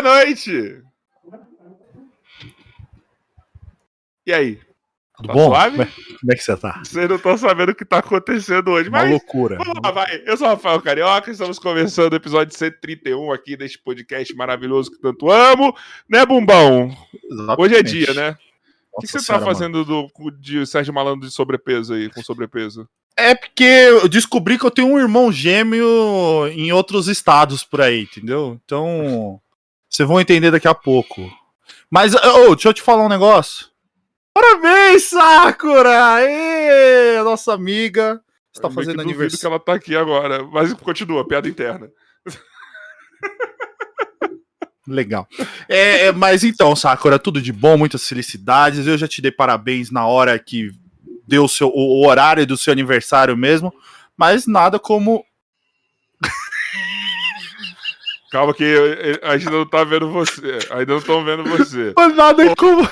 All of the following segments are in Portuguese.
Boa noite! E aí? Tudo tá bom? Suave? Como é que você tá? Vocês não estão sabendo o que tá acontecendo hoje, Uma mas. loucura. Vamos lá, vai. Eu sou o Rafael Carioca, estamos começando o episódio 131 aqui deste podcast maravilhoso que tanto amo, né, Bumbão? Exatamente. Hoje é dia, né? o que, você tá fazendo do, de Sérgio Malandro de sobrepeso aí, com sobrepeso? É porque eu descobri que eu tenho um irmão gêmeo em outros estados por aí, entendeu? Então, vocês vão entender daqui a pouco. Mas, oh, deixa eu te falar um negócio. Parabéns, Sakura! Aê, nossa amiga. Você tá fazendo aniversário. que ela tá aqui agora, mas continua, piada interna. Legal. É, é, mas então, Sakura, tudo de bom, muitas felicidades. Eu já te dei parabéns na hora que deu o, seu, o horário do seu aniversário mesmo, mas nada como. Calma que a gente não tá vendo você. Ainda não estão vendo você. Mas nada como.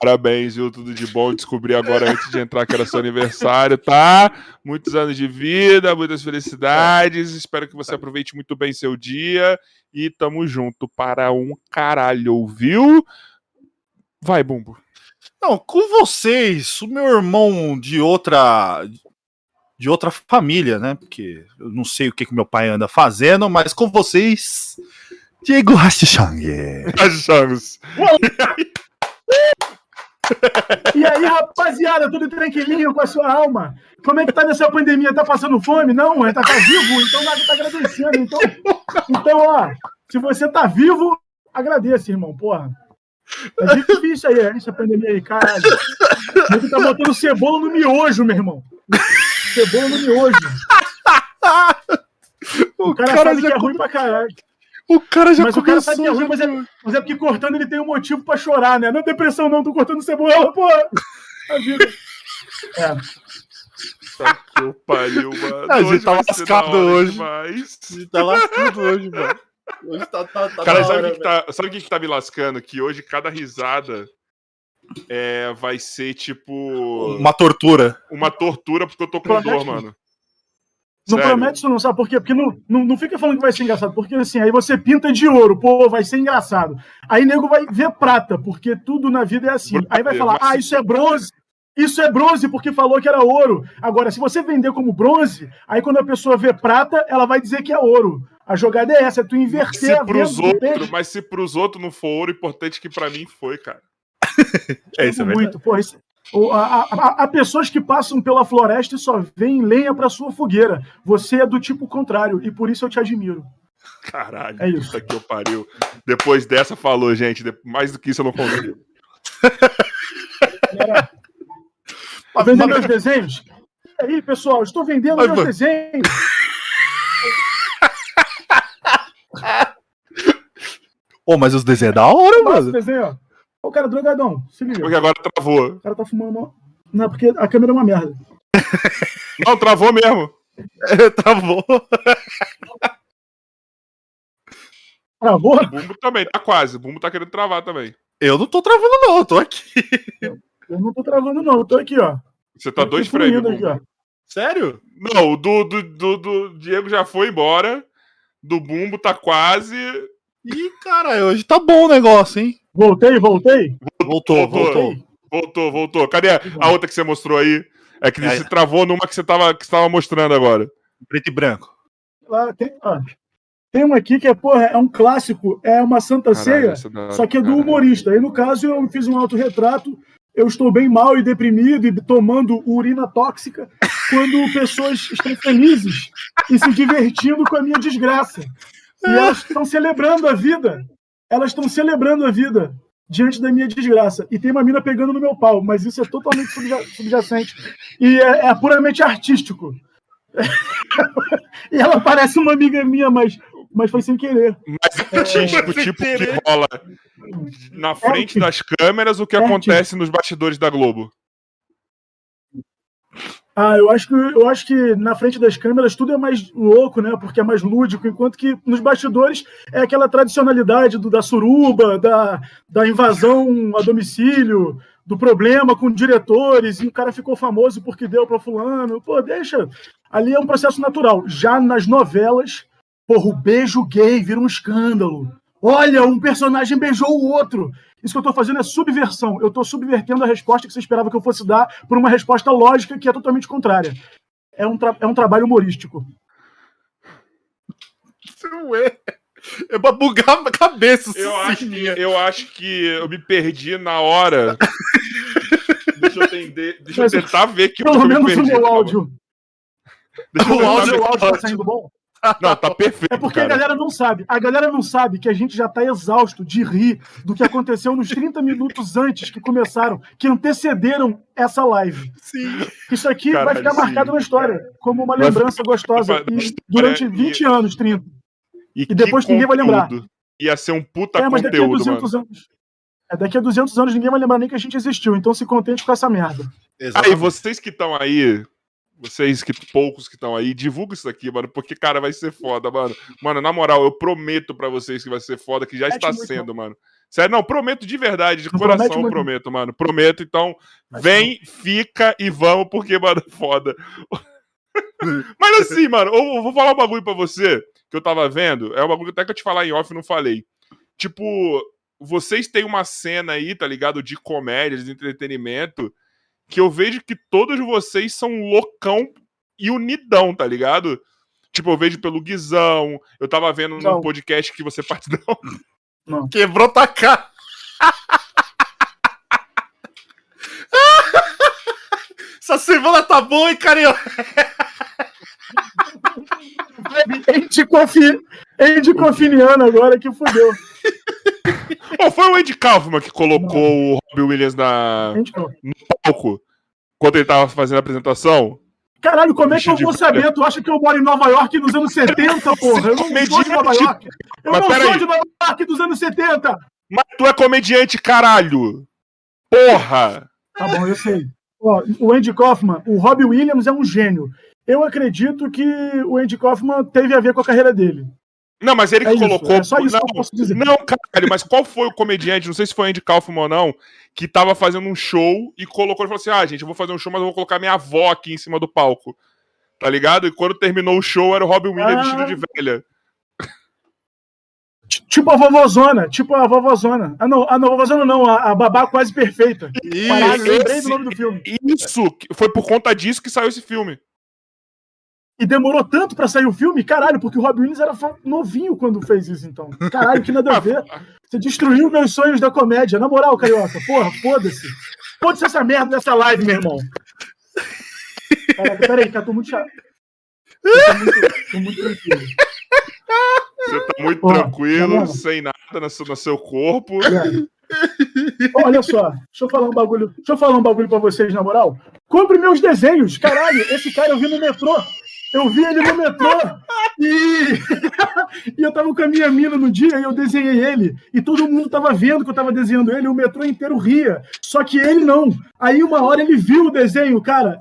Parabéns, viu? Tudo de bom. Descobri agora antes de entrar que era seu aniversário, tá? Muitos anos de vida, muitas felicidades. Espero que você aproveite muito bem seu dia. E tamo junto para um caralho, viu? Vai, Bumbo. Não, com vocês, o meu irmão de outra de outra família, né? Porque eu não sei o que, que meu pai anda fazendo, mas com vocês, Diego Hashishang. Hashishangos. E aí, rapaziada, tudo tranquilinho com a sua alma? Como é que tá nessa pandemia? Tá passando fome? Não, é, tá, tá vivo, então nada tá agradecendo. Então, então, ó, se você tá vivo, agradeça, irmão, porra. É difícil aí, essa pandemia aí, caralho. Ele tá botando cebola no miojo, meu irmão. Cebola no miojo. O, o cara, cara sabe que é ruim pra caralho. O cara já mas começou. O cara sabe que é ruim, mas é, mas é porque cortando ele tem um motivo pra chorar, né? Não é depressão, não. Tô cortando cebola, pô. A vida. É. Tá que pariu, mano. A gente tá lascado hoje. Demais. A gente tá lascado hoje, mano. Hoje tá, tá, tá Cara, sabe o que, que, tá, sabe que, que tá me lascando? Que hoje cada risada é, vai ser tipo. Uma tortura. Uma tortura porque eu tô com dor, mano. Não Sério? promete isso, não, sabe por quê? Porque não, não, não fica falando que vai ser engraçado, porque assim, aí você pinta de ouro, pô, vai ser engraçado. Aí nego vai ver prata, porque tudo na vida é assim. Aí vai falar, ah, isso é bronze, isso é bronze porque falou que era ouro. Agora, se você vender como bronze, aí quando a pessoa vê prata, ela vai dizer que é ouro. A jogada é essa, é tu inverter se a pros outros, Mas se pros outros não for ouro, importante que para mim foi, cara. É isso, é muito. Pô, isso, Há pessoas que passam pela floresta e só veem lenha para sua fogueira. Você é do tipo contrário e por isso eu te admiro. Caralho, é isso. que eu pariu. Depois dessa falou, gente. Mais do que isso eu não consigo. Tá vendendo meus desenhos? E aí, pessoal, estou vendendo Ai, meus mano. desenhos. Ô, oh, mas os desenhos é da hora, mano. Desenho, Ô, cara, drogadão, se liga. Porque agora travou. O cara tá fumando. Não, é porque a câmera é uma merda. Não, travou mesmo. travou. Travou? O Bumbo também, tá quase. O Bumbo tá querendo travar também. Eu não tô travando, não, eu tô aqui. Eu não tô travando, não, eu tô aqui, ó. Você tá dois frames. Aqui. Sério? Não, o do, do, do, do Diego já foi embora. Do Bumbo tá quase. Ih, cara, hoje tá bom o negócio, hein? Voltei, voltei? Voltou, voltou. Voltou, voltou. Cadê a, outra que você mostrou aí? É que é. se travou numa que você tava, que você tava mostrando agora. Preto e branco. Lá, tem, ó, tem uma aqui que é, porra, é um clássico, é uma Santa Caralho, Ceia, é só que é do humorista. Aí, no caso, eu fiz um autorretrato, eu estou bem mal e deprimido e tomando urina tóxica, quando pessoas estão felizes e se divertindo com a minha desgraça. E elas estão celebrando a vida elas estão celebrando a vida diante da minha desgraça. E tem uma mina pegando no meu pau, mas isso é totalmente subjacente. E é, é puramente artístico. e ela parece uma amiga minha, mas, mas foi sem querer. Mas é artístico, é, tipo que rola na frente é, das câmeras o que é acontece nos bastidores da Globo. Ah, eu acho que eu acho que na frente das câmeras tudo é mais louco, né? Porque é mais lúdico, enquanto que nos bastidores é aquela tradicionalidade do, da suruba, da, da invasão a domicílio, do problema com diretores, e o cara ficou famoso porque deu para fulano. Pô, deixa. Ali é um processo natural. Já nas novelas, porra, o beijo gay vira um escândalo. Olha, um personagem beijou o outro. Isso que eu estou fazendo é subversão. Eu estou subvertendo a resposta que você esperava que eu fosse dar por uma resposta lógica que é totalmente contrária. É um, é um trabalho humorístico. Não é. É pra bugar a cabeça. Eu acho, que, eu acho que eu me perdi na hora. deixa eu, entender, deixa eu tentar ver que Pelo eu menos perdi, o meu áudio. Deixa o áudio, o áudio tá saindo bom? Não, tá perfeito. É porque cara. a galera não sabe. A galera não sabe que a gente já tá exausto de rir do que aconteceu nos 30 minutos antes que começaram, que antecederam essa live. Sim. Isso aqui Caralho, vai ficar sim. marcado na história, como uma lembrança gostosa e, durante 20 anos, 30. E, e depois ninguém vai lembrar. Ia ser um puta é, mas daqui conteúdo, a 200 mano. anos. É, daqui a 200 anos ninguém vai lembrar nem que a gente existiu, então se contente com essa merda. Aí, vocês que estão aí vocês que poucos que estão aí, divulga isso aqui, mano, porque, cara, vai ser foda, mano. Mano, na moral, eu prometo para vocês que vai ser foda, que já está sendo, mano. Sério, não, prometo de verdade, de coração, eu prometo, mano. Prometo, então, vem, fica e vamos, porque, mano, foda. Mas assim, mano, eu vou falar um bagulho pra você que eu tava vendo. É um bagulho até que eu te falar em off e não falei. Tipo, vocês têm uma cena aí, tá ligado? De comédia, de entretenimento que eu vejo que todos vocês são loucão e unidão, tá ligado? Tipo, eu vejo pelo Guizão, eu tava vendo no podcast que você participou. Não. Quebrou tua cara. Essa semana tá boa, hein, carioca? Andy Confiniano agora que fudeu. Oh, foi o Andy Kaufman que colocou não. o Robbie Williams na, no palco quando ele tava fazendo a apresentação. Caralho, como é que eu vou saber? Tu acha que eu moro em Nova York nos anos 70, porra? Eu não sou de Nova York. Eu Mas não sou aí. de Nova York dos anos 70. Mas tu é comediante, caralho. Porra! Tá bom, eu sei. Ó, o Andy Kaufman, o Robbie Williams é um gênio. Eu acredito que o Andy Kaufman teve a ver com a carreira dele. Não, mas ele é que colocou. É só isso não. Não, caralho, mas qual foi o comediante, não sei se foi Andy Kaufman ou não, que tava fazendo um show e colocou e falou assim: ah, gente, eu vou fazer um show, mas eu vou colocar minha avó aqui em cima do palco. Tá ligado? E quando terminou o show, era o Robin Williams ah. vestido de velha. Tipo a vovozona, tipo a vovozona. Ah, não, a vovozona não, a, a babá quase perfeita. Isso, Caralho, lembrei do nome do filme. Isso, foi por conta disso que saiu esse filme. E demorou tanto para sair o filme, caralho, porque o Robin Williams era novinho quando fez isso, então. Caralho, que nada a ver. Você destruiu meus sonhos da comédia. Na moral, Carioca, porra, foda-se. Foda-se essa merda dessa live, meu irmão. Caraca, peraí, cara, tô muito chato. Tô muito, tô muito tranquilo. Você tá muito porra, tranquilo, tá sem nada no seu, no seu corpo. É. Olha só, deixa eu falar um bagulho. Deixa eu falar um bagulho pra vocês, na moral. Compre meus desenhos, caralho. Esse cara eu vi no metrô. Eu vi ele no metrô e... e eu tava com a minha mina no dia e eu desenhei ele. E todo mundo tava vendo que eu tava desenhando ele, e o metrô inteiro ria. Só que ele não. Aí uma hora ele viu o desenho, cara.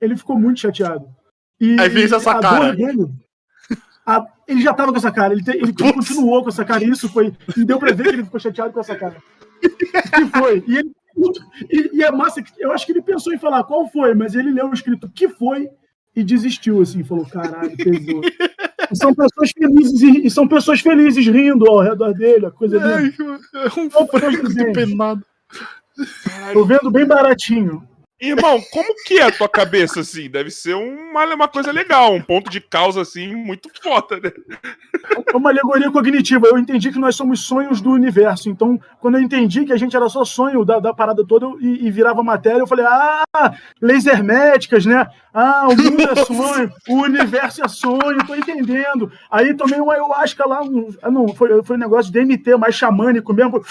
Ele ficou muito chateado. E Aí fez essa cara. Dele, a... ele já tava com essa cara, ele, te... ele continuou com essa cara, e isso foi. E deu pra ver que ele ficou chateado com essa cara. que foi? E, ele... e, e é massa, eu acho que ele pensou em falar qual foi, mas ele leu o escrito que foi e desistiu, assim, falou, caralho, pesou. e são pessoas felizes e, e, são pessoas felizes rindo ao redor dele, a coisa dele. É, um frango penado. Tô vendo bem baratinho. Irmão, como que é a tua cabeça, assim? Deve ser uma, uma coisa legal, um ponto de causa, assim, muito foda, né? É uma alegoria cognitiva. Eu entendi que nós somos sonhos do universo. Então, quando eu entendi que a gente era só sonho da, da parada toda e, e, virava matéria, eu falei, ah, leis herméticas, né? Ah, o mundo é sonho, o universo é sonho, tô entendendo. Aí tomei uma ayahuasca lá, um, ah, não, foi, foi um negócio de DMT, mais xamânico mesmo.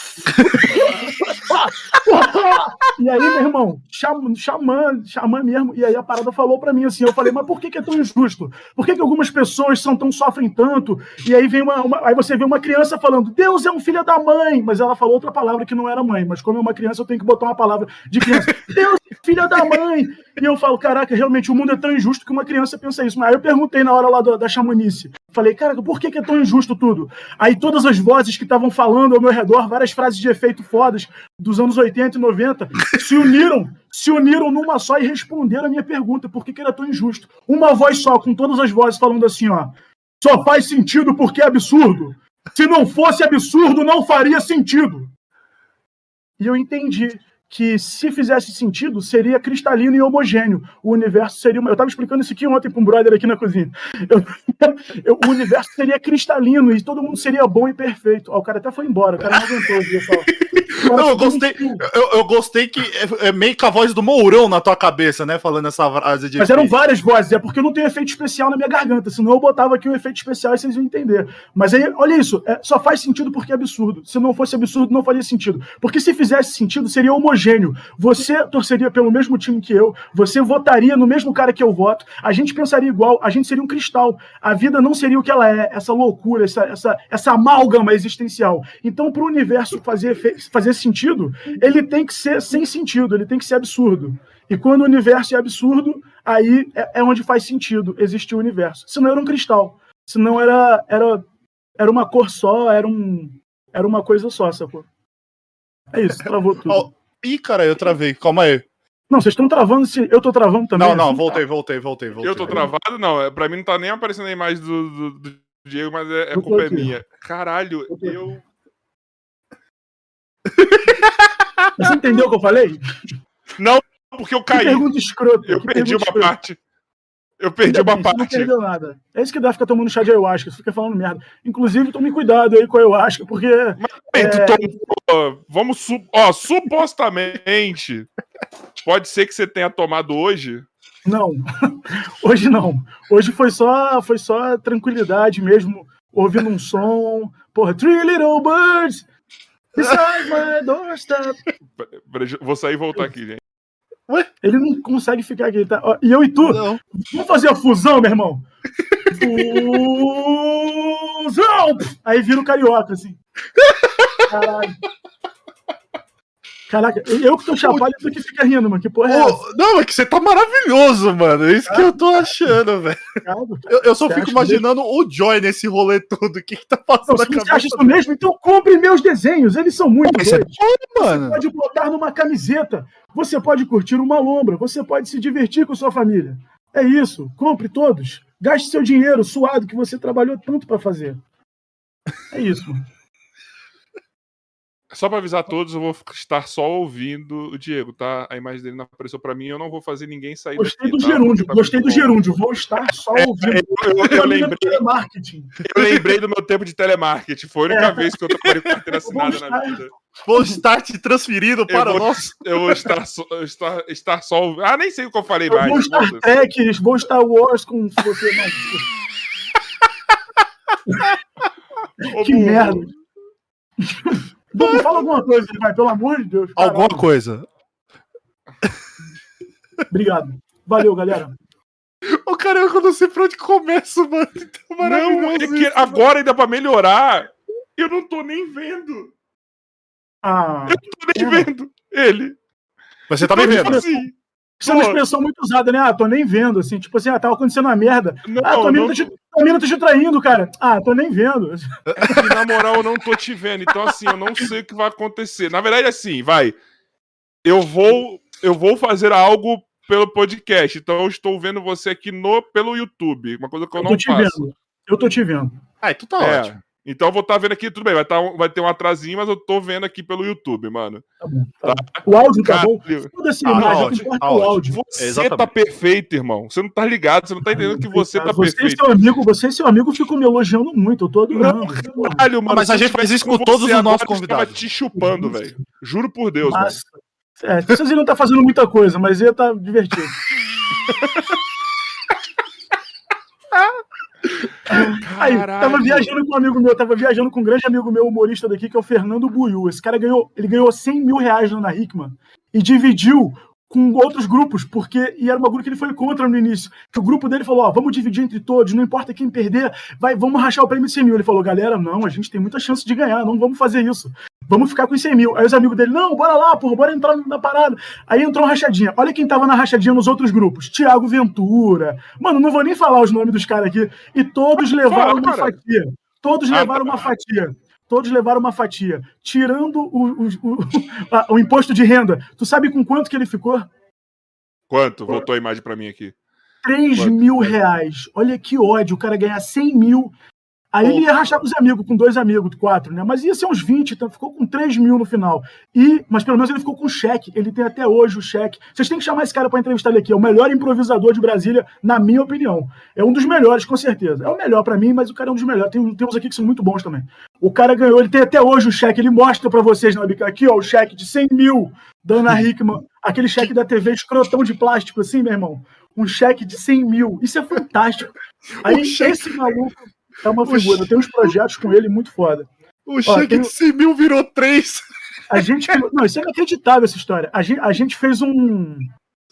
e aí, meu irmão, xamã, xamã mesmo. E aí a parada falou para mim assim: eu falei, mas por que, que é tão injusto? Por que, que algumas pessoas são tão sofrem tanto? E aí vem uma, uma, Aí você vê uma criança falando, Deus é um filho da mãe, mas ela falou outra palavra que não era mãe. Mas como é uma criança, eu tenho que botar uma palavra de criança. Deus é filho da mãe. E eu falo, caraca, realmente o mundo é tão injusto que uma criança pensa isso. Mas aí eu perguntei na hora lá do, da chamanice. Falei, cara, por que, que, é tão injusto tudo? Aí todas as vozes que estavam falando ao meu redor, várias frases de efeito fodas dos anos 80 e 90, se uniram, se uniram numa só e responderam a minha pergunta, por que, que era tão injusto? Uma voz só, com todas as vozes falando assim, ó. Só faz sentido porque é absurdo. Se não fosse absurdo, não faria sentido. E eu entendi que se fizesse sentido, seria cristalino e homogêneo. O universo seria. Uma... Eu estava explicando isso aqui ontem para um brother aqui na cozinha. Eu... Eu... o universo seria cristalino e todo mundo seria bom e perfeito. Ó, o cara até foi embora, o cara não aguentou. Não, eu gostei, eu, eu, gostei que é, é, meio com a voz do Mourão na tua cabeça, né? Falando essa frase de. Mas eram várias vozes, é porque eu não tenho efeito especial na minha garganta, senão eu botava aqui um efeito especial e vocês iam entender. Mas aí, olha isso, é, só faz sentido porque é absurdo. Se não fosse absurdo, não faria sentido. Porque se fizesse sentido, seria homogêneo. Você torceria pelo mesmo time que eu, você votaria no mesmo cara que eu voto, a gente pensaria igual, a gente seria um cristal. A vida não seria o que ela é, essa loucura, essa, essa, essa amálgama existencial. Então, para o universo fazer, fazer sentido, ele tem que ser sem sentido, ele tem que ser absurdo. E quando o universo é absurdo, aí é, é onde faz sentido existir o universo. Senão era um cristal. Senão era, era, era uma cor só, era, um, era uma coisa só, sacou? É isso, travou tudo. Ih, cara, eu travei. Calma aí. Não, vocês estão travando se. Eu tô travando também. Não, não, assim? voltei, voltei, voltei, voltei. Eu tô travado, não. É, pra mim não tá nem aparecendo a imagem do, do, do Diego, mas é, é culpa é minha. Caralho, eu. eu... Você entendeu o que eu falei? Não, porque eu caí. Que pergunta escrota. Eu perdi uma escrota. parte. Eu perdi uma parte. Não perdeu nada. É isso que dá ficar tomando chá de ayahuasca, você fica falando merda. Inclusive, tome cuidado aí com a ayahuasca, porque. Mas, é... tomou, vamos. Su... Ó, supostamente. pode ser que você tenha tomado hoje. Não, hoje não. Hoje foi só, foi só tranquilidade mesmo, ouvindo um som. Porra, Three Little Birds beside my doorstep. Vou sair e voltar aqui, gente. Ué? Ele não consegue ficar aqui. Tá? E eu e tu? Não. Vamos fazer a fusão, meu irmão? fusão! Aí vira o carioca, assim. Caralho. Caraca, eu que tô chapado e tu que fica rindo, mano. Que porra é essa? Não, é que você tá maravilhoso, mano. É isso que eu tô achando, velho. Eu, eu, só fico imaginando mesmo? o Joy nesse rolê todo. O que que tá passando na cabeça? Você acha isso mesmo? Então compre meus desenhos. Eles são muito Pô, é bom, mano. Você pode botar numa camiseta. Você pode curtir uma lombra. Você pode se divertir com sua família. É isso. Compre todos. Gaste seu dinheiro suado que você trabalhou tanto para fazer. É isso, mano. Só para avisar a todos, eu vou estar só ouvindo o Diego, tá? A imagem dele não apareceu para mim, eu não vou fazer ninguém sair Gostei daqui, do tá? gerúndio, tá gostei do gerúndio, vou estar só é, ouvindo. Eu, eu, eu, lembrei, eu lembrei do meu tempo de telemarketing, foi a única é. vez que eu trabalhei com carteira assinada na vida. Vou estar te transferindo para o nosso. Eu vou estar, estar, estar só. Ah, nem sei o que eu falei eu mais. Vou Star Trek, vou Star Wars com você mais. que merda. Vamos, fala alguma coisa, vai, pelo amor de Deus. Caralho. Alguma coisa. Obrigado. Valeu, galera. O cara, eu não sei pra onde começa, mano. Tá não, é que agora ainda pra melhorar, eu não tô nem vendo. Ah, eu não tô nem é. vendo ele. Mas você tá me vendo. Assim, isso é uma expressão muito usada, né? Ah, tô nem vendo, assim, tipo assim, ah, tava acontecendo uma merda. Não, ah, não... tá te, tua mina tá te traindo, cara. Ah, tô nem vendo. É na moral, eu não tô te vendo. Então, assim, eu não sei o que vai acontecer. Na verdade, assim, vai. Eu vou, eu vou fazer algo pelo podcast. Então, eu estou vendo você aqui no, pelo YouTube. Uma coisa que eu, eu não faço. Vendo. Eu tô te vendo. Ah, tu tá é. ótimo. Então eu vou estar tá vendo aqui, tudo bem, vai, tá, vai ter um atrasinho, mas eu tô vendo aqui pelo YouTube, mano. Tá bom, tá tá? O áudio tá bom? Toda essa imagem, o áudio. Você é, tá perfeito, irmão. Você não tá ligado, você não tá entendendo que você tá você perfeito. E seu amigo, você e seu amigo ficam me elogiando muito, eu tô adorando. Não, caralho, mano. Mas a gente faz isso com todos os nossos convidados. te chupando, velho. Juro por Deus, Nossa. mano. É, vocês não tá fazendo muita coisa, mas ia tá divertido. Aí, tava viajando com um amigo meu, tava viajando com um grande amigo meu, humorista daqui, que é o Fernando Buiu. Esse cara ganhou, ele ganhou 100 mil reais na Hickman e dividiu com outros grupos, porque e era uma grupo que ele foi contra no início. Que o grupo dele falou: ó, vamos dividir entre todos, não importa quem perder, vai, vamos rachar o prêmio de 100 mil. Ele falou: galera, não, a gente tem muita chance de ganhar, não vamos fazer isso. Vamos ficar com os 100 mil. Aí os amigos dele, não, bora lá, porra, bora entrar na parada. Aí entrou uma rachadinha. Olha quem tava na rachadinha nos outros grupos. Tiago Ventura. Mano, não vou nem falar os nomes dos caras aqui. E todos levaram uma fatia. Todos levaram uma fatia. Todos levaram uma fatia. Tirando o, o, o, o, imposto de renda. Tu sabe com quanto que ele ficou? Quanto? Voltou a imagem para mim aqui. 3 quanto? mil reais. Olha que ódio. O cara ganhar 100 mil Aí ele ia rachar com os amigos, com dois amigos, quatro, né? Mas ia ser uns 20, então ficou com 3 mil no final. E, mas pelo menos ele ficou com cheque. Ele tem até hoje o cheque. Vocês têm que chamar esse cara para entrevistar ele aqui. É o melhor improvisador de Brasília, na minha opinião. É um dos melhores, com certeza. É o melhor para mim, mas o cara é um dos melhores. Tem, tem uns aqui que são muito bons também. O cara ganhou, ele tem até hoje o cheque. Ele mostra para vocês na bica aqui, ó, o cheque de 100 mil da Ana Hickman. Aquele cheque da TV escrotão de plástico, assim, meu irmão. Um cheque de 100 mil. Isso é fantástico. Aí, esse maluco é uma figura. Tem uns projetos com ele muito foda. O cheque tem... de 100 mil virou 3. A gente. Não, isso é inacreditável essa história. A gente, a gente fez um.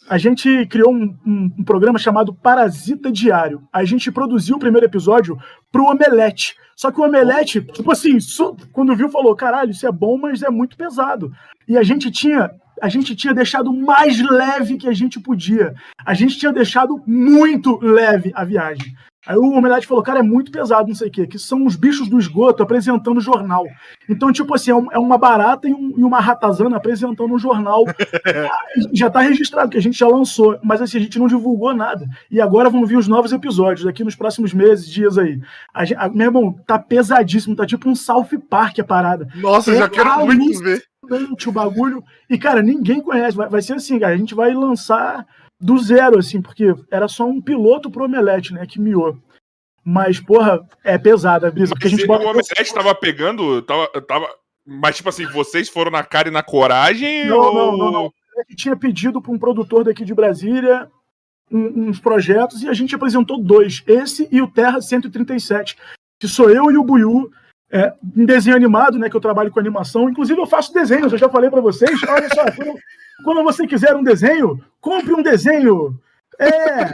A gente criou um, um, um, programa chamado Parasita Diário. A gente produziu o primeiro episódio pro Omelete. Só que o Omelete, tipo assim, quando viu, falou: caralho, isso é bom, mas é muito pesado. E a gente tinha. A gente tinha deixado mais leve que a gente podia. A gente tinha deixado muito leve a viagem. Aí o Omelete falou, cara, é muito pesado, não sei o quê, que são os bichos do esgoto apresentando jornal. Então, tipo assim, é, é uma barata e, um, e uma ratazana apresentando um jornal. já tá registrado, que a gente já lançou, mas assim, a gente não divulgou nada. E agora vão vir os novos episódios, daqui nos próximos meses, dias aí. A, a, meu irmão, tá pesadíssimo, tá tipo um South Park a parada. Nossa, é já quero muito ver. O bagulho. E, cara, ninguém conhece. Vai, vai ser assim, cara, a gente vai lançar do zero, assim, porque era só um piloto pro Omelete, né, que miou. Mas, porra, é pesada a brisa. Porque a gente bota... O Omelete tava pegando, tava, tava... Mas, tipo assim, vocês foram na cara e na coragem? Não, ou... não, não, não. Ele tinha pedido para um produtor daqui de Brasília uns projetos e a gente apresentou dois. Esse e o Terra 137, que sou eu e o Buiu, é, em desenho animado, né, que eu trabalho com animação. Inclusive, eu faço desenhos, eu já falei para vocês. Olha só, quando, quando você quiser um desenho, compre um desenho. É,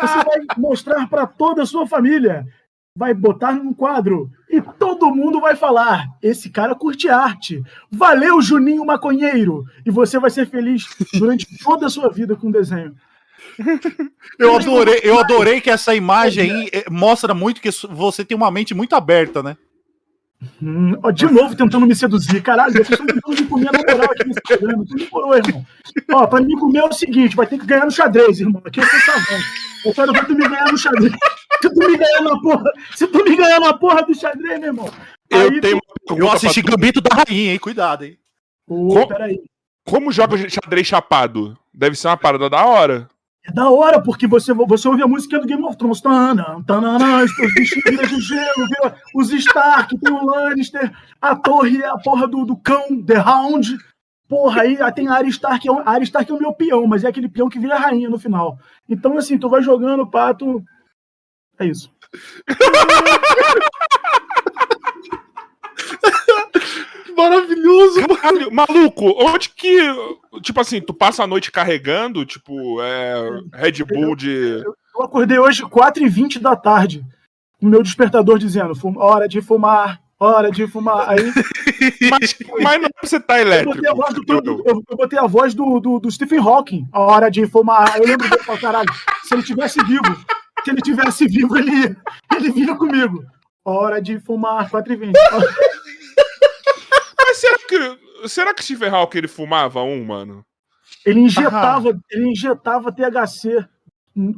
você vai mostrar para toda a sua família, vai botar num quadro e todo mundo vai falar: esse cara curte arte. Valeu, Juninho Maconheiro! E você vai ser feliz durante toda a sua vida com o desenho. Eu adorei, eu adorei que essa imagem aí eh, mostra muito que você tem uma mente muito aberta, né? Hum, ó, de novo tentando me seduzir. Caralho, vocês estão tentando me comer na moral aqui nesse programa. Tu demorou, irmão. Ó, pra me comer é o seguinte: vai ter que ganhar no xadrez, irmão. Aqui é tá bom. Eu quero ver tu me ganhar no xadrez. Se tu me ganhar na porra, se tu me ganhar na porra do xadrez, meu irmão. Eu tenho tu... Eu assisti Gambito da Rainha, hein? Cuidado, hein? Pô, como, peraí. Como joga xadrez chapado? Deve ser uma parada da hora. É da hora, porque você, você ouve a música do Game of Thrones. Tanã, tanã, os viram de gelo, vira os Stark, tem o Lannister, a torre é a porra do, do cão, The Hound. Porra, aí tem a Arya Stark, a Arya Stark é o meu peão, mas é aquele peão que vira rainha no final. Então, assim, tu vai jogando, pato. É isso. maravilhoso. Caralho, maluco, onde que. Tipo assim, tu passa a noite carregando, tipo, é, Red Bull de. Eu acordei hoje 4h20 da tarde, com o meu despertador dizendo: hora de fumar, hora de fumar. Aí. mas, mas não você tá elétrico. Eu botei a voz do, eu, eu, eu botei a voz do, do, do, Stephen Hawking, a hora de fumar. Eu lembro dele pra caralho. Se ele tivesse vivo, se ele tivesse vivo, ele, ele vinha comigo. Hora de fumar, 4h20. Será que, Stephen Hawking ele fumava um, mano? Ele injetava, ele injetava THC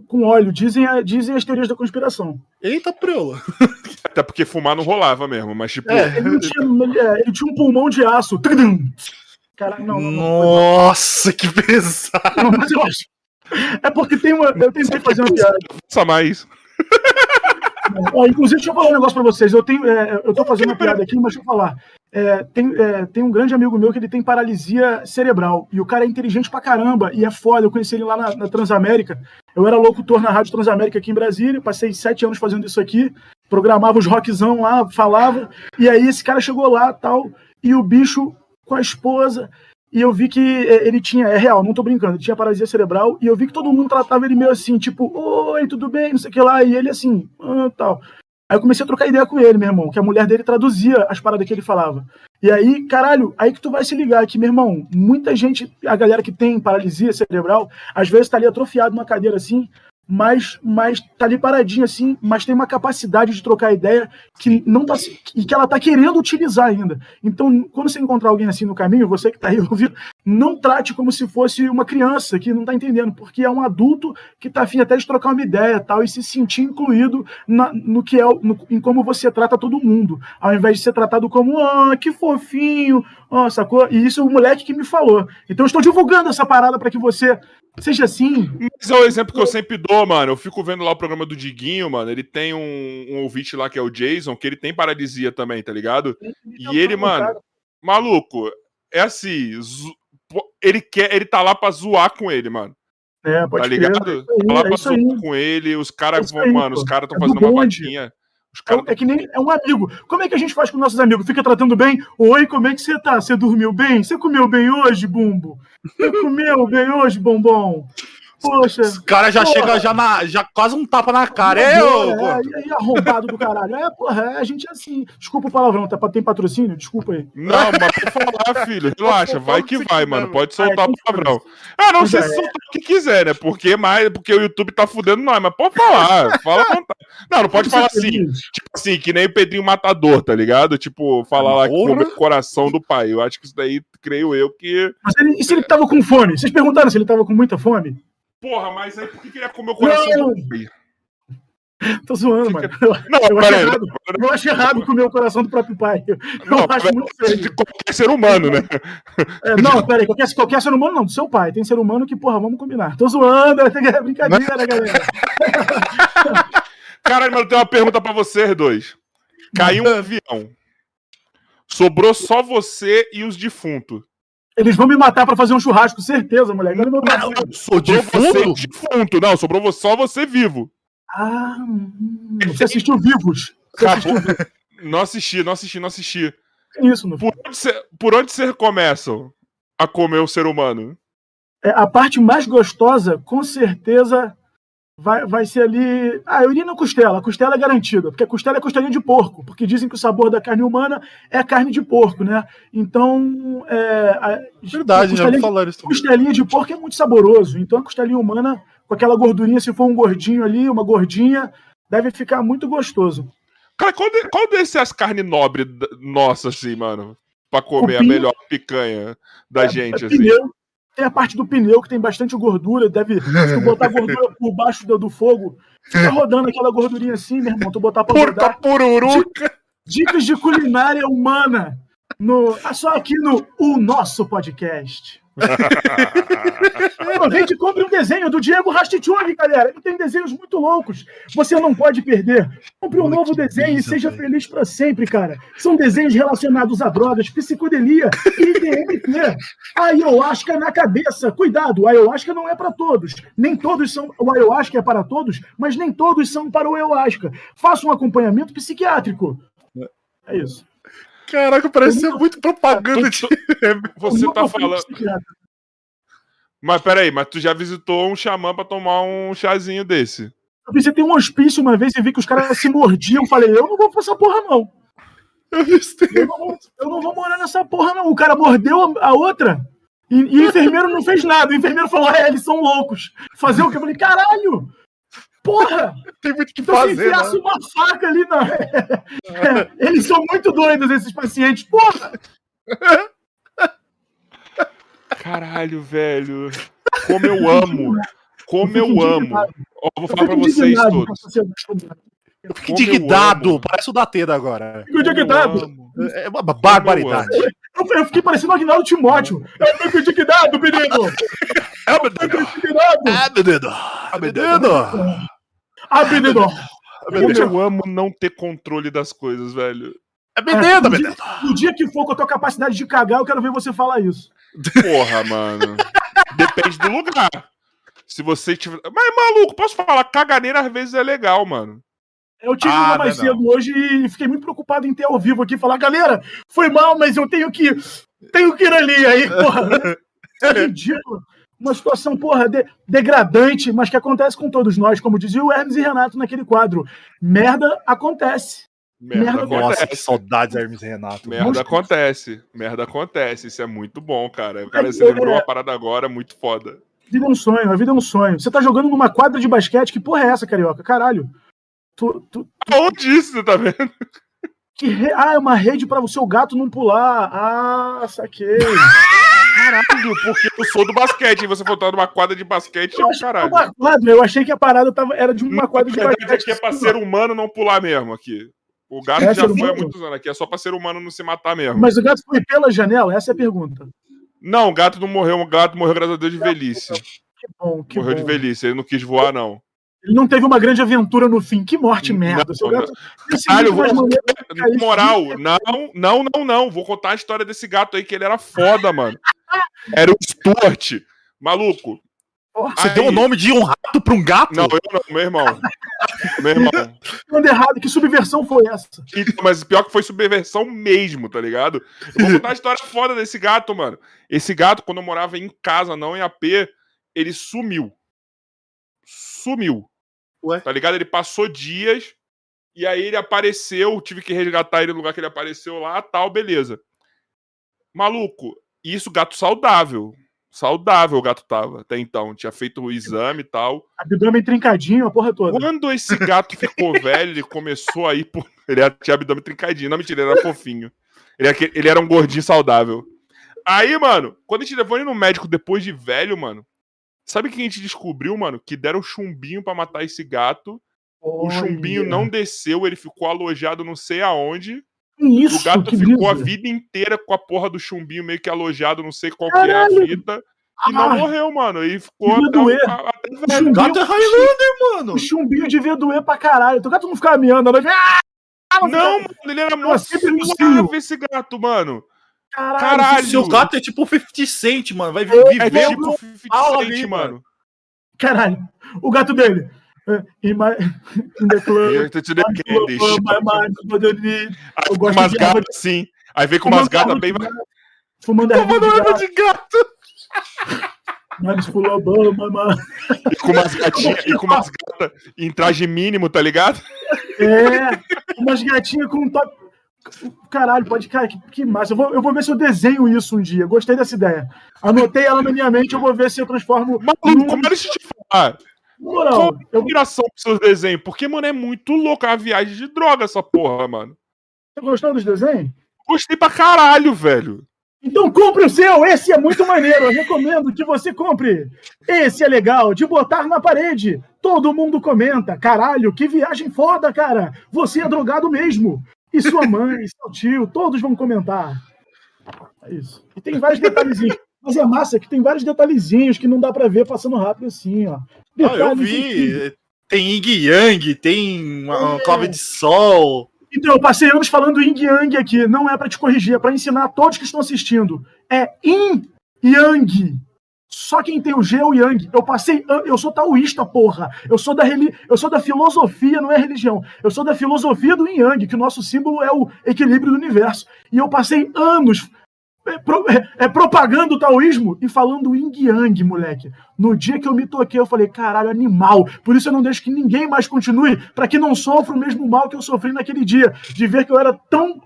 com óleo, dizem, dizem as teorias da conspiração. Eita, preula. Até porque fumar não rolava mesmo, mas tipo. É, ele, tinha, é, ele, tinha, um pulmão de aço. Caralho, não, não, Nossa, que pesado. Não, mas eu acho. É porque tem uma. Eu tentei fazer uma piada. Faça mais. Ó, inclusive, deixa eu falar um negócio pra vocês. Eu, tenho, é, eu tô fazendo uma piada aqui, mas deixa eu falar. É, tem, é, tem um grande amigo meu que ele tem paralisia cerebral. E o cara é inteligente pra caramba e é foda. Eu conheci ele lá na, na Transamérica. Eu era locutor na Rádio Transamérica aqui em Brasília. Passei sete anos fazendo isso aqui. Programava os rockzão lá, falava. E aí esse cara chegou lá tal. E o bicho com a esposa. E eu vi que é, ele tinha, é real, não tô brincando, ele tinha paralisia cerebral, e eu vi que todo mundo tratava ele meio assim, tipo, oi, tudo bem, não sei o que lá, e ele assim, ah, tal. Aí eu comecei a trocar ideia com ele, meu irmão, que a mulher dele traduzia as paradas que ele falava. E aí, caralho, aí que tu vai se ligar que, meu irmão, muita gente, a galera que tem paralisia cerebral, às vezes tá ali atrofiado numa cadeira assim, mas, mas tá ali paradinha assim, mas tem uma capacidade de trocar ideia que não tá e que ela tá querendo utilizar ainda. Então, quando você encontrar alguém assim no caminho, você que tá aí ouvindo, não trate como se fosse uma criança que não tá entendendo, porque é um adulto que tá afim até de trocar uma ideia tal e se sentir incluído na, no que é no, em como você trata todo mundo, ao invés de ser tratado como ah, que fofinho, oh, sacou? E isso é o moleque que me falou. Então, eu estou divulgando essa parada para que você Seja assim. Mas é o exemplo que eu sempre dou, mano. Eu fico vendo lá o programa do Diguinho, mano. Ele tem um, um ouvinte lá que é o Jason, que ele tem paralisia também, tá ligado? E ele, mano, maluco, é assim. Ele quer, ele tá lá pra zoar com ele, mano. É, pode tá ligado? Crer, é tá lá pra zoar com ele, os caras vão, mano, os caras estão é fazendo uma patinha. É, é, que nem é um amigo. Como é que a gente faz com nossos amigos? Fica tratando bem? Oi, como é que você tá? Você dormiu bem? Você comeu bem hoje, Bumbo? Você comeu bem hoje, Bombom? Poxa. Os caras já chegam já, na, já quase um tapa na cara. É, eu, é, é, arrombado do caralho. É, porra, é, a gente é assim. Desculpa o palavrão, tá, tem patrocínio? Desculpa aí. Não, mas pode falar, filho. Relaxa, vai que vai, mano. Pode soltar o palavrão. Ah, não, sei se soltar o que quiser, né? Porque, mais, porque o YouTube tá fudendo nós, mas pode falar. Fala à vontade. Não, não pode falar assim. Tipo assim, que nem o Pedrinho Matador, tá ligado? Tipo, falar lá com o coração do pai. Eu acho que isso daí, creio eu, que. Mas ele, e se ele tava com fome? Vocês perguntaram se ele tava com muita fome? Porra, mas aí por que, que ele ia comer o coração não. do pai? Tô zoando, mano. Não, eu, acho errado, eu acho errado comer o coração do próprio pai. Eu não, acho muito feio. De qualquer ser humano, né? É, não, peraí, qualquer, qualquer ser humano não, do seu pai. Tem ser humano que, porra, vamos combinar. Tô zoando, é brincadeira, galera. Caralho, mano, eu tenho uma pergunta pra vocês dois. Caiu um avião. Sobrou só você e os defuntos. Eles vão me matar pra fazer um churrasco, certeza, moleque. Eu não, não sou defunto? defunto? Não, sobrou só você vivo. Ah, hum, você assistiu Vivos? Você assistiu Não assisti, não assisti, não assisti. Isso, por onde, você, por onde você começa a comer o ser humano? É, a parte mais gostosa, com certeza, vai, vai ser ali. Ah, eu iria na costela. A costela é garantida, porque a costela é costelinha de porco, porque dizem que o sabor da carne humana é carne de porco, né? Então. É, a, Verdade, já vou falar isso. Costelinha de porco é muito saboroso. Então a costelinha humana, com aquela gordurinha, se for um gordinho ali, uma gordinha, deve ficar muito gostoso. Cara, qual, de, qual as carnes nobres nossas, assim, mano? Pra comer a melhor picanha da é, gente, é assim. Pneu, tem a parte do pneu que tem bastante gordura, deve. Se tu botar gordura por baixo do, do fogo, fica rodando aquela gordurinha assim, meu irmão. Tu botar pra Porca rodar. pururuca! Dicas de culinária humana. No, só aqui no O Nosso Podcast. Aproveite e compre um desenho do Diego Rastichung, galera. Ele tem desenhos muito loucos. Você não pode perder. Compre um novo desenho e seja feliz para sempre, cara. São desenhos relacionados a drogas, psicodelia e DMT. Ayahuasca na cabeça. Cuidado, a ayahuasca não é para todos. Nem todos são. O ayahuasca é para todos, mas nem todos são para o ayahuasca. Faça um acompanhamento psiquiátrico. É isso. Caraca, parece ser muito propaganda de. Você tá falando. Mas peraí, mas tu já visitou um xamã pra tomar um chazinho desse? Eu visitei um hospício uma vez e vi que os caras se mordiam. Falei, eu não vou pra essa porra, não. Eu, eu, não vou, eu não vou morar nessa porra, não. O cara mordeu a outra e, e o enfermeiro não fez nada. O enfermeiro falou, é, eles são loucos. Fazer o que? Eu falei, caralho! Porra! Tem muito que então, fazer. Se né? uma faca ali, não. É, eles são muito doidos, esses pacientes. Porra! Caralho, velho. Como eu amo. Como eu amo. Ó, vou falar pra vocês todos. Eu fico indignado, parece o Datena agora. Fico indignado. É uma barbaridade. Eu, eu, fiquei parecendo o Agnaldo Timóteo. Eu fico indignado, menino. É, menino. É, menino. É, menino. Ah, menino! Como eu amo não ter controle das coisas, velho. É menino, é, menino. No dia que for com a tua capacidade de cagar, eu quero ver você falar isso. Porra, mano. Depende do lugar. Se você tiver. Mas, maluco, posso falar? Caganeira às vezes é legal, mano. Eu tive ah, uma mais não, cedo não. hoje e fiquei muito preocupado em ter ao vivo aqui falar, galera, foi mal, mas eu tenho que. Tenho que ir ali. Aí, porra. É ridículo uma situação, porra, de, degradante, mas que acontece com todos nós, como dizia o Hermes e Renato naquele quadro. Merda acontece. Merda, merda acontece. Nossa, que saudades Hermes Renato. Merda Nossa. acontece. Merda acontece. Isso é muito bom, cara. O cara, você lembrou uma parada agora muito foda. A vida é um sonho, a vida é um sonho. Você tá jogando numa quadra de basquete, que porra é essa, carioca? Caralho. Tu, tu, tu... Aonde isso você tá vendo? Re... Ah, é uma rede para o seu gato não pular. Ah, saquei. Caralho, porque eu sou do basquete e você falou numa quadra de basquete, eu caralho. Uma quadra, eu achei que a parada tava, era de uma quadra de basquete. Aqui é pra ser humano não pular mesmo aqui. O gato é, já foi humano? há muitos anos aqui, é só pra ser humano não se matar mesmo. Mas o gato foi pela janela? Essa é a pergunta. Não, o gato não morreu, o gato morreu, graças a Deus, de velhice. Que bom, que morreu bom. de velhice, ele não quis voar, não. Ele não teve uma grande aventura no fim. Que morte merda. Não, gato... Caralho, vou... Moral, não, não, não, não. Vou contar a história desse gato aí, que ele era foda, mano. Era o Stuart. Maluco. Você aí... deu o nome de um rato pra um gato? Não, eu não, meu irmão. meu irmão. Quando errado, que subversão foi essa? Mas pior que foi subversão mesmo, tá ligado? Eu vou contar a história foda desse gato, mano. Esse gato, quando eu morava em casa, não em AP, ele sumiu. Sumiu. Ué? Tá ligado? Ele passou dias e aí ele apareceu, tive que resgatar ele no lugar que ele apareceu lá, tal, beleza. Maluco, isso gato saudável. Saudável o gato tava até então. Tinha feito o exame e tal. Abdômen trincadinho, a porra toda. Quando esse gato ficou velho, ele começou a ir por. Ele tinha abdômen trincadinho. Não, mentira, ele era fofinho. Ele, ele era um gordinho saudável. Aí, mano, quando a gente levou ele no médico depois de velho, mano, sabe o que a gente descobriu, mano? Que deram chumbinho para matar esse gato. O chumbinho não desceu, ele ficou alojado não sei aonde. Isso, o gato ficou a vida inteira com a porra do chumbinho meio que alojado, não sei qual que é a fita. E não morreu, mano. E ficou até, doer. até. O gato é Highlander, mano. O chumbinho devia doer pra caralho. O gato não ficava miando, não. Ah, não, não mano, ele era muito suave esse gato, mano. Caralho, caralho. Seu gato é tipo 50 Cent, mano. Vai viver é, é tipo 50 Cent, mano. Caralho. O gato dele. In, my, in the club. Eu tô te dando candy. Aí com umas gatas assim. Aí vem com umas gatas bem. Fumando erva de gato. Mas pulou Obama, mano. E com umas gatinhas, e com umas gatas em traje mínimo, tá ligado? É, umas gatinhas com um top. Caralho, pode. Cara, que, que massa. Eu vou, eu vou ver se eu desenho isso um dia. Gostei dessa ideia. Anotei ela na minha mente, eu vou ver se eu transformo. Maluco, como é que te falar? Moral, eu... inspiração pros seus desenhos? Porque, mano, é muito louco a viagem de droga essa porra, mano. Você gostou dos desenhos? Gostei pra caralho, velho. Então compre o seu, esse é muito maneiro. Eu recomendo que você compre. Esse é legal, de botar na parede. Todo mundo comenta. Caralho, que viagem foda, cara. Você é drogado mesmo. E sua mãe, seu tio, todos vão comentar. É isso. E tem vários detalhezinhos. Mas é massa que tem vários detalhezinhos que não dá para ver passando rápido assim, ó. ah, eu vi. Tem Yin Yang, tem uma, é. clave de sol. Então, eu passei anos falando Yin Yang aqui. Não é para te corrigir, é para ensinar a todos que estão assistindo. É Yin Yang. Só quem tem o G é o Yang. Eu passei, eu sou taoísta, porra. Eu sou da eu sou da filosofia, não é religião. Eu sou da filosofia do Yang, que o nosso símbolo é o equilíbrio do universo. E eu passei anos é, pro, é, é, propagando o taoísmo e falando yin yang, moleque. No dia que eu me toquei, eu falei, caralho, animal. Por isso eu não deixo que ninguém mais continue, para que não sofra o mesmo mal que eu sofri naquele dia, de ver que eu era tão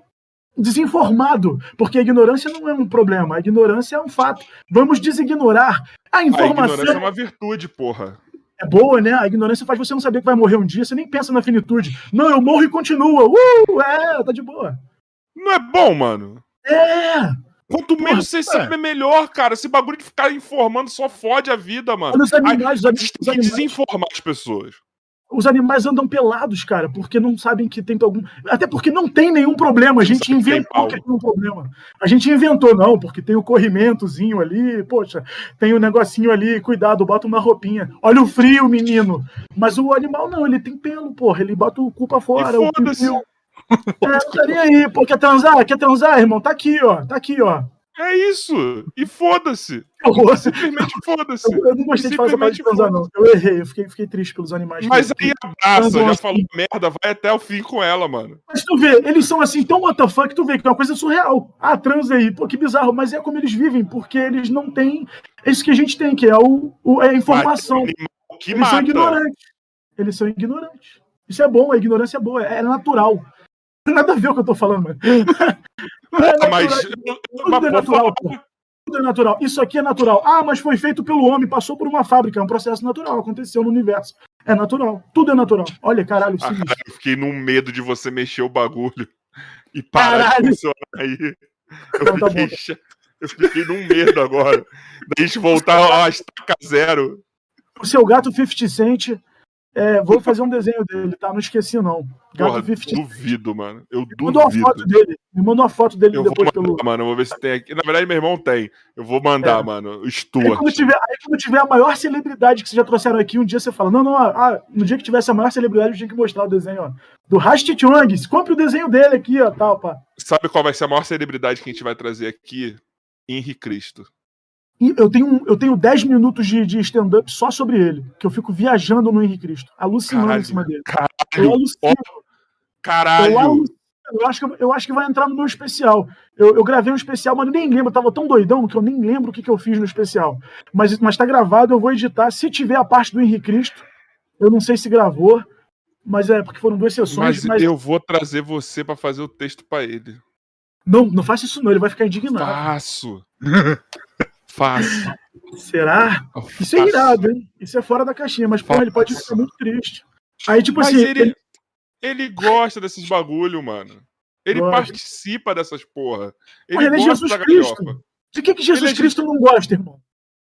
desinformado, porque a ignorância não é um problema, a ignorância é um fato. Vamos designorar a informação. A ignorância é uma virtude, porra. É boa, né? A ignorância faz você não saber que vai morrer um dia, você nem pensa na finitude. Não, eu morro e continua. Uh, é, tá de boa. Não é bom, mano. É. Quanto menos você sabe, é melhor, cara. Esse bagulho de ficar informando só fode a vida, mano. Os animais, a, gente tem que desinformar as pessoas. Os animais andam pelados, cara, porque não sabem que tem algum. Até porque não tem nenhum problema. A gente inventou que tem um problema. A gente inventou, não, porque tem o corrimentozinho ali, poxa, tem o um negocinho ali, cuidado, bota uma roupinha. Olha o frio, menino. Mas o animal não, ele tem pelo, porra. Ele bota o cu pra fora. Foda-se. É, não tá nem aí, pô. Quer transar? Quer transar, irmão? Tá aqui, ó. Tá aqui, ó. É isso. E foda-se. Simplesmente foda-se. Eu, eu, não gostei de fazer essa parte de transar, não. Eu errei. Eu fiquei, fiquei triste pelos animais. Mas aí abraça, já assim. falou merda, vai até o fim com ela, mano. Mas tu vê, eles são assim tão WTF que tu vê que é uma coisa surreal. Ah, transa aí. Pô, que bizarro. Mas é como eles vivem, porque eles não têm é isso que a gente tem, que é, o, o é a informação. Que eles mata. são ignorantes. Eles são ignorantes. Isso é bom, a ignorância é boa, é natural. Não tem nada a ver o que eu tô falando, mano. É mas. Tudo é natural, pô. Tudo é natural. Isso aqui é natural. Ah, mas foi feito pelo homem, passou por uma fábrica. É um processo natural, aconteceu no universo. É natural. Tudo é natural. Olha, caralho. Ah, cara, eu fiquei num medo de você mexer o bagulho e parar caralho. de funcionar aí. Eu, então, tá fiquei, eu fiquei num medo agora. Da gente voltar a estaca zero. O seu gato 50 Cent é, vou fazer um desenho dele, tá? Não esqueci, não. Gato Porra, 50 duvido, mano. Eu duvido. Mandou uma foto dele. Me mandou uma foto dele eu depois mandar, pelo. Mano, vou ver se tem aqui. Na verdade, meu irmão tem. Eu vou mandar, é. mano. Stuart. Aí quando, tiver, aí quando tiver a maior celebridade que vocês já trouxeram aqui, um dia você fala: Não, não, ah, no dia que tivesse a maior celebridade, eu tinha que mostrar o desenho, ó. Do Rasti Chung. Compre o desenho dele aqui, ó, tal, pá. Sabe qual vai ser a maior celebridade que a gente vai trazer aqui? Henri Cristo eu tenho, eu tenho 10 minutos de, de stand-up só sobre ele, que eu fico viajando no Henrique Cristo, alucinando caralho, em cima dele. Caralho, eu alucino. caralho. Eu, alucino, eu, acho que, eu acho que vai entrar no meu especial. Eu, eu gravei um especial, mas nem lembro, eu tava tão doidão que eu nem lembro o que, que eu fiz no especial. Mas, mas tá gravado, eu vou editar. Se tiver a parte do Henrique Cristo, eu não sei se gravou, mas é porque foram duas sessões. Mas, mas... eu vou trazer você para fazer o texto para ele. Não, não faça isso não, ele vai ficar indignado. Faço. Fácil. Será? Isso é irado, hein? Isso é fora da caixinha, mas porra, ele pode ficar muito triste. Aí, tipo mas assim. Ele, ele... ele gosta desses bagulho, mano. Ele gosta. participa dessas porra. Ele mas ele é Jesus Cristo. De que, que Jesus é Cristo não gosta, irmão?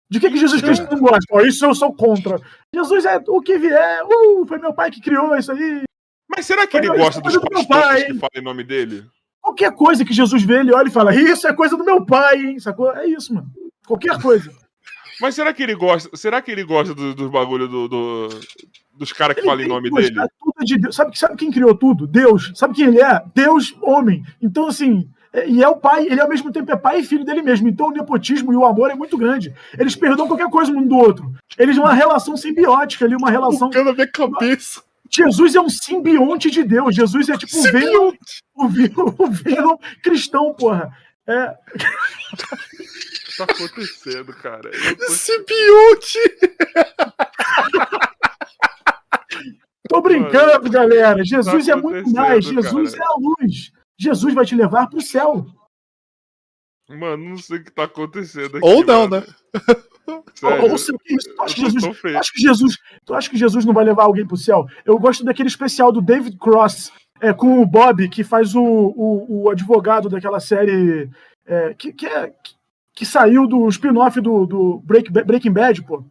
De que, que Jesus Cristo não gosta? Oh, isso eu sou contra. Jesus é o que vier. Uh, foi meu pai que criou isso aí. Mas será que foi ele gosta dos pastores pai, que falam em nome dele? Qualquer coisa que Jesus vê, ele olha e fala: Isso é coisa do meu pai, hein? Sacou? É isso, mano. Qualquer coisa. Mas será que ele gosta? Será que ele gosta dos do bagulho do, do, dos caras que falam em nome dele? De. Sabe, sabe quem criou tudo? Deus. Sabe quem ele é? Deus, homem. Então, assim, é, e é o pai, ele ao mesmo tempo é pai e filho dele mesmo. Então o nepotismo e o amor é muito grande. Eles perdoam qualquer coisa um do outro. Eles uma relação simbiótica ali, uma relação. na minha cabeça. Jesus é um simbionte de Deus. Jesus é tipo o Venom, o Venom, o Venom cristão, porra. É tá acontecendo, cara? Tô... Simbionte! Tô brincando, Mano, galera. Jesus tá é muito mais. Jesus cara. é a luz. Jesus vai te levar pro céu. Mano, não sei o que tá acontecendo aqui. Ou não, mano. né? Sério, Ou, se, tu, acha que Jesus, tu, acha que Jesus, tu acha que Jesus não vai levar alguém pro céu? Eu gosto daquele especial do David Cross é, com o Bob, que faz o, o, o advogado daquela série. É, que, que, é, que saiu do spin-off do, do Break, Breaking Bad, pô.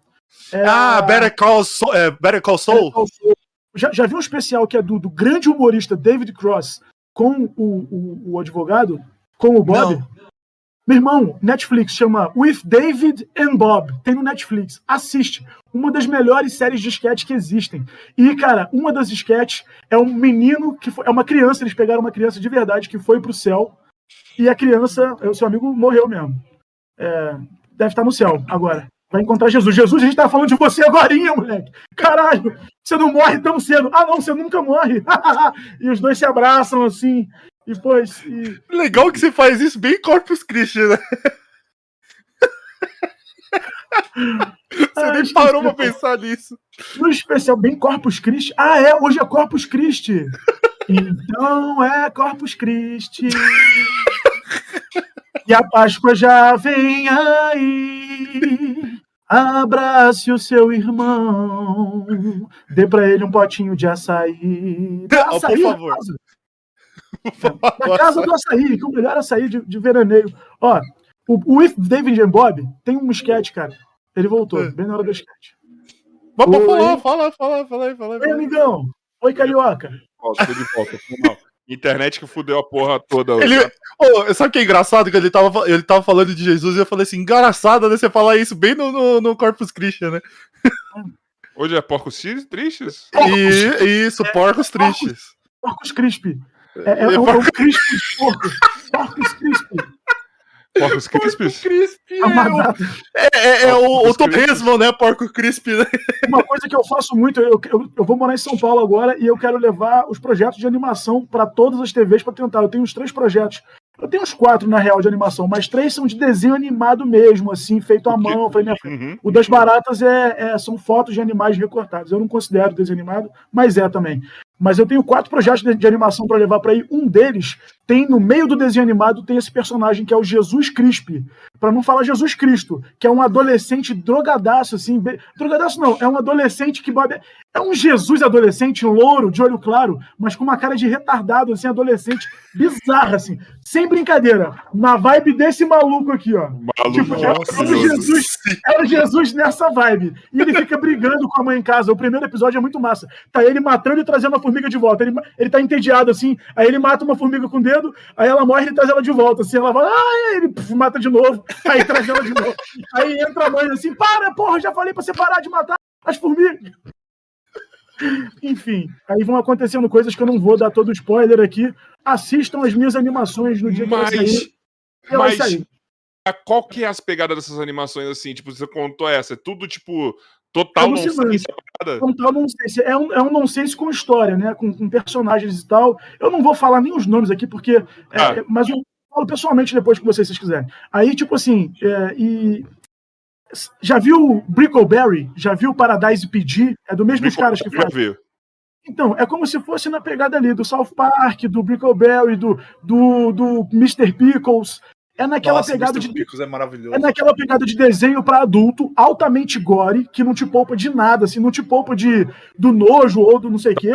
É, ah, Better Call, Soul, é, Better Call Saul. Better Call Saul. Já, já vi um especial que é do, do grande humorista David Cross com o, o, o advogado, com o Bob. Não. Meu irmão, Netflix chama With David and Bob. Tem no Netflix. Assiste. Uma das melhores séries de sketch que existem. E, cara, uma das sketches é um menino que foi, é uma criança. Eles pegaram uma criança de verdade que foi pro céu. E a criança, o seu amigo morreu mesmo é, deve estar no céu agora. Vai encontrar Jesus. Jesus, a gente tá falando de você agora, moleque. Caralho, você não morre tão cedo. Ah, não, você nunca morre. e os dois se abraçam assim. E depois. E... Legal que você faz isso bem Corpus Christi, né? Você ah, nem parou pra pensar nisso. No especial, bem Corpus Christi. Ah, é? Hoje é Corpus Christi. então é Corpus Christi. E a Páscoa já vem aí. Abrace o seu irmão. Dê para ele um potinho de açaí. Oh, açaí por favor. Na casa, casa do açaí, que é o melhor açaí de, de veraneio. Ó, o, o With David and Bob tem um sketch, cara. Ele voltou, é. bem na hora do sketch. Vamos falar, fala, fala, fala aí, fala aí. Oi, amigão. Oi, carioca. Volta, de volta. Internet que fudeu a porra toda. Ele, oh, sabe o que é engraçado? Que ele tava, ele tava falando de Jesus e eu falei assim, engraçado, né? Você falar isso bem no, no, no Corpus Christi, né? Hoje é porcos tristes? E, isso, é, porcos tristes. Porcos, porcos crisp. É, é, é, é, é um crisp de porco. Porcos crisp. Porcos Crispis? É, é, é, é o, o torresmo, né? Porco Crisp, né? Uma coisa que eu faço muito, eu, eu, eu, vou morar em São Paulo agora e eu quero levar os projetos de animação para todas as TVs para tentar. Eu tenho uns três projetos. Eu tenho uns quatro, na real, de animação, mas três são de desenho animado mesmo, assim, feito à mão. Falei, minha... Uhum. O das baratas é, é, são fotos de animais recortados. Eu não considero desenho animado, mas é também. Mas eu tenho quatro projetos de, de animação para levar para aí. Um deles tem, no meio do desenho animado, tem esse personagem que é o Jesus Crispe. Para não falar Jesus Cristo, que é um adolescente drogadaço, assim. Be... Drogadaço não, é um adolescente que. É um Jesus adolescente, louro, de olho claro, mas com uma cara de retardado, assim, adolescente, bizarra, assim. Sem brincadeira. Na vibe desse maluco aqui, ó. Maluco, tipo, é, o Jesus, é o Jesus nessa vibe. E ele fica brigando com a mãe em casa. O primeiro episódio é muito massa. Tá ele matando e trazendo a formiga de volta. Ele, ele tá entediado, assim. Aí ele mata uma formiga com o dedo, aí ela morre e ele traz ela de volta. Assim, ela vai, ah, ele puf, mata de novo. Aí traz ela de novo. Aí entra a mãe assim, para, porra, já falei pra você parar de matar as formigas. Enfim, aí vão acontecendo coisas que eu não vou dar todo spoiler aqui. Assistam as minhas animações no dia mas, que vai sair. Mas, sair. qual que é as pegadas dessas animações assim? Tipo, você contou essa, é tudo tipo total nonsense. Total nonsense. É um, é um nonsense com história, né? Com, com, personagens e tal. Eu não vou falar nem os nomes aqui, porque. É, ah. É, mas eu falo pessoalmente depois com vocês, se vocês quiserem. Aí, tipo assim, é, e já viu Brickleberry? Já viu Paradise PD? É do mesmo caras que faz. Já vi. Então, é como se fosse na pegada ali do South Park, do Brickleberry, do, do, do Mr. Pickles. É naquela Nossa, pegada de. Pickles é maravilhoso. É naquela pegada de desenho para adulto, altamente gore, que não te poupa de nada, assim, não te poupa de, do nojo ou do não sei o quê,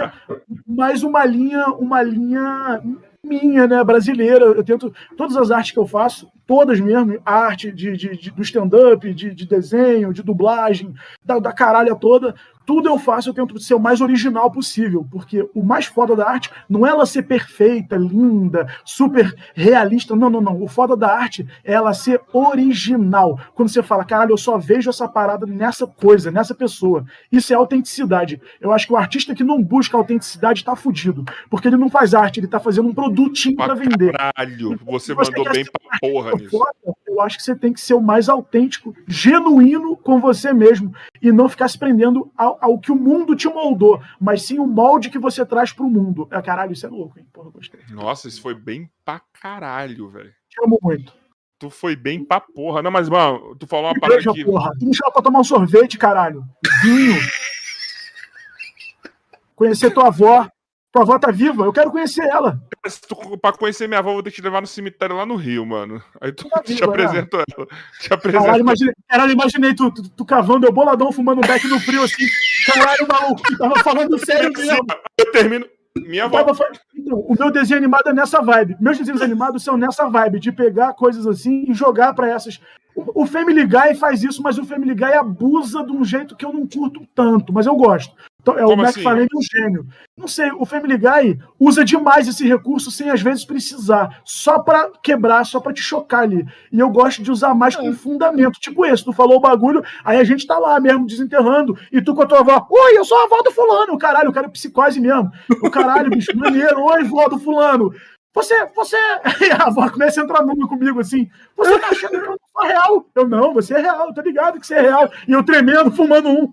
mas uma linha, uma linha minha, né, brasileira. Eu tento. Todas as artes que eu faço, todas mesmo, arte de, de, de do stand-up, de, de, desenho, de dublagem, da, da caralha toda, tudo eu faço, eu tento ser o mais original possível, porque o mais foda da arte não é ela ser perfeita, linda, super realista. Não, não, não. O foda da arte é ela ser original. Quando você fala, caralho, eu só vejo essa parada nessa coisa, nessa pessoa. Isso é autenticidade. Eu acho que o artista que não busca autenticidade tá fudido, porque ele não faz arte, ele tá fazendo um produtinho para vender. Caralho, você, você mandou bem pra porra nisso. Foda, eu acho que você tem que ser o mais autêntico, genuíno com você mesmo e não ficar se prendendo ao, ao que o mundo te moldou, mas sim o molde que você traz pro mundo. É, caralho, isso é louco, hein? Porra, gostei. Nossa, isso foi bem pra caralho, velho. Te amo muito. Tu foi bem pra porra. Não, mas, mano, tu falou uma parada aqui. Porra. Tu me chama pra tomar um sorvete, caralho. Vinho. Conhecer tua avó. Tua avó tá viva, eu quero conhecer ela. Tu, pra conhecer minha avó, eu vou ter que te levar no cemitério lá no Rio, mano. Aí tu tá te viva, apresento né? ela. Te apresento. Caralho, imaginei, caralho, imaginei tu, tu, tu, cavando, eu boladão, fumando um beck no frio, assim. Caralho, maluco, tu tava falando sério mesmo. Eu termino. Minha avó. Então, o meu desenho animado é nessa vibe. Meus desenhos animados são nessa vibe, de pegar coisas assim e jogar para essas. O Family Guy faz isso, mas o Family Guy abusa de um jeito que eu não curto tanto, mas eu gosto. Então, é Como o McFarlane assim? é um gênio. Não sei, o Family Guy usa demais esse recurso sem às vezes precisar, só para quebrar, só para te chocar ali. E eu gosto de usar mais é. com fundamento, tipo esse, tu falou o bagulho, aí a gente tá lá mesmo desenterrando, e tu com a tua avó, oi, eu sou a avó do fulano, caralho, o cara é psicose mesmo. O caralho, bicho, maneiro, oi, vó do fulano. Você, você. a avó começa a entrar numa comigo assim. Você tá achando que eu não sou real? Eu não, você é real, tô ligado que você é real. E eu tremendo, fumando um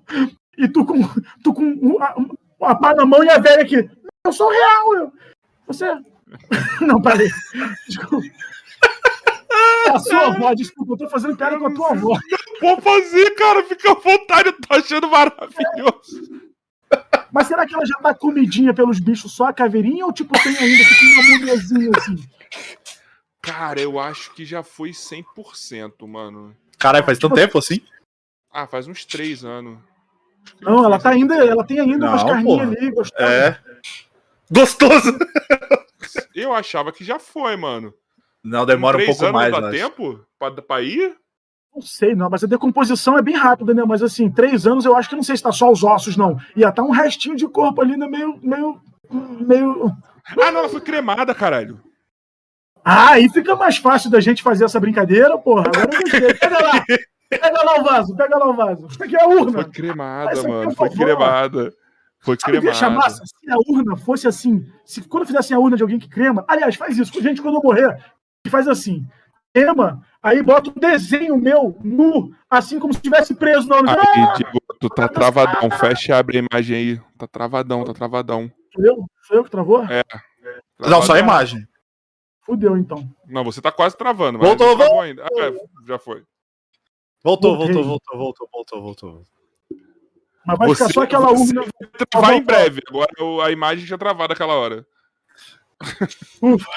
e tu com, tu com a, a pá na mão e a velha aqui. Eu sou real, eu. Você. Não, parei. Desculpa. É a sua avó, desculpa, eu tô fazendo piada com a tua avó. Vou fazer, cara, fica à vontade, eu tô achando maravilhoso. Mas será que ela já tá comidinha pelos bichos só a caveirinha ou tipo tem ainda que tem uma mulherzinha assim? Cara, eu acho que já foi 100%, mano. Caralho, faz tanto tipo, tempo assim? Ah, faz uns três anos. Não, ela tá ainda, ela tem ainda não, umas carninhas ali, gostosas. É. Gostoso! Eu achava que já foi, mano. Não, demora um pouco mais. Dá tempo pra, pra ir? Não sei, não, mas a decomposição é bem rápida, né? Mas assim, três anos eu acho que não sei se tá só os ossos, não. Ia tá um restinho de corpo ali, né? Meio. meio. meio. Ah, não, ela foi cremada, caralho. Ah, aí fica mais fácil da gente fazer essa brincadeira, porra. Agora eu gostei. Pega lá. Pega lá o vaso, pega lá o vaso. Isso aqui é a urna. Foi cremada, mano. Foi cremada. Foi Sabe cremada. Deixa massa? Se a urna fosse assim, se quando fizesse a urna de alguém que crema, aliás, faz isso. Gente, quando eu morrer, faz assim. Crema, aí bota um desenho meu nu, assim como se estivesse preso na urna. Aí, Diego, tu tá travadão. Fecha e abre a imagem aí. Tá travadão, tá travadão. Eu? Foi eu que travou? É. Travadão. Não, só a imagem. Fudeu, então. Não, você tá quase travando. Mas voltou, voltou. Ainda. Ah, é, já foi. Voltou, voltou, voltou, voltou, voltou, voltou. Mas vai você, ficar só aquela urna. Vai em breve. Agora a imagem já travada aquela hora. Ufa.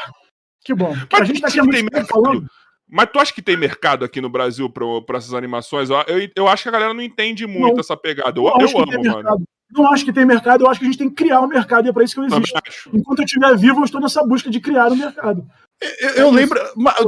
Que bom. Mas a gente tá aqui tem falando. Mas tu acha que tem mercado aqui no Brasil para essas animações? Eu, eu, eu, acho que a galera não entende muito não, essa pegada. Eu, eu amo, mano. Não acho que tem mercado, eu acho que a gente tem que criar o um mercado e é para isso que eu existo. Enquanto eu estiver vivo, eu estou nessa busca de criar o um mercado. Eu, eu lembro,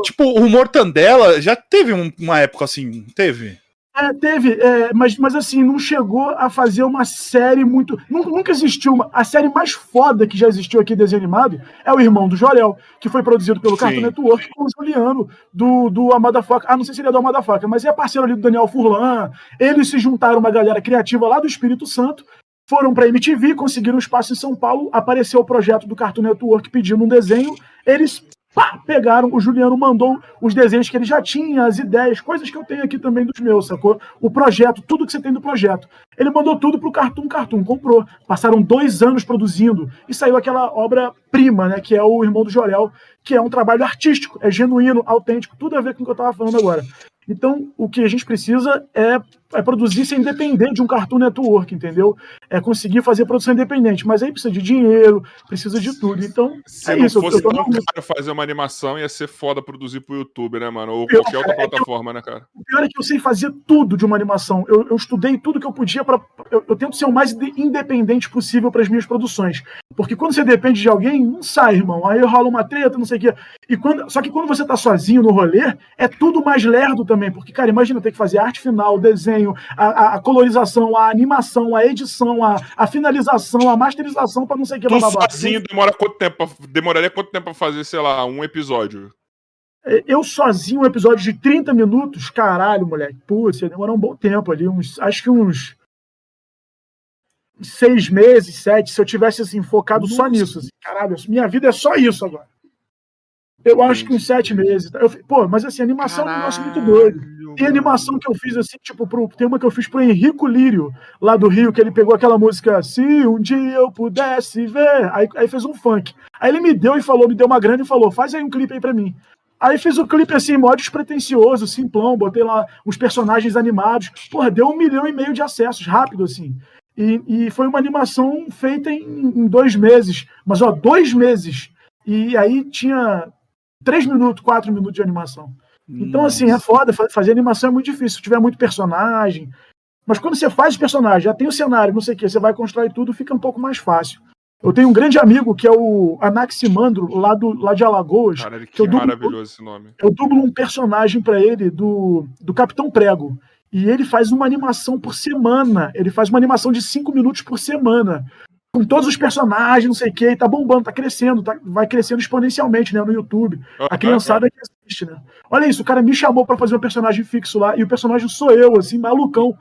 tipo, o Mortandela já teve uma época assim, teve? É, teve, é, mas, mas assim, não chegou a fazer uma série muito. Nunca, existiu uma. A série mais foda que já existiu aqui desenho animado é o Irmão do Jorel, que foi produzido pelo. Cartoon Network com o Juliano do, do Amada Faca. Ah, não sei se ele é do Amada Faca, mas é parceiro ali do Daniel Furlan. Eles se juntaram uma galera criativa lá do Espírito Santo, foram pra MTV, conseguiram espaço em São Paulo, apareceu o projeto do Cartoon Network pedindo um desenho. Eles pá, pegaram, o Juliano mandou os desenhos que ele já tinha, as ideias, coisas que eu tenho aqui também dos meus, sacou? O projeto, tudo que você tem do projeto. Ele mandou tudo pro Cartoon, Cartoon comprou. Passaram dois anos produzindo e saiu aquela obra-prima, né, que é o Irmão do Jorel, que é um trabalho artístico, é genuíno, autêntico, tudo a ver com o que eu tava falando agora. Então, o que a gente precisa é, é, produzir sem depender de um Cartoon Network, entendeu? É conseguir fazer produção independente. Mas aí precisa de dinheiro, precisa de tudo. Então, Se é não isso, fosse tão caro fazer uma animação, ia ser foda produzir pro YouTube, né, mano? Ou qualquer outra é plataforma, eu, né, cara? O pior é que eu sei fazer tudo de uma animação. Eu, eu estudei tudo que eu podia para eu, eu, tento ser o mais independente possível para as minhas produções. Porque quando você depende de alguém, não sai, irmão. Aí rola uma treta, não sei o quê. E quando, só que quando você tá sozinho no rolê, é tudo mais lerdo também, porque, cara, imagina ter que fazer arte final, desenho, a, a, a colorização, a animação, a edição, a, a finalização, a masterização para não sei o que. Tu sozinho demora quanto tempo? Demoraria quanto tempo pra fazer, sei lá, um episódio? É, eu sozinho, um episódio de 30 minutos, caralho, moleque. Putz, ia demorar um bom tempo ali, uns, acho que uns seis meses, sete, se eu tivesse assim, focado Nossa. só nisso. Assim, caralho, minha vida é só isso agora. Eu acho que uns sete meses. Eu, pô, mas assim, animação Caralho, é um negócio muito doido. Tem animação que eu fiz assim, tipo, pro, tem uma que eu fiz pro Henrico Lírio, lá do Rio, que ele pegou aquela música Se um dia eu pudesse ver. Aí, aí fez um funk. Aí ele me deu e falou, me deu uma grana e falou: faz aí um clipe aí pra mim. Aí fiz o um clipe assim, mó despretensioso, simplão, botei lá uns personagens animados. Porra, deu um milhão e meio de acessos, rápido assim. E, e foi uma animação feita em, em dois meses. Mas, ó, dois meses. E aí tinha três minutos, quatro minutos de animação. Então, assim, é foda. Fazer animação é muito difícil. Se tiver muito personagem. Mas quando você faz personagem, já tem o cenário, não sei o que, você vai constrói tudo, fica um pouco mais fácil. Eu tenho um grande amigo que é o Anaximandro, lá, do, lá de Alagoas. Cara, que, que dublo, maravilhoso esse nome. Eu dublo um personagem para ele do, do Capitão Prego. E ele faz uma animação por semana. Ele faz uma animação de cinco minutos por semana com todos os personagens, não sei o que, e tá bombando, tá crescendo, tá, vai crescendo exponencialmente, né, no YouTube. A criançada que assiste, né? Olha isso, o cara me chamou para fazer um personagem fixo lá, e o personagem sou eu, assim, malucão,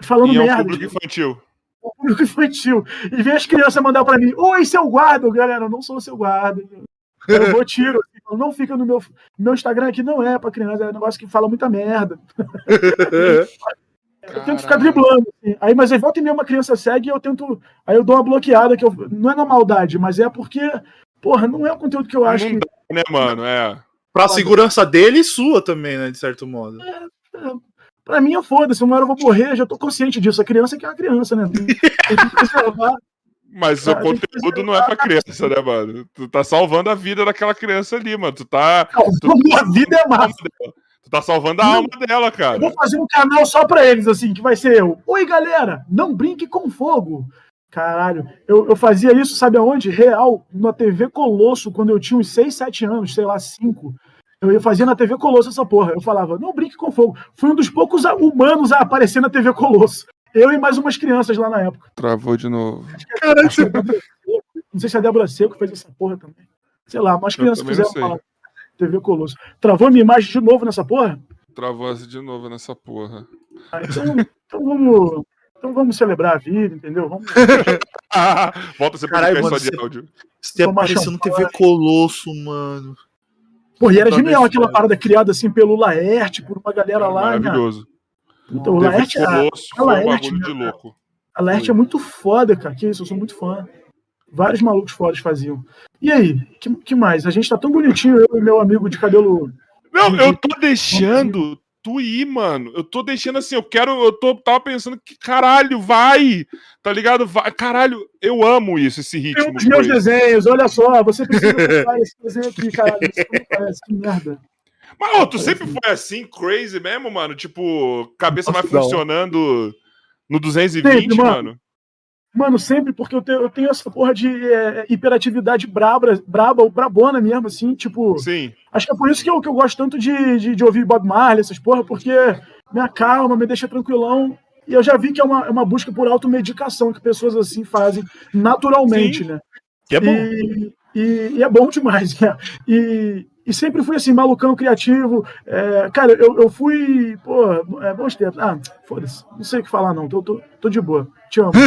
falando e merda. É um público infantil. Um público infantil. E vem as crianças mandar para mim, oi, seu guarda, galera, eu não sou seu guarda. Eu vou tiro, assim, não fica no meu, meu Instagram aqui, não é pra criança, é um negócio que fala muita merda. Eu tento ficar driblando. Assim. Aí, mas aí volta e meia uma criança segue e eu tento. Aí eu dou uma bloqueada, que eu, não é na maldade, mas é porque, porra, não é o conteúdo que eu acho. Não dá, que... né, mano? É. Pra segurança dele e sua também, né? De certo modo. É, é, pra mim, é foda-se. Uma hora eu vou morrer, já tô consciente disso. A criança é que é uma criança, né? Tem, tem que preservar. Mas o conteúdo não é pra criança, né, mano? Tu tá salvando a vida daquela criança ali, mano. Tu tá. Não, tu... A vida é massa. Tu tá salvando a não, alma dela, cara. Eu vou fazer um canal só pra eles, assim, que vai ser eu. Oi, galera, não brinque com fogo. Caralho, eu, eu fazia isso, sabe aonde? Real, na TV Colosso, quando eu tinha uns 6, 7 anos, sei lá, 5. Eu fazia na TV Colosso essa porra. Eu falava, não brinque com fogo. Fui um dos poucos humanos a aparecer na TV Colosso. Eu e mais umas crianças lá na época. Travou de novo. Caralho, não sei se a Débora Seco fez essa porra também. Sei lá, mas crianças fizeram falar. TV Colosso. Travou minha imagem de novo nessa porra? Travou de novo nessa porra. Ah, então, então, vamos. Então vamos celebrar a vida, entendeu? Vamos... Volta a ser Caralho, mano, de áudio. Você apareceu no TV Colosso, mano. Pô, e era genial aquela parada criada assim pelo Laerte, por uma galera é lá. Né? Maravilhoso. Né? Então, o Laerte, Colosso, a, a Laerte, um de louco. A Laerte é muito foda, cara. Que isso, eu sou muito fã. Vários malucos fodas faziam. E aí, que, que mais? A gente tá tão bonitinho, eu e meu amigo de cabelo. Não, eu tô deixando tu ir, mano. Eu tô deixando assim, eu quero, eu tô, tava pensando que caralho, vai, tá ligado? Vai, caralho, eu amo isso, esse ritmo. Os meus desenhos, olha só, você precisa comprar esse desenho aqui, caralho, isso não parece, que merda. Mas, ô, tu sempre foi assim, crazy mesmo, mano? Tipo, cabeça Nossa, mais funcionando no 220, sempre, mano. mano. Mano, sempre, porque eu tenho, eu tenho essa porra de é, hiperatividade braba, braba, brabona mesmo, assim, tipo. Sim. Acho que é por isso que eu, que eu gosto tanto de, de, de ouvir Bob Marley, essas porra, porque me acalma, me deixa tranquilão. E eu já vi que é uma, é uma busca por automedicação que pessoas assim fazem naturalmente, Sim. né? Que é bom. E, e, e é bom demais, né? E, e sempre fui assim, malucão, criativo. É, cara, eu, eu fui, pô, é, bons tempos. Ah, foda-se, não sei o que falar, não. Tô, tô, tô de boa. Te amo.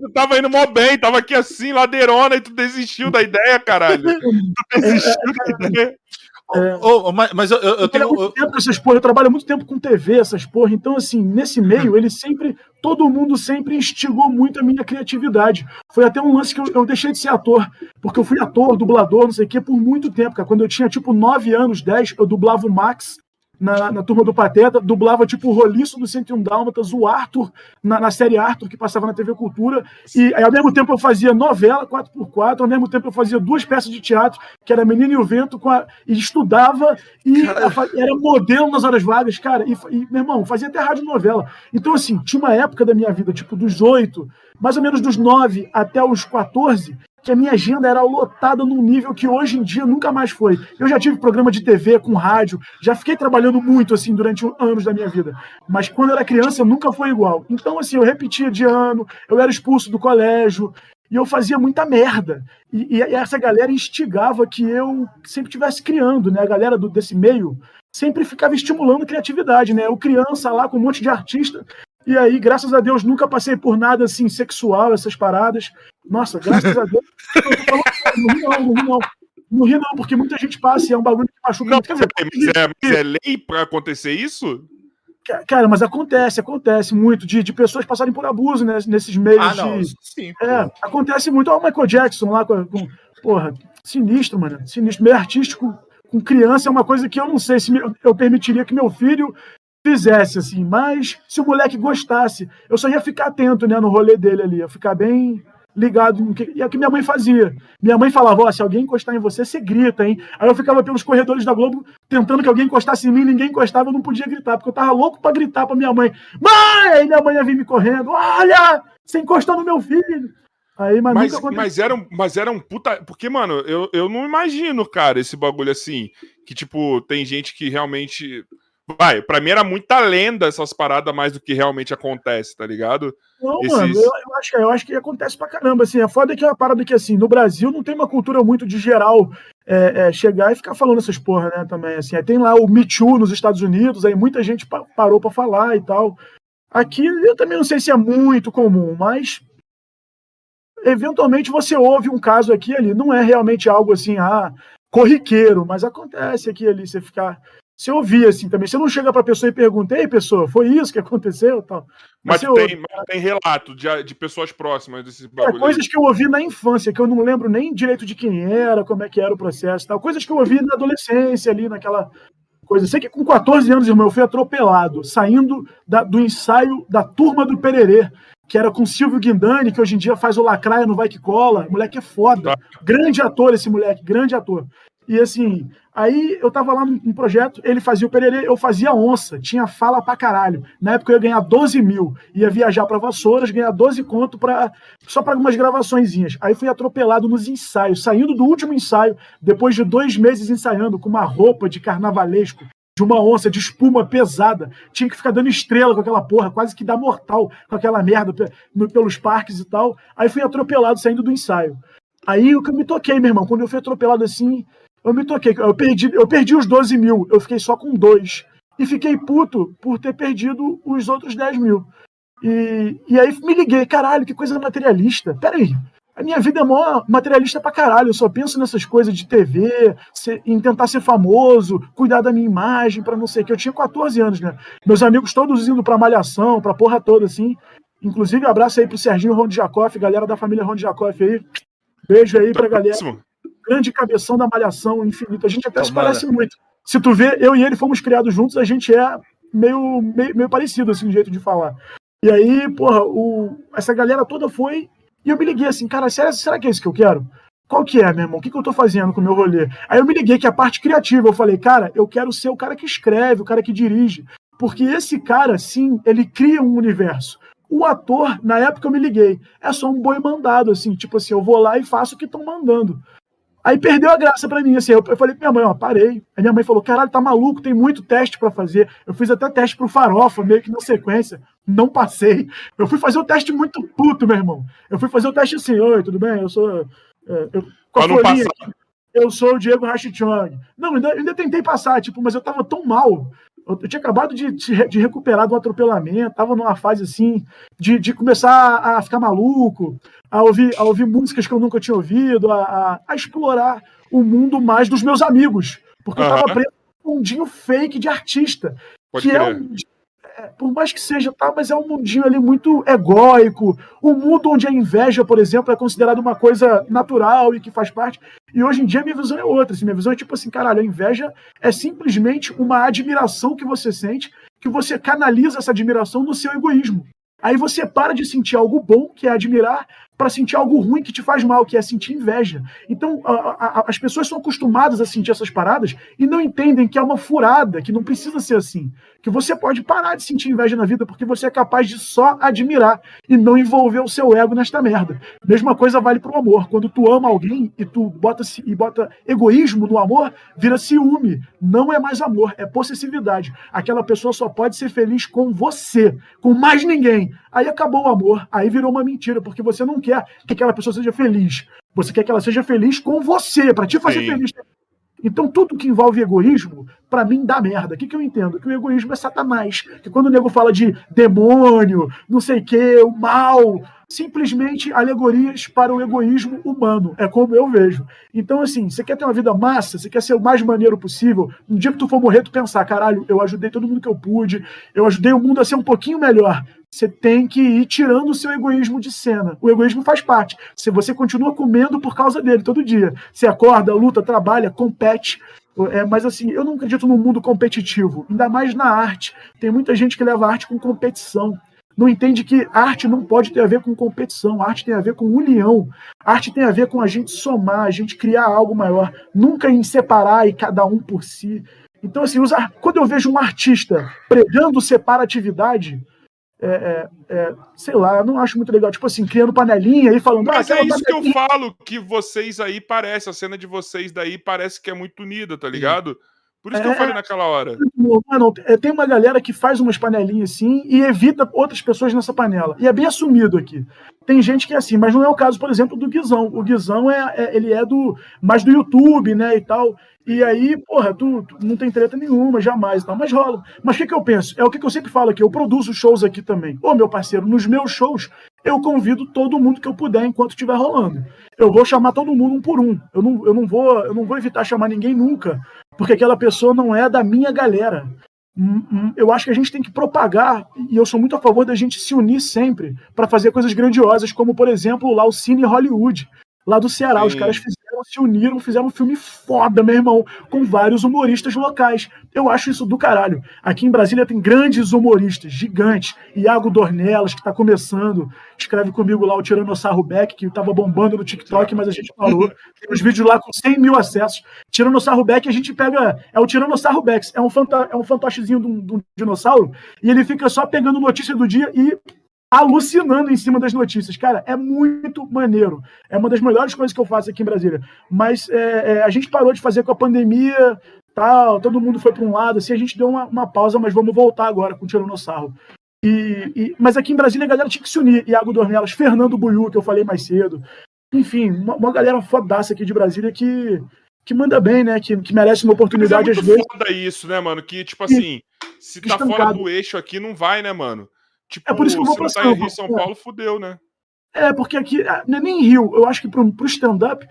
tu tava indo mó bem, tava aqui assim, ladeirona, e tu desistiu da ideia, caralho. Tu desistiu é, da ideia. É, oh, mas, mas eu, eu, eu tenho. Muito tempo essas porra, eu trabalho muito tempo com TV, essas porra. Então, assim, nesse meio, ele sempre. Todo mundo sempre instigou muito a minha criatividade. Foi até um lance que eu, eu deixei de ser ator, porque eu fui ator, dublador, não sei o quê, por muito tempo, cara. Quando eu tinha tipo 9 anos, 10, eu dublava o Max na, na turma do Pateta, dublava tipo o Roliço do 101 Dálmatas, o Arthur, na, na, série Arthur, que passava na TV Cultura, e aí, ao mesmo tempo eu fazia novela 4x4, ao mesmo tempo eu fazia duas peças de teatro, que era Menino e o Vento, a, e estudava, e a, era modelo nas horas vagas, cara, e, e, meu irmão, fazia até rádio novela. Então, assim, tinha uma época da minha vida, tipo, dos oito, mais ou menos dos nove até os 14, que a minha agenda era lotada num nível que hoje em dia nunca mais foi. Eu já tive programa de TV com rádio, já fiquei trabalhando muito assim durante anos da minha vida, mas quando era criança nunca foi igual. Então assim, eu repetia de ano, eu era expulso do colégio e eu fazia muita merda. E, e essa galera instigava que eu sempre estivesse criando, né? A galera do, desse meio sempre ficava estimulando criatividade, né? Eu criança lá com um monte de artista e aí, graças a Deus, nunca passei por nada assim sexual, essas paradas. Nossa, graças a Deus. não ri não, não ri não. Não ri não, porque muita gente passa e é um bagulho que machuca. Não, Quer dizer, mas, é, é lei para acontecer isso? Cara, mas acontece, acontece muito de, de pessoas passarem por abuso né, nesses meios ah, não, de. Sim, é, acontece muito. Olha o Michael Jackson lá com, com. Porra, sinistro, mano. Sinistro. Meio artístico com criança é uma coisa que eu não sei se eu permitiria que meu filho fizesse, assim. Mas se o moleque gostasse, eu só ia ficar atento, né, no rolê dele ali. Ia ficar bem ligado no que. E é o que minha mãe fazia. Minha mãe falava: Ó, se alguém encostar em você, você grita, hein? Aí eu ficava pelos corredores da Globo tentando que alguém encostasse em mim, ninguém encostava, eu não podia gritar, porque eu tava louco para gritar pra minha mãe: Mãe! Aí minha mãe ia vir me correndo: Olha! Você encostou no meu filho! Aí, mas, mas, mas, era, um, mas era um puta. Porque, mano, eu, eu não imagino, cara, esse bagulho assim. Que, tipo, tem gente que realmente Vai, pra mim era muita lenda essas paradas mais do que realmente acontece, tá ligado? Não, Esses... mano, eu, eu, acho, eu acho que acontece pra caramba, assim, a foda é que é uma parada que, assim, no Brasil não tem uma cultura muito de geral é, é, chegar e ficar falando essas porra, né, também, assim, aí tem lá o Me Too nos Estados Unidos, aí muita gente pa parou pra falar e tal. Aqui, eu também não sei se é muito comum, mas eventualmente você ouve um caso aqui ali, não é realmente algo assim, ah, corriqueiro, mas acontece aqui ali, você ficar você ouvia assim também. Você não chega para a pessoa e pergunta, ei, pessoa, foi isso que aconteceu? Tal. Mas, mas, tem, mas tem, relato de, de pessoas próximas desses é, Coisas que eu ouvi na infância, que eu não lembro nem direito de quem era, como é que era o processo tal. Coisas que eu ouvi na adolescência ali, naquela coisa. Sei que com 14 anos, irmão, eu fui atropelado, saindo da, do ensaio da turma do Pererê, que era com Silvio Guindani, que hoje em dia faz o Lacraia no Vai Que Cola. O moleque é foda. Tá. Grande ator esse moleque, grande ator. E assim, aí eu tava lá num projeto, ele fazia o pererê, eu fazia onça, tinha fala pra caralho. Na época eu ia ganhar 12 mil, ia viajar pra Vassouras, ganhar 12 conto pra, só para algumas gravaçõezinhas. Aí fui atropelado nos ensaios, saindo do último ensaio, depois de dois meses ensaiando com uma roupa de carnavalesco, de uma onça de espuma pesada. Tinha que ficar dando estrela com aquela porra, quase que dá mortal com aquela merda pelos parques e tal. Aí fui atropelado saindo do ensaio. Aí o que eu me toquei, meu irmão, quando eu fui atropelado assim, eu me toquei. Eu perdi, eu perdi os 12 mil, eu fiquei só com dois. E fiquei puto por ter perdido os outros 10 mil. E, e aí me liguei, caralho, que coisa materialista. Peraí, a minha vida é mó materialista pra caralho. Eu só penso nessas coisas de TV, ser, em tentar ser famoso, cuidar da minha imagem, para não sei o que. Eu tinha 14 anos, né? Meus amigos todos indo pra malhação, pra porra toda, assim. Inclusive, abraço aí pro Serginho Ron Jacoff, galera da família Ron Jacoff aí. Beijo aí pra galera grande cabeção da malhação infinito. A gente até se parece muito. se tu vê, eu e ele fomos criados juntos, a gente é meio, meio, meio parecido, assim, o jeito de falar. E aí, porra, o, essa galera toda foi. E eu me liguei assim, cara, será, será que é isso que eu quero? Qual que é, meu irmão? O que, que eu tô fazendo com o meu rolê? Aí eu me liguei que a parte criativa, eu falei, cara, eu quero ser o cara que escreve, o cara que dirige. Porque esse cara, sim, ele cria um universo. O ator, na época eu me liguei, é só um boi mandado, assim, tipo assim, eu vou lá e faço o que estão mandando. Aí perdeu a graça para mim, assim, eu, eu falei pra minha mãe, ó, parei. Aí minha mãe falou, caralho, tá maluco, tem muito teste para fazer. Eu fiz até teste pro Farofa, meio que na sequência, não passei. Eu fui fazer o teste muito puto, meu irmão. Eu fui fazer o teste assim, oi, tudo bem? Eu sou... É, eu, com a não passar. Eu sou o Diego Rachichong. Não, ainda, ainda tentei passar, tipo, mas eu tava tão mal eu tinha acabado de, de recuperar do atropelamento, estava numa fase assim de, de começar a ficar maluco, a ouvir, a ouvir músicas que eu nunca tinha ouvido, a, a, a explorar o mundo mais dos meus amigos. Porque eu estava preso num mundinho fake de artista. Pode que é crer. é um é, por mais que seja, tá, mas é um mundinho ali muito egóico. Um mundo onde a inveja, por exemplo, é considerada uma coisa natural e que faz parte. E hoje em dia minha visão é outra. Assim, minha visão é tipo assim, caralho, a inveja é simplesmente uma admiração que você sente, que você canaliza essa admiração no seu egoísmo. Aí você para de sentir algo bom, que é admirar, para sentir algo ruim que te faz mal, que é sentir inveja. Então, a, a, as pessoas são acostumadas a sentir essas paradas e não entendem que é uma furada, que não precisa ser assim. Que você pode parar de sentir inveja na vida porque você é capaz de só admirar e não envolver o seu ego nesta merda. Mesma coisa vale pro amor. Quando tu ama alguém e tu bota, e bota egoísmo no amor, vira ciúme. Não é mais amor, é possessividade. Aquela pessoa só pode ser feliz com você, com mais ninguém. Aí acabou o amor, aí virou uma mentira, porque você não quer quer que aquela pessoa seja feliz. Você quer que ela seja feliz com você, para te fazer Sim. feliz. Então, tudo que envolve egoísmo, para mim, dá merda. O que, que eu entendo? Que o egoísmo é satanás. Que quando o nego fala de demônio, não sei o quê, o mal, simplesmente alegorias para o egoísmo humano. É como eu vejo. Então, assim, você quer ter uma vida massa, você quer ser o mais maneiro possível, no dia que tu for morrer, tu pensar, caralho, eu ajudei todo mundo que eu pude, eu ajudei o mundo a ser um pouquinho melhor você tem que ir tirando o seu egoísmo de cena. O egoísmo faz parte. Se você continua comendo por causa dele todo dia, você acorda, luta, trabalha, compete. É, mas assim, eu não acredito num mundo competitivo, ainda mais na arte. Tem muita gente que leva arte com competição. Não entende que arte não pode ter a ver com competição, arte tem a ver com união, arte tem a ver com a gente somar, a gente criar algo maior, nunca em separar e cada um por si. Então, assim, quando eu vejo um artista pregando separatividade, é, é, é, sei lá, eu não acho muito legal. Tipo assim, criando panelinha e falando. Mas ah, é isso panelinha. que eu falo, que vocês aí parece, a cena de vocês daí parece que é muito unida, tá ligado? Por isso que eu falei é, naquela hora. Não, é, tem uma galera que faz umas panelinhas assim e evita outras pessoas nessa panela. E é bem assumido aqui. Tem gente que é assim, mas não é o caso, por exemplo, do Guizão. O Guizão é, é ele é do mais do YouTube, né, e tal. E aí, porra, tu, tu não tem treta nenhuma, jamais, tal, mas rola. Mas o que, que eu penso? É o que, que eu sempre falo aqui, eu produzo shows aqui também. Ô, meu parceiro, nos meus shows, eu convido todo mundo que eu puder enquanto estiver rolando. Eu vou chamar todo mundo um por um. Eu não, eu não, vou, eu não vou evitar chamar ninguém nunca, porque aquela pessoa não é da minha galera. Hum, hum, eu acho que a gente tem que propagar, e eu sou muito a favor da gente se unir sempre para fazer coisas grandiosas, como, por exemplo, lá o Cine Hollywood, lá do Ceará. Sim. Os caras fizeram se uniram, fizeram um filme foda, meu irmão, com vários humoristas locais. Eu acho isso do caralho. Aqui em Brasília tem grandes humoristas, gigantes. Iago Dornelas, que tá começando, escreve comigo lá o Tiranossauro Beck, que tava bombando no TikTok, mas a gente falou. Tem uns vídeos lá com 100 mil acessos. Tiranossauro Beck, a gente pega. É o Tiranossauro Beck, é um, fanta, é um fantochezinho de um, de um dinossauro, e ele fica só pegando notícia do dia e alucinando em cima das notícias. Cara, é muito maneiro. É uma das melhores coisas que eu faço aqui em Brasília. Mas é, é, a gente parou de fazer com a pandemia, tal, todo mundo foi para um lado, assim, a gente deu uma, uma, pausa, mas vamos voltar agora com o Tiranossauro. E, e, mas aqui em Brasília a galera tinha que se unir. Iago Dornelas, Fernando Buiu, que eu falei mais cedo. Enfim, uma, uma galera fodaça aqui de Brasília que, que manda bem, né? Que, que merece uma oportunidade mas é muito às vezes. foda isso, né, mano? Que, tipo assim, se tá fora do eixo aqui, não vai, né, mano? Tipo, é por isso que eu vou pra tá em Rio, São Paulo, fudeu, né? É, porque aqui, ah, não é nem Rio, eu acho que pro, pro stand-up,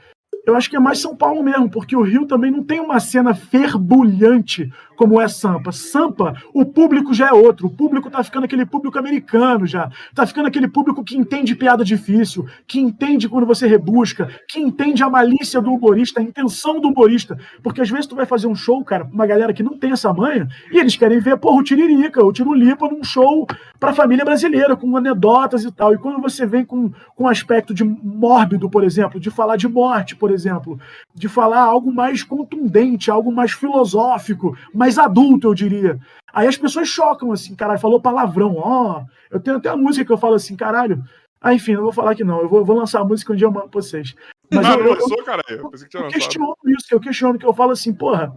eu acho que é mais São Paulo mesmo, porque o Rio também não tem uma cena ferbulhante como é Sampa. Sampa, o público já é outro. O público tá ficando aquele público americano já. Tá ficando aquele público que entende piada difícil, que entende quando você rebusca, que entende a malícia do humorista, a intenção do humorista. Porque às vezes tu vai fazer um show, cara, uma galera que não tem essa manha, e eles querem ver, porra, o Tiririca, o Tirulipa num show pra família brasileira, com anedotas e tal. E quando você vem com, com um aspecto de mórbido, por exemplo, de falar de morte, por exemplo, de falar algo mais contundente, algo mais filosófico, mais mais adulto, eu diria. Aí as pessoas chocam assim, caralho, falou palavrão, ó. Eu tenho até a música que eu falo assim, caralho. Ah, enfim, não vou falar que não. Eu vou, vou lançar a música um dia eu mando pra vocês. Mas não, eu, eu, lançou, caralho. Eu, pensei que tinha eu questiono isso, eu questiono que eu falo assim, porra.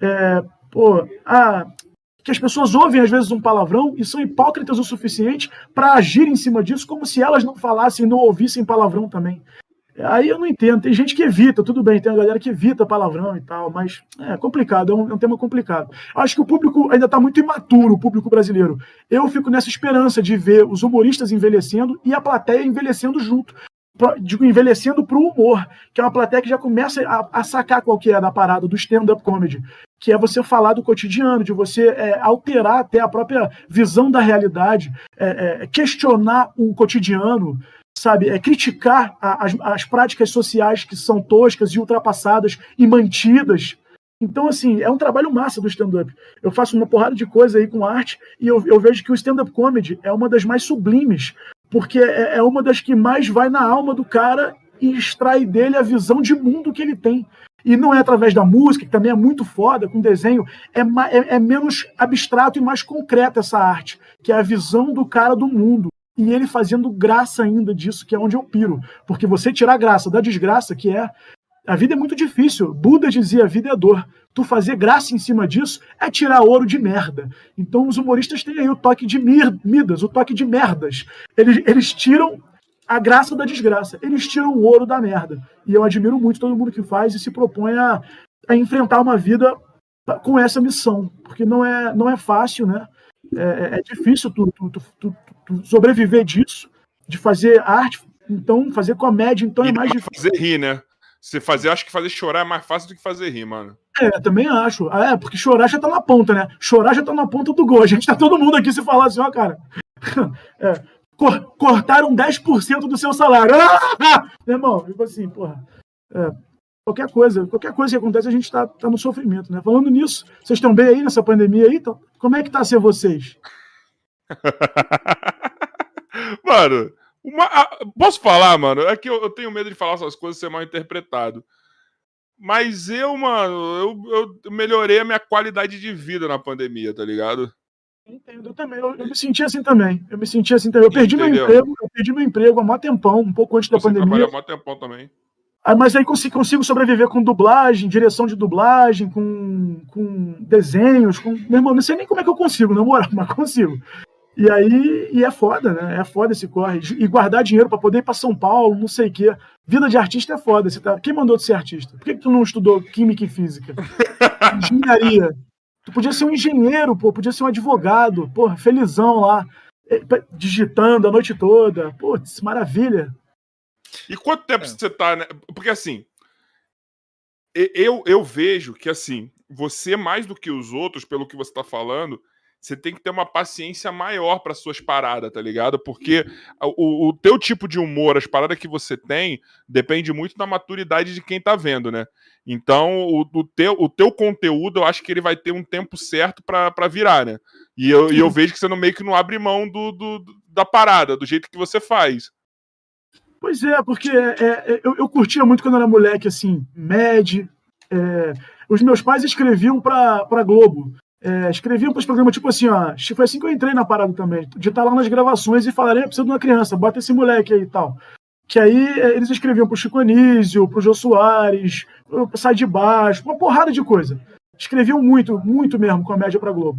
É, pô, ah, que as pessoas ouvem às vezes um palavrão e são hipócritas o suficiente para agir em cima disso como se elas não falassem, não ouvissem palavrão também. Aí eu não entendo. Tem gente que evita, tudo bem, tem a galera que evita palavrão e tal, mas é complicado, é um, é um tema complicado. Acho que o público ainda está muito imaturo, o público brasileiro. Eu fico nessa esperança de ver os humoristas envelhecendo e a plateia envelhecendo junto. Digo, envelhecendo para o humor, que é uma plateia que já começa a, a sacar qual que é da parada do stand-up comedy, que é você falar do cotidiano, de você é, alterar até a própria visão da realidade, é, é, questionar o cotidiano, sabe, é criticar a, as, as práticas sociais que são toscas e ultrapassadas e mantidas. Então, assim, é um trabalho massa do stand-up. Eu faço uma porrada de coisa aí com arte e eu, eu vejo que o stand-up comedy é uma das mais sublimes, porque é, é uma das que mais vai na alma do cara e extrai dele a visão de mundo que ele tem. E não é através da música, que também é muito foda, com desenho, é, é, é menos abstrato e mais concreta essa arte, que é a visão do cara do mundo e ele fazendo graça ainda disso, que é onde eu piro. Porque você tirar graça da desgraça, que é. A vida é muito difícil. Buda dizia: a vida é dor. Tu fazer graça em cima disso é tirar ouro de merda. Então os humoristas têm aí o toque de mir, Midas, o toque de merdas. Eles, eles tiram a graça da desgraça. Eles tiram o ouro da merda. E eu admiro muito todo mundo que faz e se propõe a, a enfrentar uma vida com essa missão. Porque não é, não é fácil, né? É, é, é difícil tu, tu, tu, tu, sobreviver disso, de fazer arte, então fazer comédia, então é e é mais difícil. Fazer rir, né? Você fazer, acho que fazer chorar é mais fácil do que fazer rir, mano. É, também acho. Ah, é, porque chorar já tá na ponta, né? Chorar já tá na ponta do gol. A gente tá todo mundo aqui se falar assim, ó, cara. É, cor, cortaram 10% do seu salário. Ah! Meu irmão, tipo assim, porra. É, qualquer coisa, qualquer coisa que acontece, a gente tá, tá no sofrimento, né? Falando nisso, vocês estão bem aí nessa pandemia aí? Então, como é que tá ser vocês? mano, uma, posso falar, mano? É que eu, eu, tenho medo de falar essas coisas ser mal interpretado. Mas eu, mano, eu, eu melhorei a minha qualidade de vida na pandemia, tá ligado? Entendo, eu também. Eu, eu, me senti assim também. Eu me senti assim também. Eu perdi Entendeu? meu emprego, eu perdi meu emprego há mó tempão, um pouco antes da Você pandemia. Há mó tempão também. Ah, mas aí consigo, consigo sobreviver com dublagem, direção de dublagem, com, com desenhos, com. Meu irmão, não sei nem como é que eu consigo, na moral, mas consigo. E aí, e é foda, né? É foda esse corre. E guardar dinheiro para poder ir para São Paulo, não sei o quê. Vida de artista é foda. Você tá... Quem mandou tu ser artista? Por que, que tu não estudou química e física? Engenharia. Tu podia ser um engenheiro, pô, podia ser um advogado, pô, felizão lá, eh, digitando a noite toda. Putz, maravilha. E quanto tempo é. você tá, né? Porque assim, eu, eu vejo que assim, você mais do que os outros, pelo que você tá falando, você tem que ter uma paciência maior para suas paradas, tá ligado? Porque o, o teu tipo de humor, as paradas que você tem, depende muito da maturidade de quem tá vendo, né? Então, o, o, teu, o teu conteúdo, eu acho que ele vai ter um tempo certo para virar, né? E eu, e eu vejo que você não, meio que não abre mão do, do, da parada, do jeito que você faz. Pois é, porque é, é, eu, eu, curtia muito quando era moleque, assim, Mad. É, os meus pais escreviam para Globo. É, escreviam para os programas, tipo assim, ó. Foi assim que eu entrei na parada também. De estar lá nas gravações e falarem, precisa de uma criança, bota esse moleque aí e tal. Que aí é, eles escreviam pro Chico Anísio, pro Jô Soares, pro Sai de Baixo, uma porrada de coisa. Escreviam muito, muito mesmo comédia para Globo.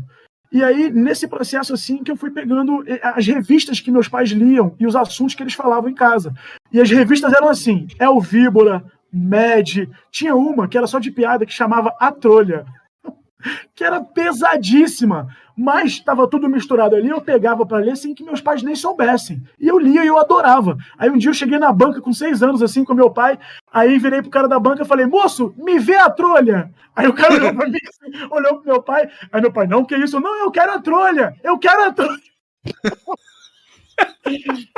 E aí, nesse processo, assim, que eu fui pegando as revistas que meus pais liam e os assuntos que eles falavam em casa. E as revistas eram assim: El Víbora, Med, tinha uma que era só de piada que chamava A Trolha. Que era pesadíssima, mas estava tudo misturado ali. Eu pegava para ler sem que meus pais nem soubessem. E eu lia e eu adorava. Aí um dia eu cheguei na banca com seis anos, assim, com meu pai. Aí virei pro cara da banca e falei, moço, me vê a trolha. Aí o cara olhou pra mim, assim, olhou pro meu pai. Aí meu pai, não, que isso? Não, eu quero a trolha, eu quero a trolha.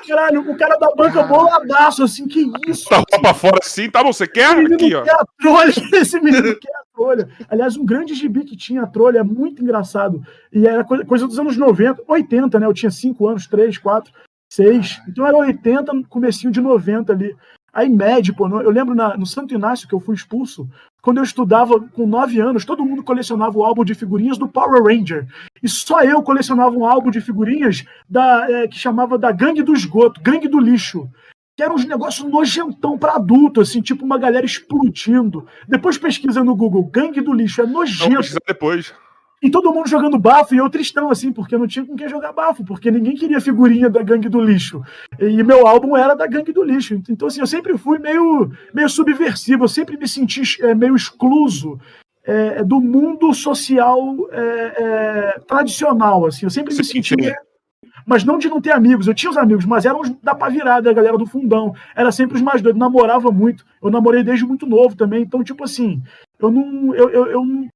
Caralho, o cara da banca boladaço, assim, que isso? Tá pra fora assim, tá bom, você quer? Aqui, ó. Quer a trolha, esse menino quer a trolha. Aliás, um grande gibi que tinha a trolha, é muito engraçado. E era coisa, coisa dos anos 90, 80, né? Eu tinha 5 anos, 3, 4, 6. Então era 80, comecinho de 90 ali. Aí médico, eu lembro na, no Santo Inácio que eu fui expulso, quando eu estudava com 9 anos, todo mundo colecionava o álbum de figurinhas do Power Ranger. E só eu colecionava um álbum de figurinhas da, é, que chamava da Gangue do Esgoto, Gangue do Lixo. Que eram uns negócios nojentão para adulto, assim, tipo uma galera explodindo. Depois pesquisa no Google, Gangue do Lixo, é nojento. Não, depois. E todo mundo jogando bafo e eu tristão, assim, porque não tinha com quem jogar bafo, porque ninguém queria figurinha da gangue do lixo. E meu álbum era da gangue do lixo. Então, assim, eu sempre fui meio, meio subversivo, eu sempre me senti é, meio excluso é, do mundo social é, é tradicional, assim. Eu sempre me senti. Mas não de não ter amigos. Eu tinha os amigos, mas eram os da pá virada, a galera do fundão. Era sempre os mais doidos. Namorava muito. Eu namorei desde muito novo também. Então, tipo assim, eu não. Eu, eu, eu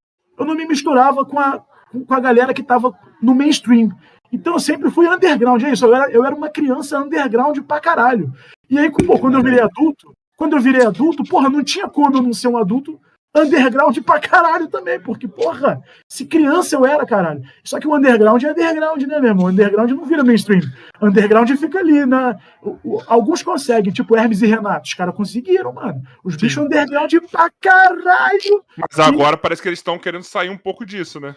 eu não me misturava com a, com a galera que estava no mainstream. Então eu sempre fui underground, é isso. Eu era, eu era uma criança underground pra caralho. E aí, pô, quando eu virei adulto, quando eu virei adulto, porra, não tinha como eu não ser um adulto underground pra caralho também, porque, porra, se criança eu era, caralho. Só que o underground é underground, né, meu irmão? Underground não vira mainstream. Underground fica ali, né? Alguns conseguem, tipo Hermes e Renato. Os caras conseguiram, mano. Os Sim. bichos underground pra caralho. Mas agora parece que eles estão querendo sair um pouco disso, né?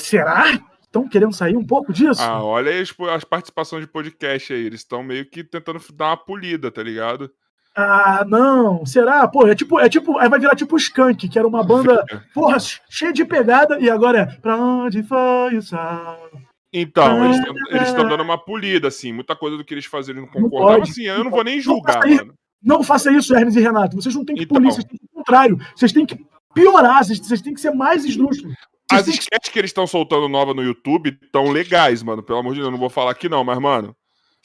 Será? Estão querendo sair um pouco disso? Ah, olha aí as, as participações de podcast aí. Eles estão meio que tentando dar uma polida, tá ligado? Ah, não, será? Pô, é tipo, é tipo, aí vai virar tipo Skank, que era uma banda, porra, cheia de pegada, e agora é pra onde foi o sal? Então, eles estão dando uma polida, assim, muita coisa do que eles faziam não concordava, assim, eu não vou nem julgar, não mano. Não faça isso, Hermes e Renato, vocês não têm que então, polir, vocês têm que contrário, vocês têm que piorar, vocês, vocês têm que ser mais esdrúxulos. As sketches que eles estão soltando nova no YouTube estão legais, mano, pelo amor de Deus, eu não vou falar aqui não, mas, mano,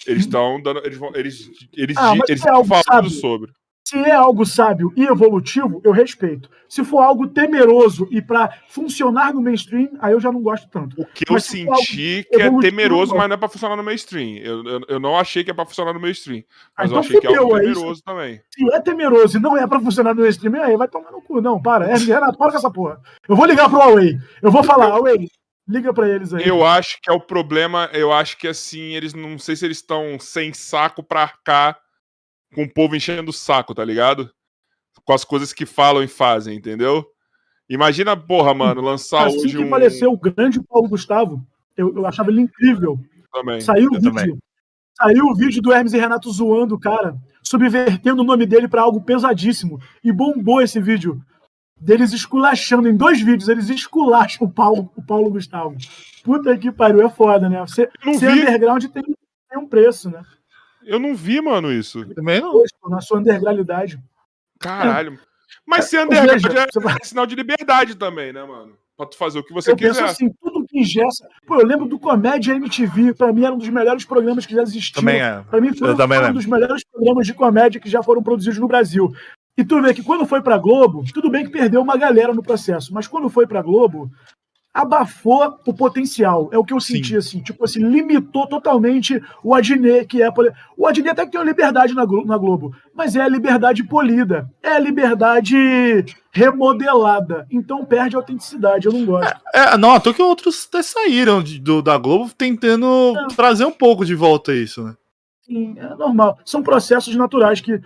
eles estão dando. Eles vão. Eles, eles, ah, eles é estão falando sábio. sobre. Se é algo sábio e evolutivo, eu respeito. Se for algo temeroso e para funcionar no mainstream, aí eu já não gosto tanto. O que mas eu senti que é temeroso, mas não é para funcionar no mainstream. Eu, eu, eu, não achei que é para funcionar no mainstream. Mas ah, então eu achei que é algo temeroso é também. Se é temeroso e não é para funcionar no mainstream, aí vai tomar no cu. Não, para. É, Renato, para com essa porra. Eu vou ligar pro Huawei. Eu vou falar, Huawei, Liga para eles aí. Eu acho que é o problema. Eu acho que assim, eles não sei se eles estão sem saco pra arcar com o povo enchendo o saco, tá ligado? Com as coisas que falam e fazem, entendeu? Imagina, porra, mano, lançar assim hoje que um. faleceu o grande Paulo Gustavo, eu, eu achava ele incrível. Também. Saiu o vídeo. Também. Saiu o vídeo do Hermes e Renato zoando o cara, subvertendo o nome dele para algo pesadíssimo. E bombou esse vídeo deles esculachando em dois vídeos, eles esculacham o Paulo, o Paulo Gustavo. Puta que pariu, é foda, né? Você, ser underground tem, tem, um preço, né? Eu não vi, mano, isso. Também não. Na sua undergroundidade. Caralho. É. Mas ser underground veja, é, é sinal de liberdade também, né, mano? Pra tu fazer o que você eu quiser. Penso assim, tudo que ingessa. Pô, eu lembro do Comédia MTV, pra mim era um dos melhores programas que já existiam. Também é. Pra mim foi um, um dos melhores programas de comédia que já foram produzidos no Brasil. E tu vê que quando foi para Globo, tudo bem que perdeu uma galera no processo, mas quando foi para Globo, abafou o potencial. É o que eu senti, Sim. assim. Tipo assim, limitou totalmente o Adnet, que é. O Adnet até que tem uma liberdade na Globo, mas é a liberdade polida. É a liberdade remodelada. Então perde a autenticidade. Eu não gosto. É, é não, até que outros até saíram de, do, da Globo tentando é. trazer um pouco de volta isso, né? Sim, é normal. São processos naturais que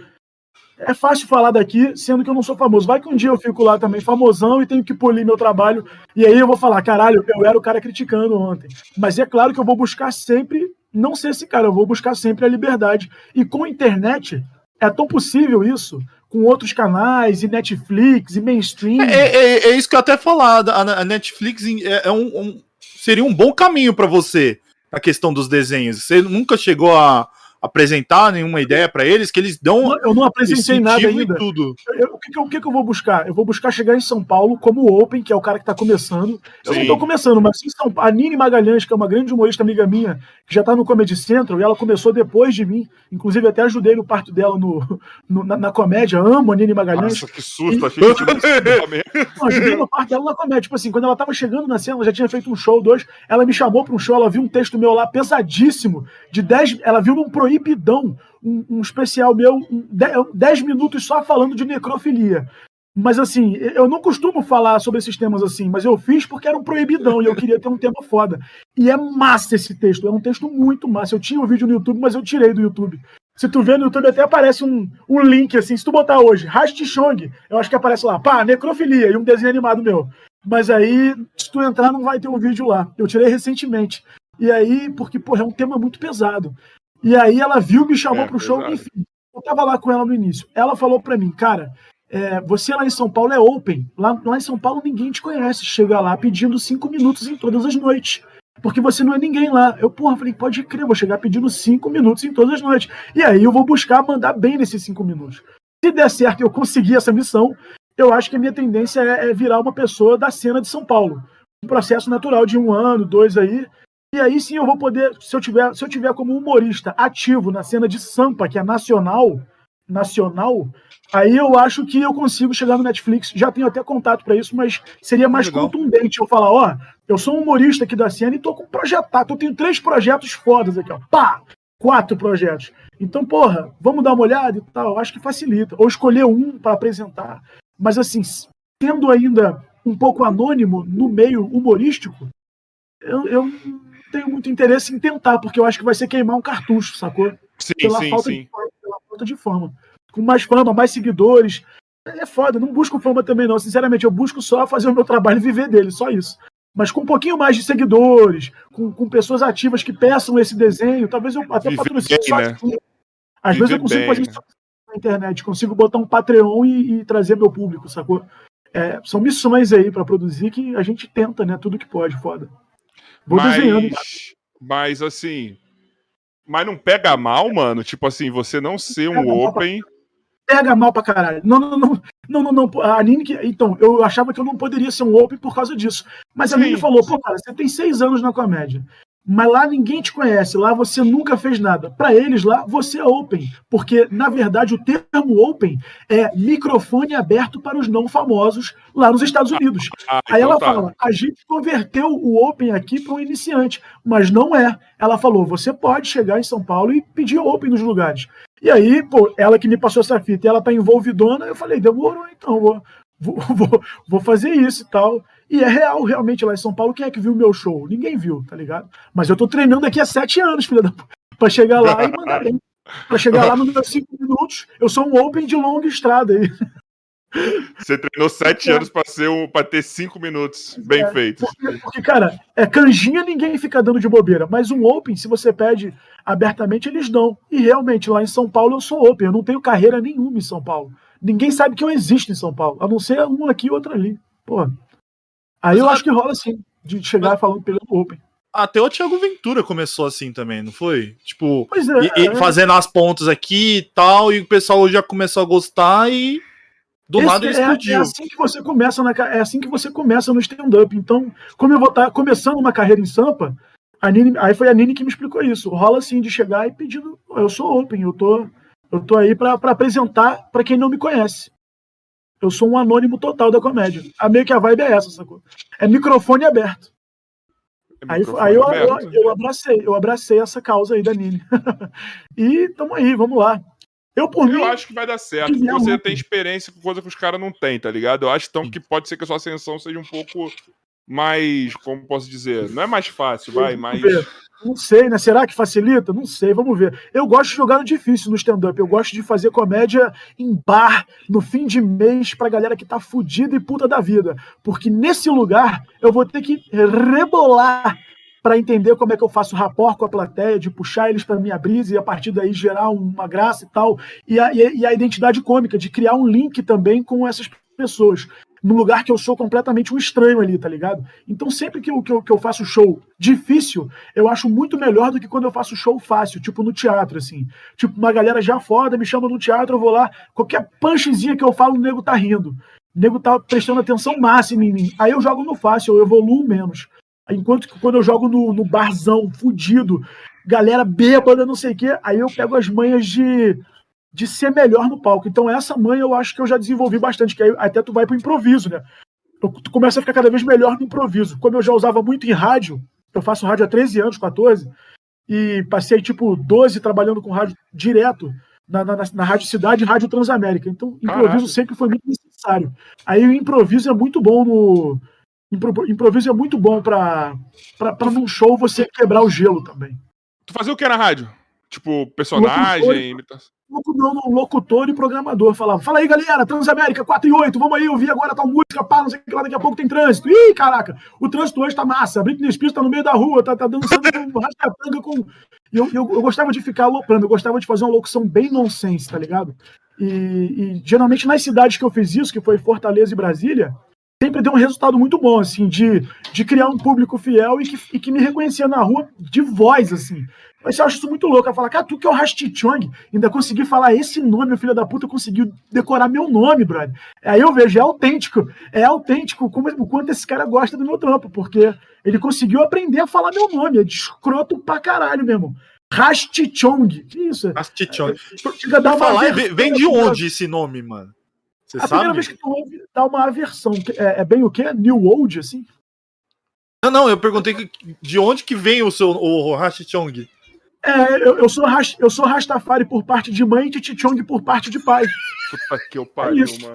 é fácil falar daqui, sendo que eu não sou famoso. Vai que um dia eu fico lá também famosão e tenho que polir meu trabalho, e aí eu vou falar, caralho, eu era o cara criticando ontem. Mas é claro que eu vou buscar sempre não ser esse cara, eu vou buscar sempre a liberdade. E com a internet, é tão possível isso, com outros canais, e Netflix, e mainstream. É, é, é isso que eu até falar, a, Netflix é, é um, um, seria um bom caminho para você, a questão dos desenhos. Você nunca chegou a apresentar nenhuma ideia para eles, que eles dão. Eu não apresentei nada ainda. Tudo. Eu, o, que, que, o que, que, eu vou buscar? Eu vou buscar chegar em São Paulo como Open, que é o cara que está começando. Eu Sim. não estou começando, mas em São A Nini Magalhães, que é uma grande humorista amiga minha, que já está no Comedy Central, e ela começou depois de mim. Inclusive, até ajudei no parto dela no, no na, na, comédia. Amo a Nini Magalhães. Nossa, que susto, achei que tinha não, ajudei no parto dela na comédia. Tipo assim, quando ela estava chegando na cena, ela já tinha feito um show, dois. Ela me chamou para um show, ela viu um texto meu lá pesadíssimo, de 10. Ela viu num proibidão um, um especial meu, 10 minutos só falando de necrofilia. Mas assim, eu não costumo falar sobre esses temas assim, mas eu fiz porque era um proibidão e eu queria ter um tema foda. E é massa esse texto, é um texto muito massa. Eu tinha um vídeo no YouTube, mas eu tirei do YouTube. Se tu vê no YouTube, até aparece um, um link assim. Se tu botar hoje, Chong, eu acho que aparece lá, pá, necrofilia e um desenho animado meu. Mas aí, se tu entrar, não vai ter um vídeo lá. Eu tirei recentemente. E aí, porque, porra, é um tema muito pesado. E aí ela viu, me chamou é, pro show, exato. enfim. Eu tava lá com ela no início. Ela falou para mim, cara, é, você lá em São Paulo é open. Lá, lá em São Paulo ninguém te conhece. Chega lá pedindo cinco minutos em todas as noites. Porque você não é ninguém lá. Eu, porra, falei, pode crer, vou chegar pedindo cinco minutos em todas as noites. E aí eu vou buscar mandar bem nesses cinco minutos. Se der certo eu conseguir essa missão, eu acho que a minha tendência é, é virar uma pessoa da cena de São Paulo. Um processo natural de um ano, dois aí, e aí sim eu vou poder, se eu tiver, se eu tiver como humorista ativo na cena de Sampa, que é nacional, nacional, aí eu acho que eu consigo chegar no Netflix. Já tenho até contato para isso, mas seria mais Legal. contundente eu falar, ó, eu sou um humorista aqui da cena e tô com projetado, eu tenho três projetos fodas aqui, ó. Pá! Quatro projetos. Então, porra, vamos dar uma olhada e tal. Acho que facilita. Ou escolher um para apresentar. Mas assim, tendo ainda um pouco anônimo no meio humorístico, eu, eu tenho muito interesse em tentar, porque eu acho que vai ser queimar um cartucho, sacou? Sim, pela sim, falta sim. De, pela falta de fama. Com mais fama, mais seguidores. É foda, não busco fama também, não. Sinceramente, eu busco só fazer o meu trabalho e viver dele, só isso. Mas com um pouquinho mais de seguidores, com, com pessoas ativas que peçam esse desenho, talvez eu até patrocine só né? Assim. Às Viver vezes eu consigo bem, fazer né? isso na internet, consigo botar um Patreon e, e trazer meu público, sacou? É, são missões aí para produzir que a gente tenta, né? Tudo que pode, foda. Vou mas, desenhando. Mas assim. Mas não pega mal, mano? Tipo assim, você não ser um open. Pega mal pra caralho. Não, não, não. Não, não, não. A Nini, que, então, eu achava que eu não poderia ser um open por causa disso. Mas a Nini falou, pô, cara, você tem seis anos na comédia mas lá ninguém te conhece, lá você nunca fez nada. Para eles lá você é open, porque na verdade o termo open é microfone aberto para os não famosos lá nos Estados Unidos. Ah, Aí então ela tá. fala: a gente converteu o open aqui para um iniciante, mas não é. Ela falou: você pode chegar em São Paulo e pedir open nos lugares. E aí, pô, ela que me passou essa fita, ela tá envolvidona, eu falei: demorou, então vou, vou, vou, vou fazer isso e tal. E é real, realmente, lá em São Paulo, quem é que viu o meu show? Ninguém viu, tá ligado? Mas eu tô treinando aqui há sete anos, filha da pra chegar lá e mandar bem. Pra chegar lá nos meus cinco minutos, eu sou um open de longa estrada aí. Você treinou sete é. anos pra, ser um, pra ter cinco minutos bem é, feitos. Porque, porque, cara, é canjinha ninguém fica dando de bobeira, mas um open, se você pede abertamente, eles dão. E realmente, lá em São Paulo eu sou open, eu não tenho carreira nenhuma em São Paulo. Ninguém sabe que eu existo em São Paulo, a não ser um aqui e outro ali. Pô. Aí eu acho que rola assim, de chegar mas... falando pelo Open. Até o Thiago Ventura começou assim também, não foi? Tipo, é, e, é. fazendo as pontas aqui e tal, e o pessoal já começou a gostar e do Esse, nada ele é, explodiu. É assim que você começa na, é assim que você começa no stand-up. Então, como eu vou estar tá começando uma carreira em Sampa, a Nini, aí foi a Nini que me explicou isso. Rola assim de chegar e pedindo, eu sou open, eu tô, eu tô aí para apresentar para quem não me conhece. Eu sou um anônimo total da comédia. A meio que a vibe é essa, sacou? É microfone aberto. É aí, aí eu, aberto. Eu, eu, abracei, eu abracei essa causa aí da Nini. e tamo aí, vamos lá. Eu, por eu mim, acho que vai dar certo, porque você muito. tem experiência com coisa que os caras não têm, tá ligado? Eu acho então que pode ser que a sua ascensão seja um pouco mais, como posso dizer, não é mais fácil, vai, mais não sei, né? Será que facilita? Não sei, vamos ver. Eu gosto de jogar no difícil no stand-up. Eu gosto de fazer comédia em bar, no fim de mês, pra galera que tá fudida e puta da vida. Porque nesse lugar eu vou ter que rebolar para entender como é que eu faço rapport com a plateia, de puxar eles para minha brisa e a partir daí gerar uma graça e tal. E a, e a identidade cômica, de criar um link também com essas pessoas. Num lugar que eu sou completamente um estranho ali, tá ligado? Então sempre que eu, que eu, que eu faço show difícil, eu acho muito melhor do que quando eu faço show fácil, tipo no teatro, assim. Tipo, uma galera já foda me chama no teatro, eu vou lá, qualquer punchzinha que eu falo, o nego tá rindo. O nego tá prestando atenção máxima em mim. Aí eu jogo no fácil, eu evoluo menos. Enquanto que quando eu jogo no, no barzão, fudido, galera bêbada, não sei o quê, aí eu pego as manhas de de ser melhor no palco. Então, essa manha eu acho que eu já desenvolvi bastante, que aí até tu vai pro improviso, né? Tu começa a ficar cada vez melhor no improviso. Como eu já usava muito em rádio, eu faço rádio há 13 anos, 14, e passei tipo 12 trabalhando com rádio direto na, na, na Rádio Cidade e Rádio Transamérica. Então, improviso Caraca. sempre foi muito necessário. Aí o improviso é muito bom no. Improviso é muito bom para num show você quebrar o gelo também. Tu fazia o que na rádio? Tipo, personagem, imitação? Não, locutor e programador falava: Fala aí, galera, Transamérica 4 e 8, vamos aí ouvir agora tal música, pá, não sei o que lá, daqui a pouco tem trânsito. Ih, caraca, o trânsito hoje tá massa. A Britney Spears tá no meio da rua, tá, tá dançando com rascatanga com. E eu, eu, eu, gostava de ficar aloprando, eu gostava de fazer uma locução bem nonsense, tá ligado? E, e geralmente nas cidades que eu fiz isso, que foi Fortaleza e Brasília, sempre deu um resultado muito bom, assim, de, de criar um público fiel e que, e que me reconhecia na rua de voz, assim. Mas eu acho isso muito louco. Ela fala, cara, tu que é o Rastichong, ainda consegui falar esse nome, filho da puta, conseguiu decorar meu nome, brother. Aí eu vejo, é autêntico. É autêntico como, o quanto esse cara gosta do meu trampo, porque ele conseguiu aprender a falar meu nome. É de escroto pra caralho mesmo. Rastichong. Que isso? Rastichong. É, dá falar, vem de onde esse nome, mano? Você a sabe? primeira vez que tu ouve, dá uma aversão. É, é bem o quê? New Old, assim? Não, não, eu perguntei que, de onde que vem o seu o Rastichong? É, eu, eu, sou eu sou Rastafari por parte de mãe e Titichong por parte de pai. Puta que eu pariu, é mano.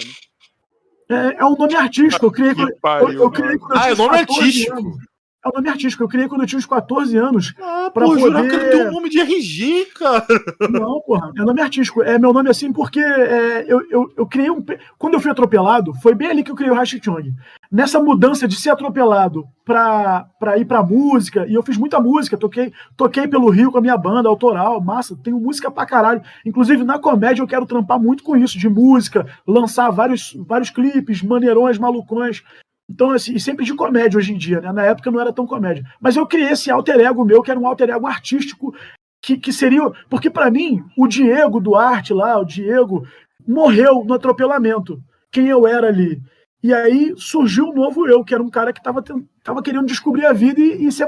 É, é um nome artístico. Eu criei, pariu, eu, eu criei ah, é nome artístico. Anos. É um nome artístico. Eu criei quando eu tinha uns 14 anos. Ah, pra pô, poder... que ele tem um nome de RG, cara. Não, porra. É nome artístico. É meu nome assim porque é, eu, eu, eu criei um. Quando eu fui atropelado, foi bem ali que eu criei o Hashichong. Nessa mudança de ser atropelado pra, pra ir pra música, e eu fiz muita música, toquei, toquei pelo Rio com a minha banda autoral, massa, tenho música pra caralho. Inclusive, na comédia eu quero trampar muito com isso, de música, lançar vários, vários clipes, maneirões, malucões. Então, assim, sempre de comédia hoje em dia, né? Na época não era tão comédia. Mas eu criei esse alter ego meu, que era um alter ego artístico, que, que seria. Porque, para mim, o Diego Duarte lá, o Diego, morreu no atropelamento. Quem eu era ali. E aí surgiu um novo eu, que era um cara que estava tava querendo descobrir a vida e, e, se,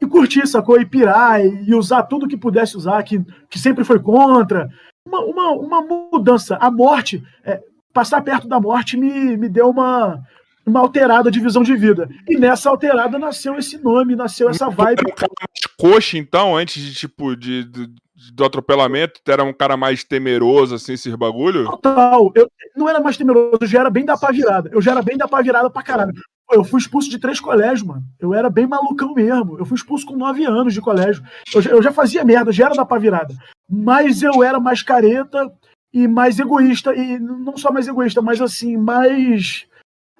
e curtir, sacou? E pirar, e, usar tudo que pudesse usar, que, que sempre foi contra. Uma, uma, uma mudança. A morte, é, passar perto da morte me, me deu uma, uma alterada de visão de vida. E nessa alterada nasceu esse nome, nasceu essa vibe. Era um cara mais coxa, então, antes de tipo de, de, do atropelamento, era um cara mais temeroso, assim, esses bagulho? Total. Eu não era mais temeroso, eu já era bem da pá virada. Eu já era bem da pá virada pra caralho. Eu fui expulso de três colégios, mano. Eu era bem malucão mesmo. Eu fui expulso com nove anos de colégio. Eu já, eu já fazia merda, já era da pá virada. Mas eu era mais careta e mais egoísta. E não só mais egoísta, mas assim, mais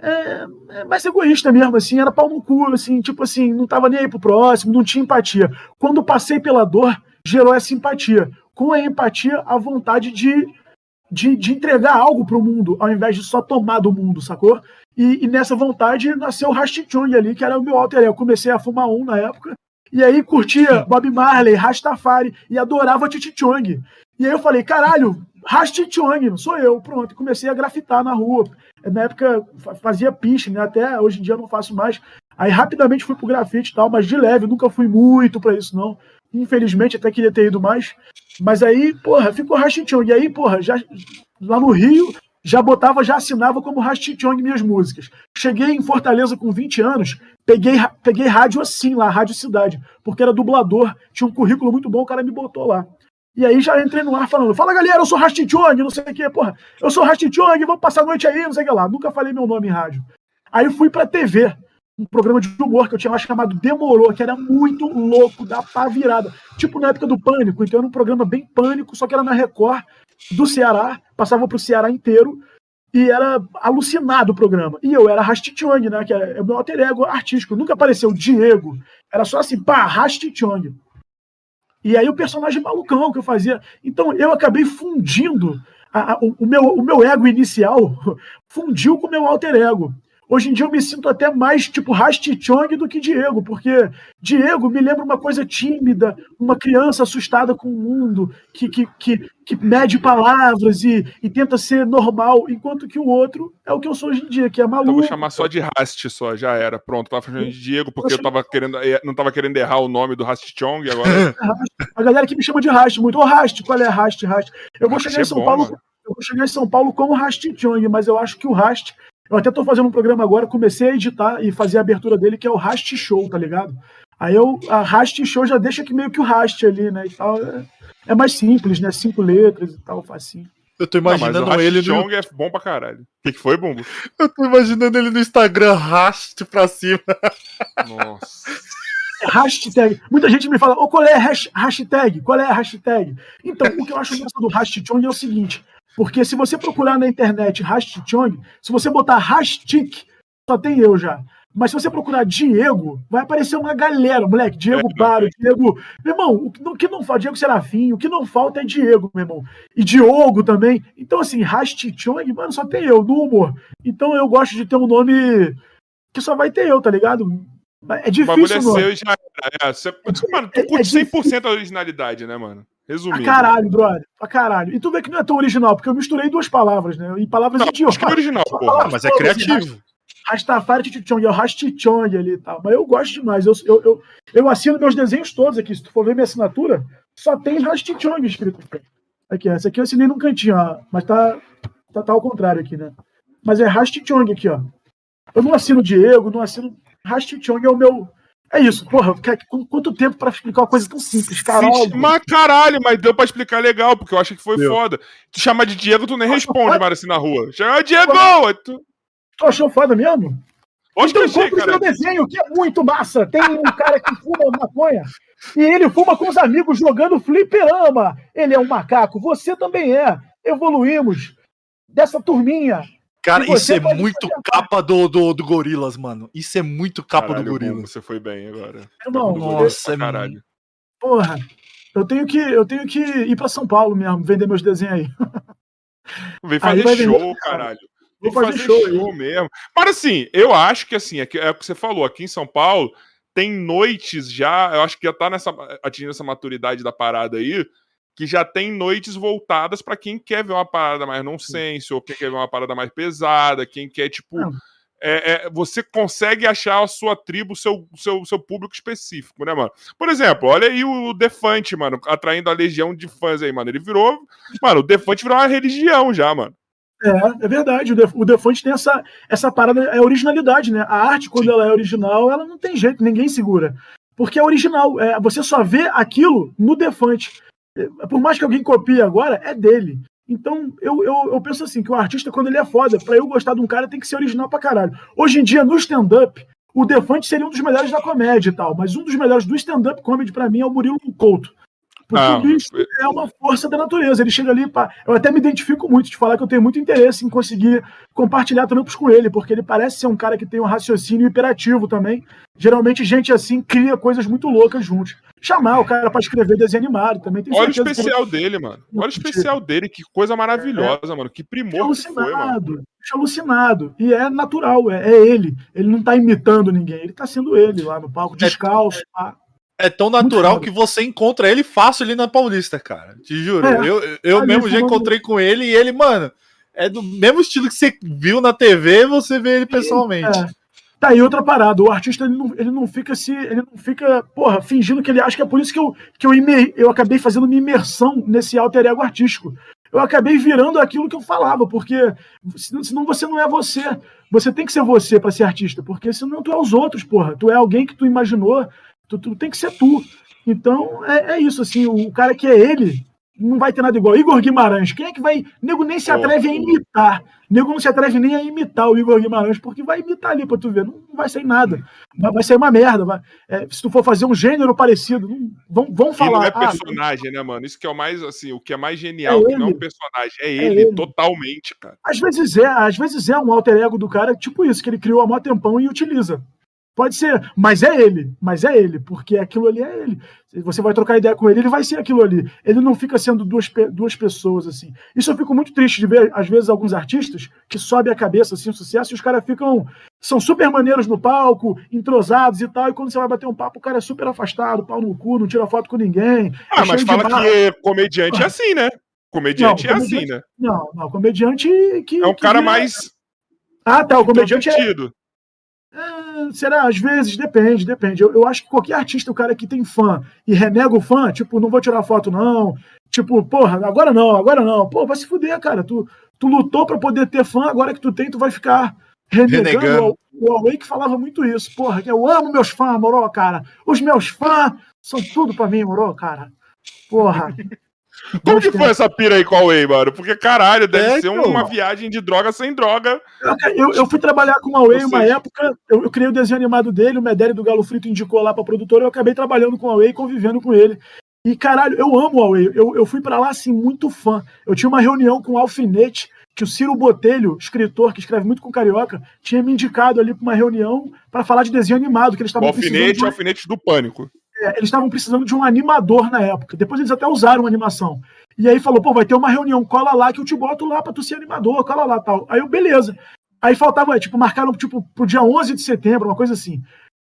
é, é, mais egoísta mesmo, assim, era pau no cu, assim, tipo assim, não tava nem aí pro próximo, não tinha empatia. Quando passei pela dor, gerou essa empatia. Com a empatia, a vontade de, de, de entregar algo pro mundo, ao invés de só tomar do mundo, sacou? E, e nessa vontade nasceu o Rastichung ali, que era o meu alter Eu comecei a fumar um na época, e aí curtia Bob Marley, Rastafari, e adorava Titi Chong. E aí eu falei, caralho, Rastichong, sou eu, pronto. Comecei a grafitar na rua. Na época fazia piche, né? Até hoje em dia não faço mais. Aí rapidamente fui pro grafite e tal, mas de leve, nunca fui muito para isso, não. Infelizmente, até queria ter ido mais. Mas aí, porra, ficou Rastichong. E aí, porra, já, lá no Rio, já botava, já assinava como Rastichong minhas músicas. Cheguei em Fortaleza com 20 anos, peguei, peguei rádio assim lá, Rádio Cidade, porque era dublador, tinha um currículo muito bom, o cara me botou lá. E aí já entrei no ar falando: Fala galera, eu sou Rastichong, não sei o que, porra, eu sou Rastichong, vamos passar a noite aí, não sei o que lá. Nunca falei meu nome em rádio. Aí fui pra TV, um programa de humor que eu tinha lá chamado Demorou, que era muito louco, da pá virada. Tipo na época do Pânico, então era um programa bem pânico, só que era na Record do Ceará, passava pro Ceará inteiro, e era alucinado o programa. E eu era Rastichong, né, que é o meu alter ego artístico. Nunca apareceu Diego, era só assim, pá, Rastichong. E aí o personagem malucão que eu fazia. Então eu acabei fundindo a, a, o, meu, o meu ego inicial fundiu com o meu alter ego. Hoje em dia eu me sinto até mais tipo Rasti Chong do que Diego, porque Diego me lembra uma coisa tímida, uma criança assustada com o mundo, que, que, que, que mede palavras e, e tenta ser normal, enquanto que o outro é o que eu sou hoje em dia, que é maluco. Então vou chamar só de Rast só, já era. Pronto, tava chamando de Diego porque eu tava querendo, eh, não tava querendo errar o nome do Rasti Chong agora. A galera que me chama de Rast muito. Ô, Rast, qual é Rast, Rast? Eu vou chegar em é São bom, Paulo. Mano. Eu vou chegar em São Paulo como Rast Chong, mas eu acho que o Rast eu até tô fazendo um programa agora, comecei a editar e fazer a abertura dele, que é o Rast Show, tá ligado? Aí eu, a Rast Show já deixa que meio que o Rast ali, né? E tal. É, é mais simples, né? Cinco letras e tal, facinho. Eu tô imaginando não, ele no. é bom pra caralho. O que, que foi, Bumbo? Eu tô imaginando ele no Instagram, rast pra cima. Nossa. hashtag. Muita gente me fala, oh, qual é a hashtag? Qual é a hashtag? Então, o que eu acho massa do hashtag é o seguinte: porque se você procurar na internet Chong, se você botar Hastik, só tem eu já. Mas se você procurar Diego, vai aparecer uma galera, moleque. Diego Baro, Diego. Meu irmão, o que não falta, Diego Serafim, o que não falta é Diego, meu irmão. E Diogo também. Então, assim, Chong, mano, só tem eu no humor. Então eu gosto de ter um nome que só vai ter eu, tá ligado? É difícil. O bagulho é seu já é. Você, mano, tu curte é, é 100% a originalidade, né, mano? Resumindo. Pra caralho, brother. Pra caralho. E tu vê que não é tão original, porque eu misturei duas palavras, né? E palavras não, idiotas. Acho que é original, porra. Ah, mas é criativo. Rastafari Titichong, é o Rastichong ali e tal. Mas eu gosto demais. Eu, eu, eu, eu, assino meus desenhos todos aqui. Se tu for ver minha assinatura, só tem Rastichong escrito aqui. Aqui, essa aqui eu assinei num cantinho, ó. Mas tá, tá, tá ao contrário aqui, né? Mas é Rastichong aqui, ó. Eu não assino Diego, não assino. Rastichong é o meu é isso, porra, quanto tempo pra explicar uma coisa tão simples, caralho? Mas caralho, mas deu pra explicar legal, porque eu acho que foi Deu. foda. Tu chama de Diego, tu nem responde mais assim na rua. Chama Diego! Tu... tu achou foda mesmo? Onde então, eu achei, cara? desenho, que é muito massa. Tem um cara que fuma maconha e ele fuma com os amigos jogando fliperama. Ele é um macaco, você também é. Evoluímos dessa turminha Cara, isso é muito capa do, do, do Gorilas, mano. Isso é muito capa caralho, do Gorilas. Você foi bem agora. Irmão, nossa, é caralho. Porra, eu tenho que eu tenho que ir para São Paulo mesmo, vender meus desenhos aí. Vem fazer aí show, vender... caralho. Vou fazer, fazer show, show mesmo. Mas assim, eu acho que assim, é, é o que você falou, aqui em São Paulo tem noites já, eu acho que já tá nessa atingindo essa maturidade da parada aí, que já tem noites voltadas para quem quer ver uma parada mais nonsense, ou quem quer ver uma parada mais pesada, quem quer, tipo. É, é, você consegue achar a sua tribo, o seu, seu, seu público específico, né, mano? Por exemplo, olha aí o Defante, mano, atraindo a legião de fãs aí, mano. Ele virou. Mano, o Defante virou uma religião já, mano. É, é verdade. O Defante tem essa, essa parada, é originalidade, né? A arte, quando Sim. ela é original, ela não tem jeito, ninguém segura. Porque é original. É, você só vê aquilo no Defante por mais que alguém copie agora, é dele. Então, eu, eu, eu penso assim, que o artista, quando ele é foda, pra eu gostar de um cara, tem que ser original pra caralho. Hoje em dia, no stand-up, o Defante seria um dos melhores da comédia e tal, mas um dos melhores do stand-up comedy para mim é o Murilo Couto. Porque ah, isso é uma força da natureza. Ele chega ali, pra... eu até me identifico muito de falar que eu tenho muito interesse em conseguir compartilhar trampos com ele, porque ele parece ser um cara que tem um raciocínio hiperativo também. Geralmente, gente assim cria coisas muito loucas juntos. Chamar o cara para escrever desenho animado também. Tem Olha o especial que... dele, mano. Olha o especial dele, que coisa maravilhosa, é. mano. Que primor alucinado, que foi, mano. alucinado. E é natural, é, é, ele. Ele não tá imitando ninguém, ele tá sendo ele lá no palco, é descalço. É, é tão natural que você encontra ele fácil ali na Paulista, cara. Te juro. É, eu eu mesmo já encontrei com ele e ele, mano, é do mesmo estilo que você viu na TV, você vê ele pessoalmente. É. Tá aí outra parada. O artista ele não, ele não fica se. Ele não fica, porra, fingindo que ele. Acho que é por isso que eu, que eu, imer, eu acabei fazendo uma imersão nesse alter ego artístico. Eu acabei virando aquilo que eu falava, porque senão você não é você. Você tem que ser você para ser artista, porque senão tu é os outros, porra. Tu é alguém que tu imaginou Tu, tu tem que ser tu. Então, é, é, isso, assim, o cara que é ele não vai ter nada igual. Igor Guimarães, quem é que vai. Nego nem se atreve a imitar. Nego não se atreve nem a imitar o Igor Guimarães, porque vai imitar ali pra tu ver. Não, não vai sair nada. Vai, vai sair uma merda. Vai, é, se tu for fazer um gênero parecido, não, vão, vão falar. E não é ah, personagem, ah, né, mano? Isso que é o mais, assim, o que é mais genial, é que não é um personagem, é, é ele, ele, totalmente, cara. Às vezes é, às vezes é um alter ego do cara, tipo isso, que ele criou há mó tempão e utiliza. Pode ser, mas é ele, mas é ele, porque aquilo ali é ele. Você vai trocar ideia com ele, ele vai ser aquilo ali. Ele não fica sendo duas, duas pessoas assim. Isso eu fico muito triste de ver, às vezes, alguns artistas que sobem a cabeça assim, o sucesso, e os caras ficam. São super maneiros no palco, entrosados e tal, e quando você vai bater um papo, o cara é super afastado, pau no cu, não tira foto com ninguém. Ah, é mas fala que comediante é assim, né? Comediante não, é assim, né? Não, não, comediante que. É um que cara mais. Ah, tá, o comediante é. É, será? Às vezes, depende, depende. Eu, eu, acho que qualquer artista, o cara que tem fã e renega o fã, tipo, não vou tirar foto, não. Tipo, porra, agora não, agora não. Pô, vai se fuder, cara. Tu, tu lutou para poder ter fã, agora que tu tem, tu vai ficar renegando. renegando. O, o Huawei que falava muito isso. Porra, que eu amo meus fãs, moro, cara. Os meus fãs são tudo para mim, moro, cara. Porra. Como que foi essa pira aí com a Huawei, mano? Porque, caralho, deve é, ser então. uma viagem de droga sem droga. Eu, eu fui trabalhar com a Huawei uma época, eu, eu, criei o desenho animado dele, o Medellín do Galo Frito indicou lá pra produtora, eu acabei trabalhando com a Huawei, convivendo com ele. E, caralho, eu amo a Huawei. Eu, eu fui para lá, assim, muito fã. Eu tinha uma reunião com o Alfinete, que o Ciro Botelho, escritor que escreve muito com carioca, tinha me indicado ali para uma reunião para falar de desenho animado, que eles estavam Alfinete, de... alfinete do pânico. É, eles estavam precisando de um animador na época. Depois eles até usaram animação. E aí falou, pô, vai ter uma reunião, cola lá que eu te boto lá pra tu ser animador, cola lá tal. Aí eu, beleza. Aí faltava, tipo, marcaram tipo, pro dia 11 de setembro, uma coisa assim.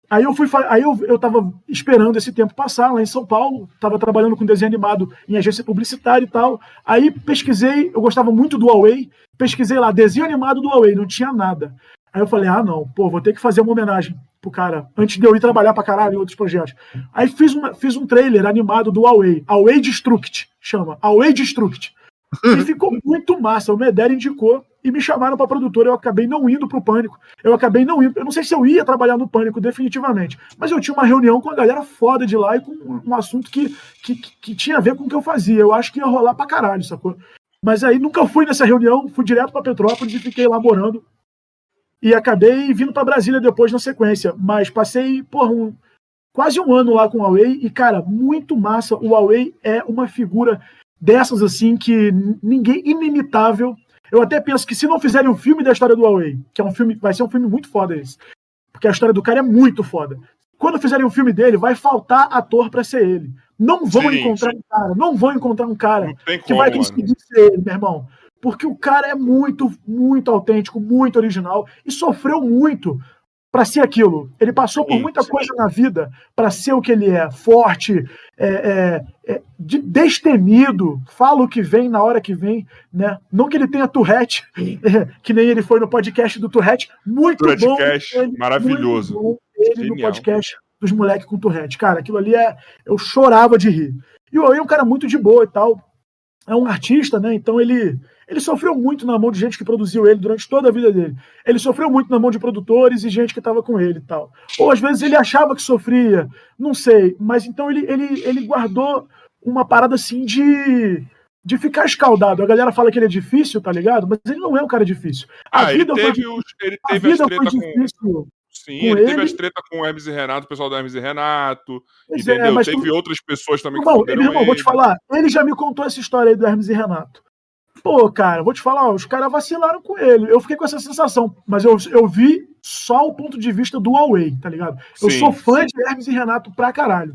Aí eu fui, aí eu, eu tava esperando esse tempo passar lá em São Paulo, tava trabalhando com desenho animado em agência publicitária e tal. Aí pesquisei, eu gostava muito do Huawei, pesquisei lá, desenho animado do Huawei, não tinha nada. Aí eu falei, ah, não, pô, vou ter que fazer uma homenagem pro cara, antes de eu ir trabalhar pra caralho em outros projetos. Aí fiz, uma, fiz um trailer animado do Huawei, Huawei Destruct, chama, Huawei Destruct. E ficou muito massa. O Medera indicou e me chamaram para produtora. Eu acabei não indo pro Pânico. Eu acabei não indo. Eu não sei se eu ia trabalhar no Pânico definitivamente, mas eu tinha uma reunião com a galera foda de lá e com um assunto que, que, que tinha a ver com o que eu fazia. Eu acho que ia rolar pra caralho, sacou? Mas aí nunca fui nessa reunião, fui direto para Petrópolis e fiquei lá morando e acabei vindo para Brasília depois na sequência. Mas passei, por um, quase um ano lá com o Huawei e, cara, muito massa. O Huawei é uma figura dessas, assim, que ninguém, inimitável. Eu até penso que se não fizerem um filme da história do Huawei, que é um filme, vai ser um filme muito foda esse, porque a história do cara é muito foda. Quando fizerem um filme dele, vai faltar ator para ser ele. Não vão sim, encontrar sim. um cara, não vão encontrar um cara que como, vai conseguir mano. ser ele, meu irmão porque o cara é muito, muito autêntico, muito original e sofreu muito para ser aquilo. Ele passou por muita coisa na vida para ser o que ele é, forte, é, é, é, destemido, fala o que vem na hora que vem, né? Não que ele tenha Tourette, que nem ele foi no podcast do Tourette, muito Tourette bom. Ele, maravilhoso. Bom ele Genial. no podcast dos moleques com Tourette. Cara, aquilo ali é. Eu chorava de rir. E o Owen é um cara muito de boa e tal. É um artista, né? Então ele ele sofreu muito na mão de gente que produziu ele durante toda a vida dele. Ele sofreu muito na mão de produtores e gente que estava com ele e tal. Ou às vezes ele achava que sofria, não sei. Mas então ele, ele, ele guardou uma parada assim de, de ficar escaldado. A galera fala que ele é difícil, tá ligado? Mas ele não é um cara difícil. A ah, vida ele teve, foi, os, ele teve a vida foi difícil. Com... Sim, ele, ele, teve as treta com o Hermes e Renato, o pessoal do Hermes e Renato. Pois é, entendeu? É, teve tu... outras pessoas também que Bom, ele, irmão, vou te falar, ele já me contou essa história aí do Hermes e Renato. Pô, cara, vou te falar, os caras vacilaram com ele. Eu fiquei com essa sensação, mas eu, eu vi só o ponto de vista do Huawei, tá ligado? Eu sim, sou fã sim. de Hermes e Renato pra caralho.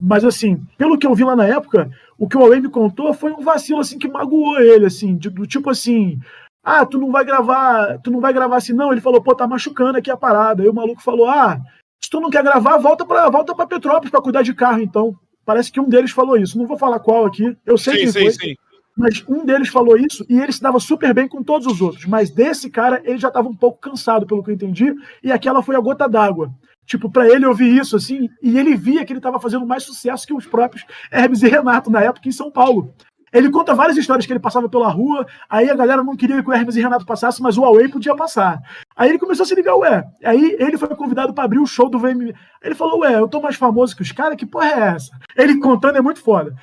Mas assim, pelo que eu vi lá na época, o que o Huawei me contou foi um vacilo assim que magoou ele, assim, de, do tipo assim, ah, tu não vai gravar, tu não vai gravar assim, não. Ele falou, pô, tá machucando aqui a parada. Aí o maluco falou, ah, se tu não quer gravar, volta pra, volta pra Petrópolis pra cuidar de carro, então. Parece que um deles falou isso. Não vou falar qual aqui. Eu sei sim, quem sim, foi. Sim. Mas um deles falou isso e ele se dava super bem com todos os outros. Mas desse cara, ele já estava um pouco cansado, pelo que eu entendi, e aquela foi a gota d'água. Tipo, para ele ouvir isso, assim, e ele via que ele estava fazendo mais sucesso que os próprios Hermes e Renato na época em São Paulo. Ele conta várias histórias que ele passava pela rua, aí a galera não queria que o Hermes e Renato passassem, mas o Huawei podia passar. Aí ele começou a se ligar, ué. Aí ele foi convidado para abrir o show do VMB. Ele falou, ué, eu tô mais famoso que os caras, que porra é essa? Ele contando é muito foda.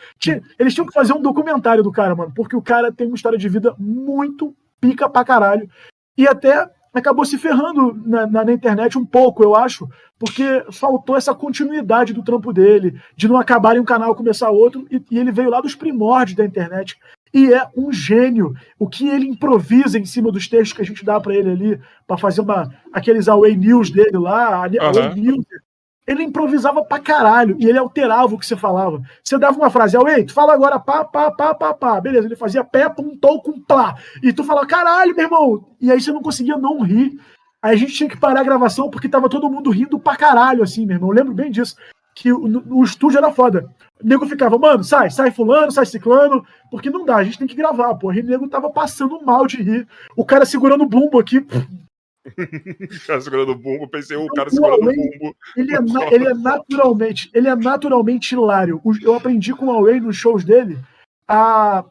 Eles tinham que fazer um documentário do cara, mano, porque o cara tem uma história de vida muito pica pra caralho. E até acabou se ferrando na, na, na, internet um pouco, eu acho, porque faltou essa continuidade do trampo dele, de não acabar em um canal e começar outro, e, e, ele veio lá dos primórdios da internet. e é um gênio. O que ele improvisa em cima dos textos que a gente dá para ele ali, para fazer uma, aqueles Away News dele lá, uhum. Away News, ele improvisava pra caralho e ele alterava o que você falava. Você dava uma frase, Away, tu fala agora pá, pá, pá, pá, pá. Beleza, ele fazia pé, pum, com plá. E tu fala, caralho, meu irmão. E aí você não conseguia não rir. Aí a gente tinha que parar a gravação porque tava todo mundo rindo pra caralho, assim, meu irmão. Eu lembro bem disso. Que o, o estúdio era foda. O nego ficava, mano, sai, sai fulano, sai ciclano, porque não dá, a gente tem que gravar, pô. E o nego tava passando mal de rir. O cara segurando o bumbo aqui. o cara segurando o bumbo, pensei, o cara segurando o bumbo. Ele é, ele é naturalmente, ele é naturalmente hilário. Eu aprendi com o Huawei nos shows dele a,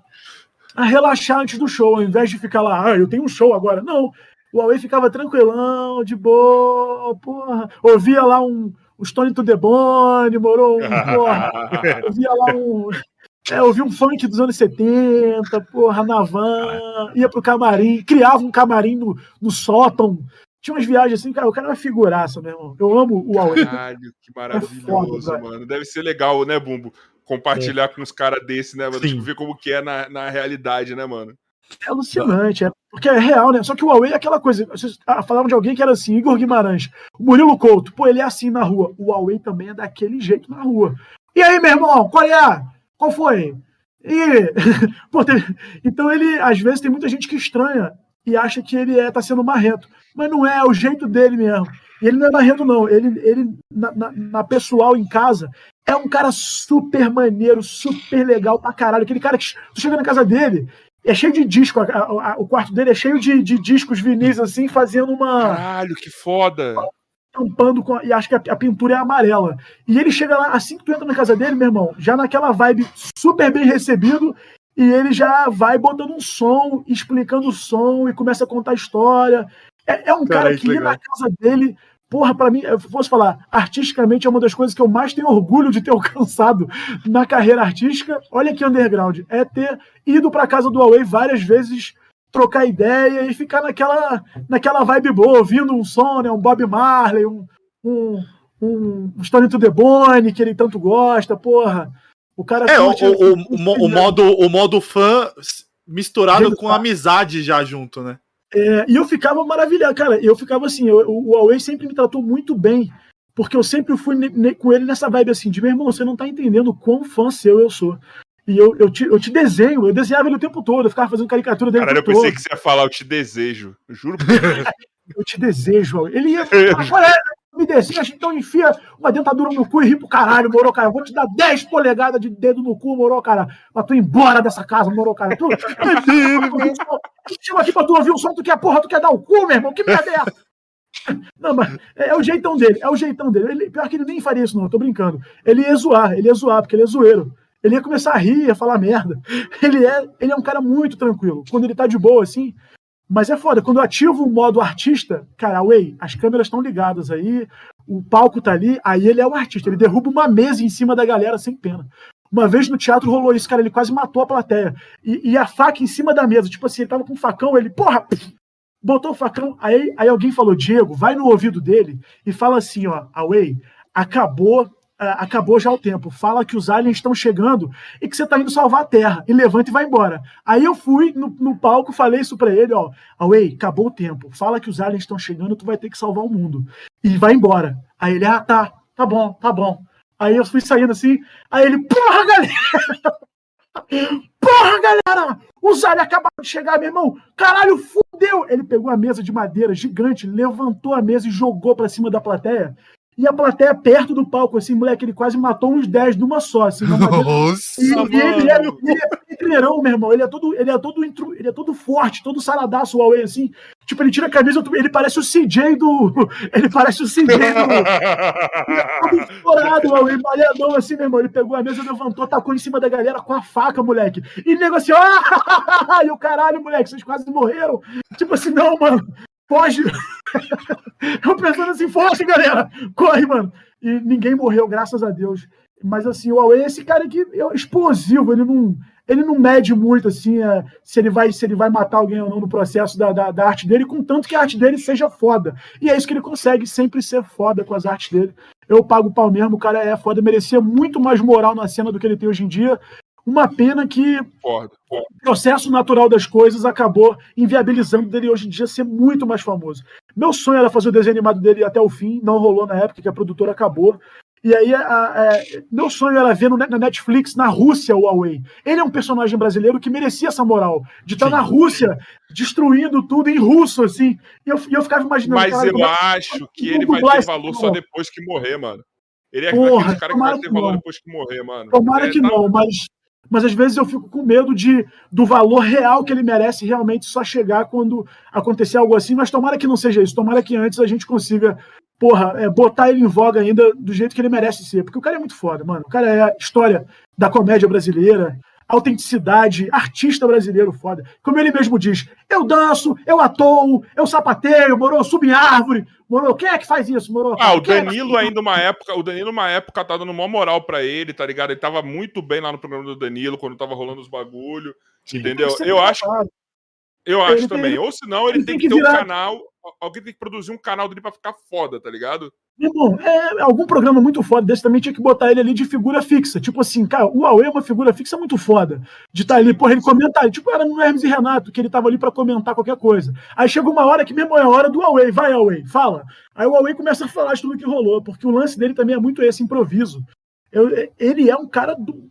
a relaxar antes do show, ao invés de ficar lá, ah, eu tenho um show agora. Não, o Huawei ficava tranquilão, de boa, porra. Ouvia lá um, o Stone to the Bone, morou um, porra. Ouvia lá um. É, ouvia um funk dos anos 70, porra, na van, ia pro camarim, criava um camarim no, no sótão. Tinha umas viagens assim, cara, o cara é uma figuraça, meu irmão. Eu amo o Huawei. Caralho, que maravilhoso, é foda, mano. Deve ser legal, né, Bumbo? Compartilhar é. com uns caras desses, né, mano? Tipo, ver como que é na, na realidade, né, mano? É alucinante, é, porque é real, né? Só que o Huawei é aquela coisa. Vocês ah, falaram de alguém que era assim, Igor Guimarães, o Murilo Couto, pô, ele é assim na rua. O Huawei também é daquele jeito na rua. E aí, meu irmão, qual é? Qual foi? E, pô, tem... então ele, às vezes, tem muita gente que estranha e acha que ele é, tá sendo marrento. Mas não é, é o jeito dele mesmo. E ele não é marrento, não. Ele, ele na, na, na, pessoal em casa, é um cara super maneiro, super legal pra caralho. Aquele cara que tu chega na casa dele é cheio de disco, a, a, o quarto dele é cheio de, de discos vinis, assim, fazendo uma. Caralho, que foda! Tampando com. E acho que a, a, pintura é amarela. E ele chega lá, assim que tu entra na casa dele, meu irmão, já naquela vibe super bem recebido, e ele já vai botando um som, explicando o som e começa a contar a história. É, é um cara, cara que ir na casa dele porra, para mim, eu fosse falar, artisticamente é uma das coisas que eu mais tenho orgulho de ter alcançado na carreira artística. Olha que underground, é ter ido para casa do Huawei várias vezes, trocar ideia e ficar naquela, naquela vibe boa, ouvindo um som, né, um Bob Marley, um, um, um, Stone to the Bone, que ele tanto gosta, porra. O cara é, o, o, o, o, modo, o modo fã misturado com amizade já junto, né? É, e eu ficava maravilhado, cara. Eu ficava assim, eu, o Huawei sempre me tratou muito bem, porque eu sempre fui com ele nessa vibe assim, de meu irmão, você não tá entendendo quão fã seu eu sou. E eu, eu, te, eu te desenho, eu desenhava ele o tempo todo, eu ficava fazendo caricatura dele. Caralho, eu pensei todo. que você ia falar, eu te desejo. Eu juro por Eu te desejo, Ele ia. me deseja, então enfia uma dentadura no cu e ri pro caralho, moro, cara. Eu vou te dar 10 polegadas de dedo no cu, moro, cara. Pra tu ir embora dessa casa, moro, cara. Tu, tu chegou aqui pra tu ouvir o som, tu quer, porra, tu quer dar o cu, meu irmão? Que merda é essa? Não, mas é, é, o jeitão dele, é o jeitão dele. Ele, pior que ele nem faria isso, não, eu tô brincando. Ele ia zoar, ele ia zoar, porque ele é zoeiro. Ele ia começar a rir, ia falar merda. Ele é, ele é um cara muito tranquilo. Quando ele tá de boa, assim, mas é foda, quando eu ativo o modo artista, cara, Way, as câmeras estão ligadas aí, o palco tá ali, aí ele é o artista, ele derruba uma mesa em cima da galera sem pena. Uma vez no teatro rolou isso, cara, ele quase matou a plateia. E, e a faca em cima da mesa, tipo assim, ele tava com um facão, ele, porra, botou o facão, aí, aí alguém falou, Diego, vai no ouvido dele e fala assim, ó, Away, acabou acabou já o tempo. Fala que os aliens estão chegando e que você está indo salvar a Terra. E levanta e vai embora. Aí eu fui no, no palco, falei isso para ele, ó. Away, acabou o tempo. Fala que os aliens estão chegando, tu vai ter que salvar o mundo. E vai embora. Aí ele, ah, tá, tá bom, tá bom. Aí eu fui saindo assim, aí ele, porra, galera! Porra, galera! Os aliens acabaram de chegar, meu irmão! Caralho, fudeu! Ele pegou a mesa de madeira gigante, levantou a mesa e jogou para cima da plateia e a plateia perto do palco, assim, moleque, ele quase matou uns 10 numa só, assim. Nossa, e, e ele, é, ele é pedreirão, meu irmão, ele é todo, ele é todo, ele é todo forte, todo saradaço, o Huawei, assim. Tipo, ele tira a camisa, ele parece o CJ do... Ele parece o CJ do... ele é todo estourado, o Huawei, malhadão, assim, meu irmão. Ele pegou a mesa, levantou, tacou em cima da galera com a faca, moleque. E nego assim, ah! e o caralho, moleque, vocês quase morreram. Tipo assim, não, mano, foge! eu pensando assim, foge, galera! Corre, mano! E ninguém morreu, graças a Deus. Mas assim, o Huawei é esse cara que é explosivo, ele não, ele não mede muito assim é, se, ele vai, se ele vai matar alguém ou não no processo da, da, da, arte dele, contanto que a arte dele seja foda. E é isso que ele consegue, sempre ser foda com as artes dele. Eu pago o pau mesmo, o cara é foda, merecia muito mais moral na cena do que ele tem hoje em dia. Uma pena que o processo natural das coisas acabou inviabilizando dele hoje em dia ser muito mais famoso. Meu sonho era fazer o desenho animado dele até o fim, não rolou na época que a produtora acabou. E aí, a, a, meu sonho era ver no, na Netflix, na Rússia, o Huawei. Ele é um personagem brasileiro que merecia essa moral, de estar na Rússia, destruindo tudo em russo, assim. E eu, eu ficava imaginando. Mas cara, eu acho que ele vai ter valor só depois que morrer, mano. Ele é Porra, aquele cara que vai ter valor depois que morrer, mano. Tomara é, que tá... não, mas mas às vezes eu fico com medo de do valor real que ele merece realmente só chegar quando acontecer algo assim, mas tomara que não seja isso, tomara que antes a gente consiga, porra, é, botar ele em voga ainda do jeito que ele merece ser, porque o cara é muito foda, mano, o cara é a história da comédia brasileira, autenticidade, artista brasileiro foda. Como ele mesmo diz, eu danço, eu atoo, eu sapateio, moro, subo em árvore, moro, quem é que faz isso, moro? Ah, o é Danilo é ainda uma época, o Danilo uma época tá dando uma moral para ele, tá ligado? Ele tava muito bem lá no programa do Danilo, quando tava rolando os bagulho, Sim. entendeu? Eu acho, eu acho ele também. Tem, Ou senão ele, ele tem, tem, que, ter virar... um canal, alguém tem que produzir um canal dele pra ficar foda, tá ligado? Bom, é, algum programa muito foda desse também tinha que botar ele ali de figura fixa. Tipo assim, cara, o Huawei é uma figura fixa muito foda. De estar tá ali, porra, ele comentar. Tipo, era no Hermes e Renato, que ele tava ali para comentar qualquer coisa. Aí chega uma hora que mesmo é a hora do Huawei. Vai, Huawei, fala. Aí o Huawei começa a falar de tudo que rolou, porque o lance dele também é muito esse improviso. Eu, ele é um cara do.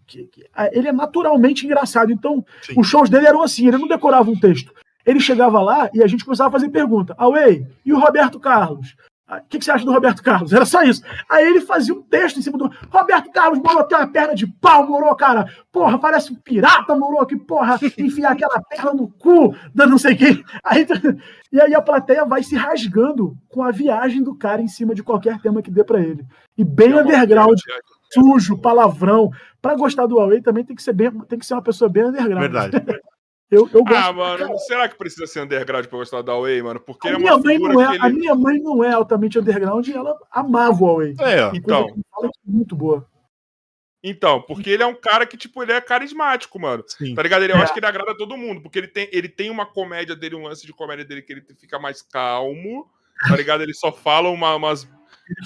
Ele é naturalmente engraçado. Então, Sim. os shows dele eram assim, ele não decorava um texto. Ele chegava lá e a gente começava a fazer pergunta. Away, e o Roberto Carlos? O ah, que, que, você acha do Roberto Carlos? Era só isso. Aí ele fazia um texto em cima do. Roberto Carlos, morou, tem uma perna de pau, morou, cara. Porra, parece um pirata, morou, que porra, enfiar aquela perna no cu, dando não sei quem. Aí, e aí a plateia vai se rasgando com a viagem do cara em cima de qualquer tema que dê para ele. E bem é underground, sujo, palavrão. Para gostar do Huawei também tem que ser bem, tem que ser uma pessoa bem underground. Verdade. Eu, eu gosto. Ah, mano, será que precisa ser underground pra gostar da Huawei, mano? Porque a é minha mãe não é, ele... A minha mãe não é altamente underground e ela amava o Huawei. É, então. Fala que é muito boa. Então, porque ele é um cara que, tipo, ele é carismático, mano. Sim. Tá ligado? Ele, eu é. acho que ele agrada todo mundo, porque ele tem, ele tem uma comédia dele, um lance de comédia dele que ele fica mais calmo, tá ligado? Ele só fala uma, umas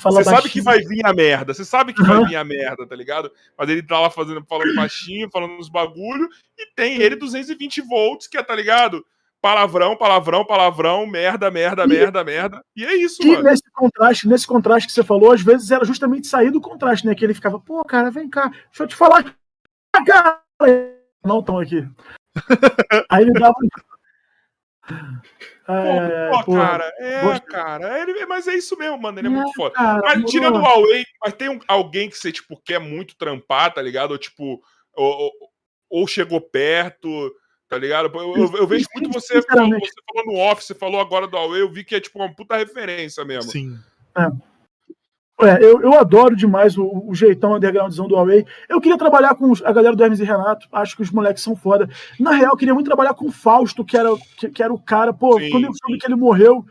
você sabe que vai vir a merda, você sabe que uhum. vai vir a merda, tá ligado? Mas ele tá lá fazendo, falando baixinho, falando uns bagulho, e tem ele 220 volts, que é, tá ligado? Palavrão, palavrão, palavrão, merda, merda, e, merda, merda. E é isso, e mano. nesse contraste, nesse contraste que você falou, às vezes era justamente sair do contraste, né? Que ele ficava, pô, cara, vem cá, deixa eu te falar. Cara, não estão aqui. Aí ele dava. É, pô, pô, cara, é, cara. Ele, mas é isso mesmo, mano. Ele é, é muito foda. Cara, mas tirando o Huawei, mas tem um, alguém que você, tipo, quer muito trampar, tá ligado? Ou, tipo, ou, ou chegou perto, tá ligado? Eu, eu, eu vejo muito você, você falou no off, você falou agora do Huawei, eu vi que é, tipo, uma puta referência mesmo. Sim. É. É, eu, eu adoro demais o, o jeitão undergroundzão do Huawei. Eu queria trabalhar com a galera do Hermes e Renato, acho que os moleques são foda. Na real, eu queria muito trabalhar com o Fausto, que era, que, que era o cara. Pô, Sim. quando eu soube que ele morreu,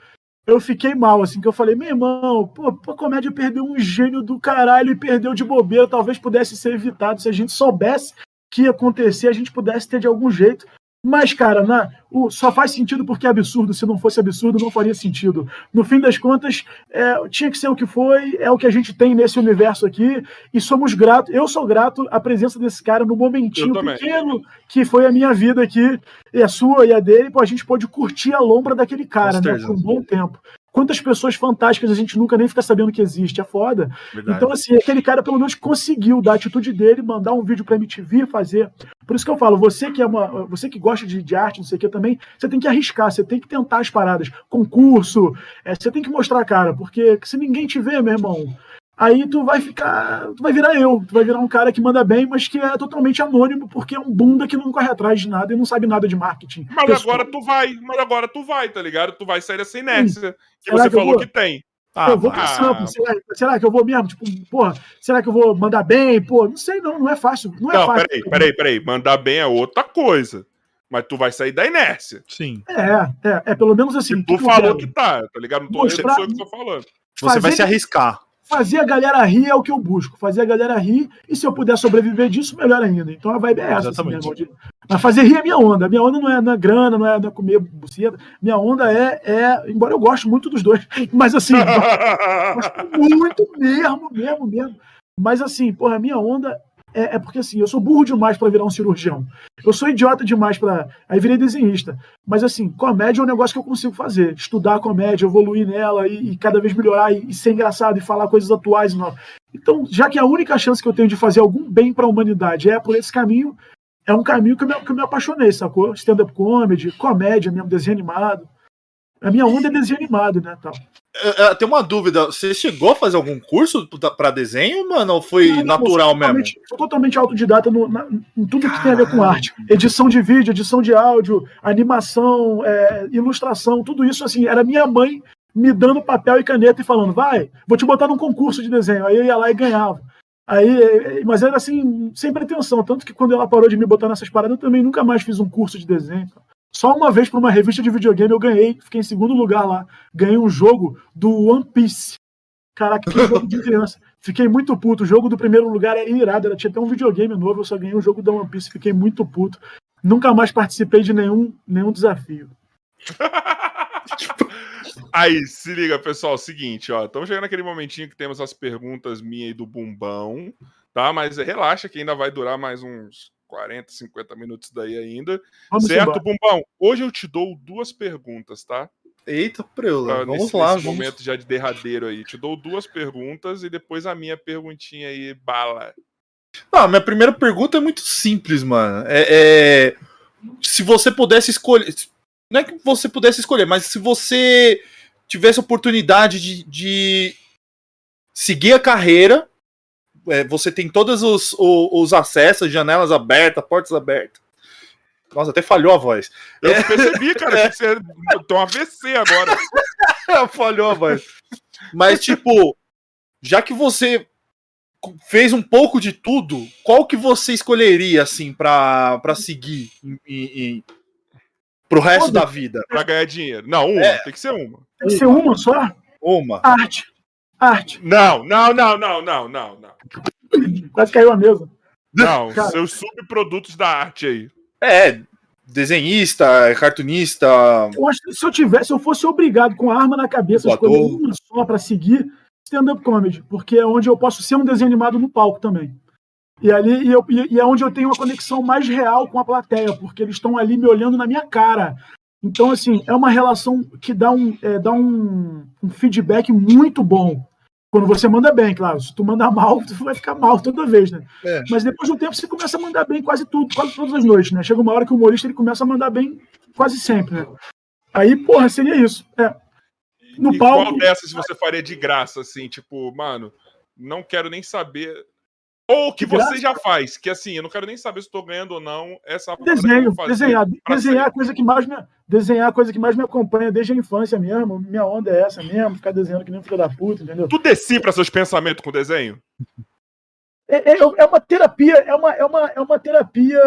eu fiquei mal, assim, que eu falei, meu irmão, pô, a comédia perdeu um gênio do caralho e perdeu de bobeira, talvez pudesse ser evitado se a gente soubesse que ia acontecer, a gente pudesse ter de algum jeito mas, cara, na, o, só faz sentido porque é absurdo. Se não fosse absurdo, não faria sentido. No fim das contas, é, tinha que ser o que foi, é o que a gente tem nesse universo aqui, e somos gratos. Eu sou grato à presença desse cara no momentinho pequeno que foi a minha vida aqui, e a sua e a dele, pô, a gente pôde curtir a lombra daquele cara, né, por um bom tempo. Quantas pessoas fantásticas a gente nunca nem fica sabendo que existe, é foda. Verdade. Então, assim, aquele cara pelo menos conseguiu dar a atitude dele, mandar um vídeo pra MTV, fazer. Por isso que eu falo, você que é uma. Você que gosta de, de arte, não sei o que também, você tem que arriscar, você tem que tentar as paradas. Concurso, é, você tem que mostrar a cara, porque se ninguém te vê, meu irmão, aí tu vai ficar. Tu vai virar eu, tu vai virar um cara que manda bem, mas que é totalmente anônimo, porque é um bunda que não corre atrás de nada e não sabe nada de marketing. Mas pessoal. agora tu vai, mas agora tu vai, tá ligado? Tu vai sair dessa inércia que você que falou que tem. Ah, eu vou pro ah, será, será, que eu vou mesmo? Tipo, porra, será que eu vou mandar bem? Pô, não sei, não, não é fácil. Não, é não fácil. Peraí, peraí, peraí. Mandar bem é outra coisa. Mas tu vai sair da inércia. Sim. É, é, é pelo menos assim. tu falou que tá, tá ligado? Não tô mostrar, eu que tô falando. Você vai se arriscar fazer a galera rir é o que eu busco. Fazer a galera rir, e se eu puder sobreviver disso, melhor ainda. Então a vibe é essa. Assim, Mas fazer rir é minha onda. Minha onda não é na grana, não é, não é comer buceta. Minha onda é, é. Embora eu goste muito dos dois. Mas assim, gosto muito mesmo, mesmo, mesmo. Mas assim, porra, a minha onda é, é, porque assim, eu sou burro demais para virar um cirurgião. Eu sou idiota demais para. Aí virei desenhista. Mas assim, comédia é um negócio que eu consigo fazer. Estudar a comédia, evoluir nela e, e cada vez melhorar e, e, ser engraçado e falar coisas atuais. Então, já que a única chance que eu tenho de fazer algum bem para a humanidade é por esse caminho, é um caminho que eu me, que eu me apaixonei, sacou? Stand-up comedy, comédia mesmo, desenho animado. A minha onda é desenho animado, né? Tal. Eu, tenho uma dúvida. Você chegou a fazer algum curso para desenho, mano? Ou foi não, natural não, mesmo? Sou totalmente autodidata no, na, em tudo Caramba. que tem a ver com arte. Edição de vídeo, edição de áudio, animação, é, ilustração, tudo isso, assim, era minha mãe me dando papel e caneta e falando, vai, vou te botar num concurso de desenho. Aí eu ia lá e ganhava. Aí, mas era assim, sem pretensão. Tanto que quando ela parou de me botar nessas paradas, eu também nunca mais fiz um curso de desenho. Só uma vez para uma revista de videogame eu ganhei, fiquei em segundo lugar lá. Ganhei um jogo do One Piece. Caraca, que jogo de criança. Fiquei muito puto. O jogo do primeiro lugar era irado. Era, tinha até um videogame novo, eu só ganhei um jogo da One Piece. Fiquei muito puto. Nunca mais participei de nenhum, nenhum desafio. Aí, se liga, pessoal. Seguinte, ó. Estamos chegando naquele momentinho que temos as perguntas minha e do Bumbão, tá? Mas relaxa que ainda vai durar mais uns 40, 50 minutos daí ainda. Vamos certo, embora. Bumbão? Hoje eu te dou duas perguntas, tá? Eita, preula, vamos nesse, lá. Nesse vamos... momento já de derradeiro aí. Te dou duas perguntas e depois a minha perguntinha aí, bala. Não, minha primeira pergunta é muito simples, mano. É, é... Se você pudesse escolher. Não é que você pudesse escolher, mas se você tivesse a oportunidade de, de seguir a carreira é, você tem todos os, os, os, acessos, janelas abertas, portas abertas. Nossa, até falhou a voz. Eu é. percebi, cara, que você tem um AVC agora. falhou a voz. Mas, tipo, já que você fez um pouco de tudo, qual que você escolheria, assim, pra, pra seguir em, em, pro resto Toda. da vida? Pra ganhar dinheiro. Não, uma, é. tem que ser uma. Tem que ser uma só? Uma. Arte. Arte. Não, não, não, não, não, não, não. Quase caiu a mesa. Não, Cara. seus subprodutos da arte aí. É, desenhista, cartunista. Eu acho que se eu tivesse, se eu fosse obrigado com a arma na cabeça, escolher uma só para seguir, stand-up comedy, porque é onde eu posso ser um desenho animado no palco também. E ali e, eu, e é onde eu tenho uma conexão mais real com a plateia, porque eles estão ali me olhando na minha cara. Então, assim, é uma relação que dá um, é, dá um, um feedback muito bom. Quando você manda bem, claro. Se tu manda mal, tu vai ficar mal toda vez, né? É. Mas depois de um tempo você começa a mandar bem quase tudo, quase todas as noites, né? Chega uma hora que o humorista ele começa a mandar bem quase sempre, né? Aí, porra, seria isso. É. No e palco, qual dessas você faria de graça, assim, tipo, mano, não quero nem saber ou que você já faz, que assim, eu não quero nem saber se estou ganhando ou não essa Desenho, desenhar, desenhar a coisa que mais me desenhar a coisa que mais me acompanha desde a infância mesmo. Minha onda é essa mesmo, ficar desenhando que nem um filho da puta, entendeu? Tu decifra seus pensamentos com desenho? É, é, é, uma terapia, é uma, é uma, é uma terapia.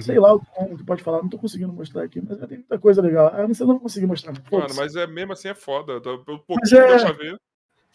Sei lá como tu pode falar, não tô conseguindo mostrar aqui, mas tem muita coisa legal. Eu não sei, não vou conseguir mostrar. Mano, mas é mesmo assim é foda. Pelo pouquinho mas é... pra ver.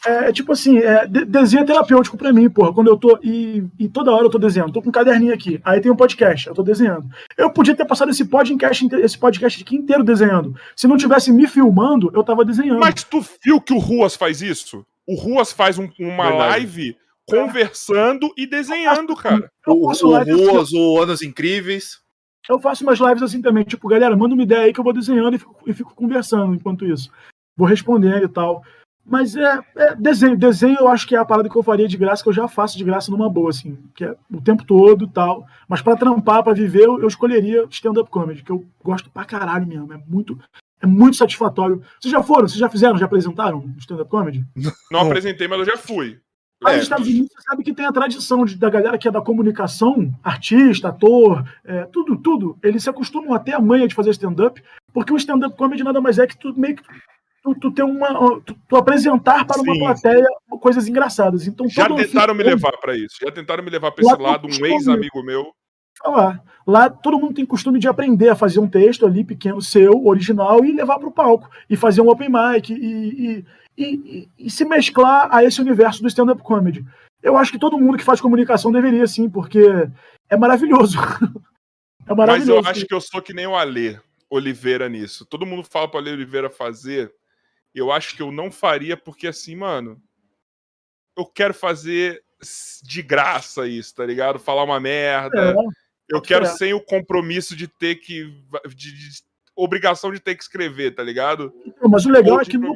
É, é, tipo assim, é, desenho é terapêutico pra mim, porra. Quando eu tô. E, e, toda hora eu tô desenhando. Tô com um caderninho aqui. Aí tem um podcast, eu tô desenhando. Eu podia ter passado esse podcast, esse podcast aqui inteiro desenhando. Se não tivesse me filmando, eu tava desenhando. Mas tu viu que o Ruas faz isso? O Ruas faz um, uma live conversando e desenhando, cara. O, o Ruas, o Anos Incríveis. Eu faço umas lives assim também, tipo, galera, manda uma ideia aí que eu vou desenhando e fico, e fico conversando enquanto isso. Vou respondendo e tal. Mas é, é, desenho. Desenho eu acho que é a parada que eu faria de graça, que eu já faço de graça numa boa, assim, que é o tempo todo e tal. Mas para trampar, para viver, eu, eu escolheria stand-up comedy, que eu gosto pra caralho mesmo. É muito, é muito satisfatório. Vocês já foram? Vocês já fizeram? Já apresentaram stand-up comedy? Não apresentei, mas eu já fui. Mas nos Estados Unidos, você sabe que tem a tradição de, da galera que é da comunicação, artista, ator, é, tudo, tudo. Eles se acostumam até a manha de fazer stand-up, porque o stand-up comedy nada mais é que tu meio que tu, tu ter uma. Tu, tu apresentar para Sim. uma plateia coisas engraçadas. Então, já tentaram me levar para isso. Já tentaram me levar para esse lado, um ex-amigo meu. Lá, lá todo mundo tem costume de aprender a fazer um texto ali pequeno seu, original, e levar para o palco. E fazer um open mic. E, e, e, e, se mesclar a esse universo do stand-up comedy. Eu acho que todo mundo que faz comunicação deveria, sim, porque é maravilhoso. é maravilhoso. Mas eu acho que eu sou que nem o Alê Oliveira nisso. Todo mundo fala para o Alê Oliveira fazer eu acho que eu não faria porque assim, mano, eu quero fazer de graça isso, tá ligado? Falar uma merda. É, eu quero é. sem o compromisso de ter que. De, de, obrigação de ter que escrever, tá ligado? Mas o legal é que no,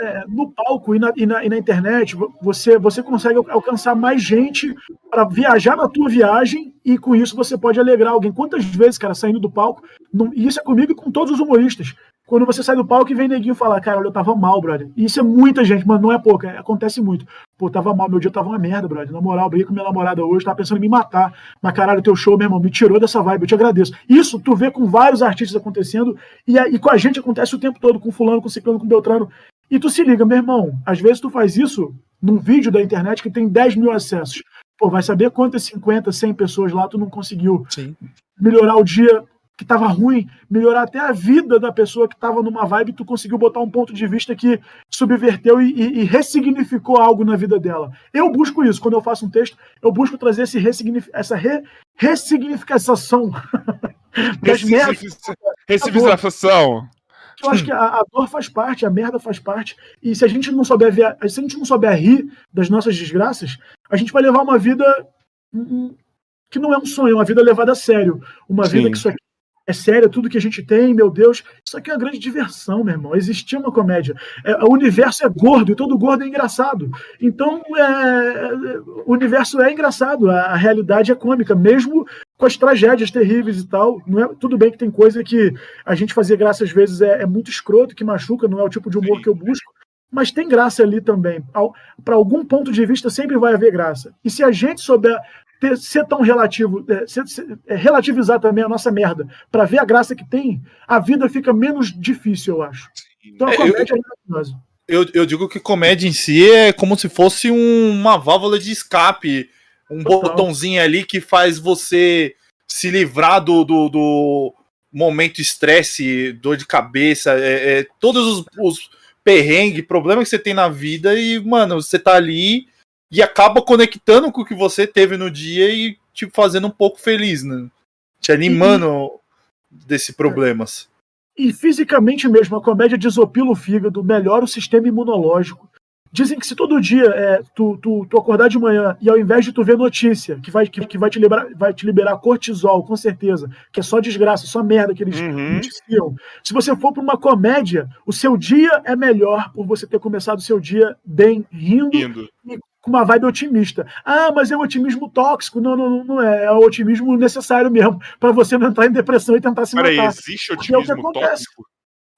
é, no, palco e na, e, na, e na, internet você, você consegue alcançar mais gente para viajar na tua viagem e com isso você pode alegrar alguém. Quantas vezes, cara, saindo do palco, não, e isso é comigo e com todos os humoristas. Quando você sai do palco e vem neguinho falar, cara, eu tava mal, brother. E isso é muita gente, mano, não é pouca, é, acontece muito. Pô, tava mal, meu dia tava uma merda, brother. Na moral, briguei com minha namorada hoje, tava pensando em me matar. Mas caralho, teu show, meu irmão, me tirou dessa vibe, eu te agradeço. Isso tu vê com vários artistas acontecendo e, e com a gente acontece o tempo todo, com fulano, com ciclano, com beltrano. E tu se liga, meu irmão, às vezes tu faz isso num vídeo da internet que tem 10 mil acessos. Pô, vai saber quantas 50, 100 pessoas lá tu não conseguiu Sim. melhorar o dia que estava ruim, melhorar até a vida da pessoa que estava numa vibe, tu conseguiu botar um ponto de vista que subverteu e, e, e, ressignificou algo na vida dela. Eu busco isso, quando eu faço um texto, eu busco trazer esse ressignific, essa re, ressignificação das merdas. Ressignificação. Eu acho que a, a, dor faz parte, a merda faz parte. E se a gente não souber ver, se a gente não souber rir das nossas desgraças, a gente vai levar uma vida que não é um sonho, é uma vida levada a sério. Uma Sim. vida que só é sério tudo que a gente tem, meu Deus. Isso aqui é uma grande diversão, meu irmão. Existia uma comédia. É, o universo é gordo e todo gordo é engraçado. Então, é, o universo é engraçado, a, a, realidade é cômica, mesmo com as tragédias terríveis e tal. Não é, tudo bem que tem coisa que a gente fazer graça às vezes é, é muito escroto, que machuca, não é o tipo de humor Sim. que eu busco. Mas tem graça ali também. Para algum ponto de vista sempre vai haver graça. E se a gente souber ter, ser tão relativo, é, ser, ser, é, relativizar também a nossa merda, para ver a graça que tem, a vida fica menos difícil, eu acho. Então a é, comédia eu, é maravilhosa. Eu, eu digo que comédia em si é como se fosse um, uma válvula de escape, um Total. botãozinho ali que faz você se livrar do, do, do momento estresse, dor de cabeça, é, é todos os, os perrengues, problemas que você tem na vida e, mano, você tá ali e acaba conectando com o que você teve no dia e te fazendo um pouco feliz, né? Te animando e, desses problemas. E fisicamente mesmo, a comédia desopila o fígado, melhora o sistema imunológico. Dizem que se todo dia é, tu, tu, tu, acordar de manhã e ao invés de tu ver notícia que vai, que, que vai, te, liberar, vai te liberar cortisol, com certeza, que é só desgraça, só merda que eles uhum. noticiam. Se você for para uma comédia, o seu dia é melhor por você ter começado o seu dia bem, rindo, rindo. e com uma vibe otimista. Ah, mas é um otimismo tóxico. Não, não, não é. É o otimismo necessário mesmo, para você não entrar em depressão e tentar se Peraí, matar. existe otimismo é tóxico?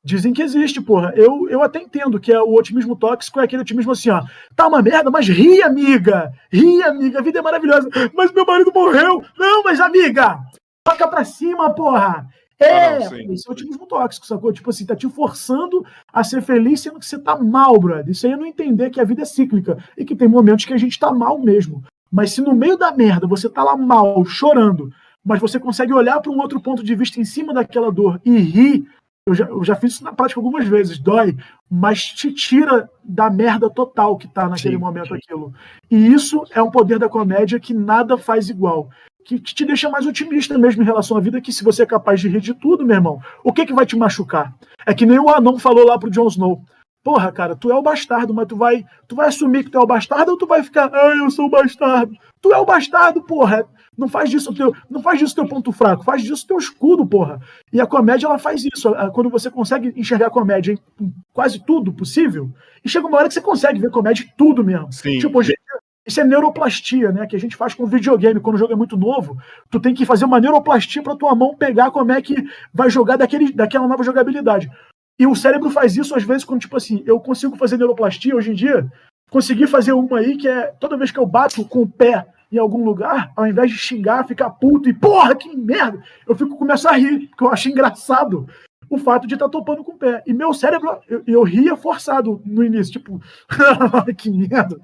Dizem que existe, porra. Eu, eu até entendo que é o otimismo tóxico é aquele otimismo assim, ó. Tá uma merda, mas ri, amiga. Ri, amiga. A vida é maravilhosa. Mas meu marido morreu. Não, mas amiga, toca pra cima, porra. É, ah, não, esse é o otimismo tóxico, sacou? Tipo assim, tá te forçando a ser feliz sendo que você tá mal, brother. Isso aí é não entender que a vida é cíclica e que tem momentos que a gente tá mal mesmo. Mas se no meio da merda você tá lá mal, chorando, mas você consegue olhar para um outro ponto de vista em cima daquela dor e rir, eu já, eu já fiz isso na prática algumas vezes, dói, mas te tira da merda total que tá naquele sim, momento sim. aquilo. E isso é um poder da comédia que nada faz igual que, que, te deixa mais otimista mesmo em relação à vida, que se você é capaz de rir de tudo, meu irmão, o que que vai te machucar? É que nem o anão falou lá pro Jon Snow. Porra, cara, tu é o bastardo, mas tu vai, tu vai assumir que tu é o bastardo ou tu vai ficar, ah, eu sou o bastardo? Tu é o bastardo, porra. Não faz disso teu, não faz disso teu ponto fraco, faz disso teu escudo, porra. E a comédia ela faz isso. Quando você consegue enxergar a comédia em quase tudo possível, e chega uma hora que você consegue ver comédia em tudo mesmo. Sim. Tipo, hoje isso é neuroplastia, né? Que a gente faz com videogame. Quando o jogo é muito novo, tu tem que fazer uma neuroplastia para tua mão pegar como é que vai jogar daquele, daquela nova jogabilidade. E o cérebro faz isso às vezes quando, tipo assim, eu consigo fazer neuroplastia hoje em dia. Consegui fazer uma aí que é toda vez que eu bato com o pé em algum lugar, ao invés de xingar, ficar puto e porra, que merda, eu fico começo a rir, porque eu acho engraçado o fato de estar tá topando com o pé. E meu cérebro, eu, eu ria forçado no início, tipo, que merda.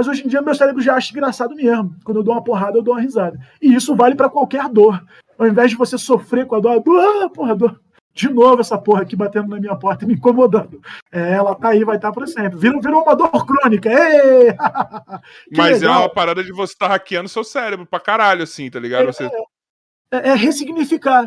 Mas hoje em dia meu cérebro já acha engraçado mesmo. Quando eu dou uma porrada, eu dou uma risada. E isso vale para qualquer dor. Ao invés de você sofrer com a dor, dor, ah, porra, dor. De novo essa porra aqui batendo na minha porta e me incomodando. É, ela tá aí, vai estar tá para sempre. Virou, virou uma dor crônica. Mas legal. é uma parada de você estar tá hackeando seu cérebro pra caralho, assim, tá ligado? É, você... é, é ressignificar,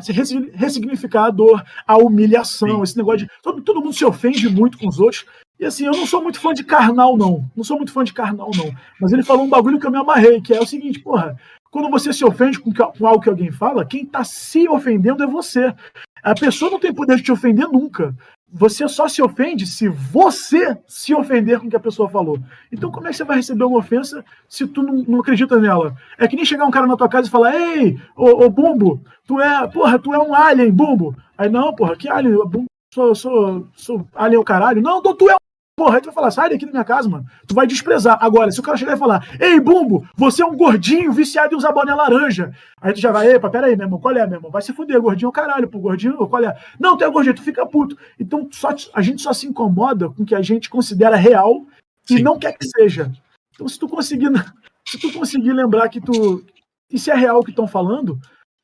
ressignificar a dor, a humilhação, Sim. esse negócio de. Todo, todo mundo se ofende muito com os outros. E assim, eu não sou muito fã de carnal, não. Não sou muito fã de carnal, não. Mas ele falou um bagulho que eu me amarrei, que é o seguinte, porra, quando você se ofende com, com algo que alguém fala, quem tá se ofendendo é você. A pessoa não tem poder de te ofender nunca. Você só se ofende se você se ofender com o que a pessoa falou. Então, como é que você vai receber uma ofensa se tu não, não acredita nela? É que nem chegar um cara na tua casa e falar: Ei, ô, ô Bumbo, tu é, porra, tu é um alien, Bumbo. Aí, não, porra, que alien? Bumbo, sou, sou, sou alien o caralho. Não, tu é um Porra, aí tu vai falar, sai daqui da minha casa, mano. Tu vai desprezar. Agora, se o cara chegar e falar, ei, Bumbo, você é um gordinho viciado em usar boné laranja. Aí tu já vai, epa, pera aí, meu irmão, qual é, meu irmão? Vai se fuder, gordinho, caralho, pô, gordinho, qual é? Não, tu é gordinho, tu fica puto. Então, só, a gente só se incomoda com o que a gente considera real e Sim. não quer que seja. Então, se tu conseguir, se tu conseguir lembrar que tu, e se é real o que estão falando,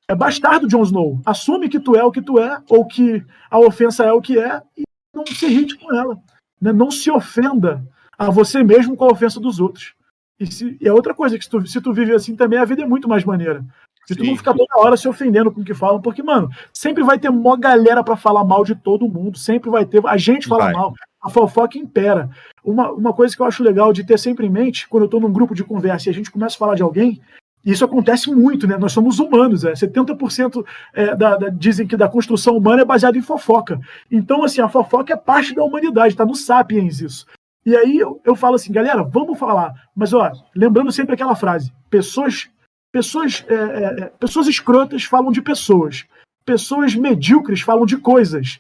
é bastardo Jon Snow. Assume que tu é o que tu é, ou que a ofensa é o que é, e não se irrite com ela. Né? Não se ofenda a você mesmo com a ofensa dos outros. E, se, e é outra coisa, que se tu, se tu vive assim também, a vida é muito mais maneira. Se tu não ficar toda hora se ofendendo com o que falam, porque, mano, sempre vai ter uma galera para falar mal de todo mundo, sempre vai ter. A gente fala vai. mal, a fofoca impera. Uma, uma coisa que eu acho legal de ter sempre em mente, quando eu tô num grupo de conversa e a gente começa a falar de alguém, isso acontece muito, né? Nós somos humanos, é. 70% é, da, da, dizem que da construção humana é baseada em fofoca. Então, assim, a fofoca é parte da humanidade, tá no Sapiens isso. E aí eu, eu falo assim, galera, vamos falar. Mas, ó, lembrando sempre aquela frase: pessoas, pessoas, é, é, é pessoas escrotas falam de pessoas, pessoas medíocres falam de coisas.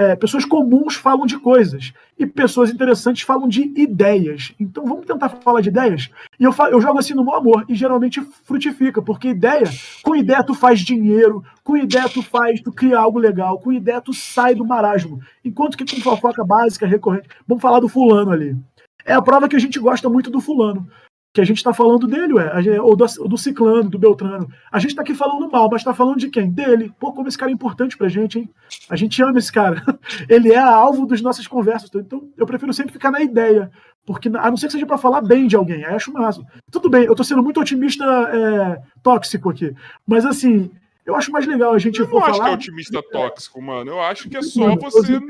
É, pessoas comuns falam de coisas e pessoas interessantes falam de ideias. Então vamos tentar falar de ideias. E eu, eu jogo assim no meu amor e geralmente frutifica, porque ideia, com ideia tu faz dinheiro, com ideia tu faz, tu cria algo legal, com ideia tu sai do marasmo. Enquanto que com fofoca básica, recorrente, vamos falar do fulano ali. É a prova que a gente gosta muito do fulano que a gente está falando dele, ué, ou do, do Ciclano, do Beltrano. A gente está aqui falando mal, mas está falando de quem? Dele. Pô, como esse cara é importante pra gente, hein? A gente ama esse cara. Ele é alvo das nossas conversas. Então, eu prefiro sempre ficar na ideia. Porque, a não ser que seja para falar bem de alguém, aí acho massa. Tudo bem, eu tô sendo muito otimista é, tóxico aqui. Mas, assim, eu acho mais legal a gente. Eu não acho falar... que é otimista tóxico, mano. Eu acho que é só mano, você.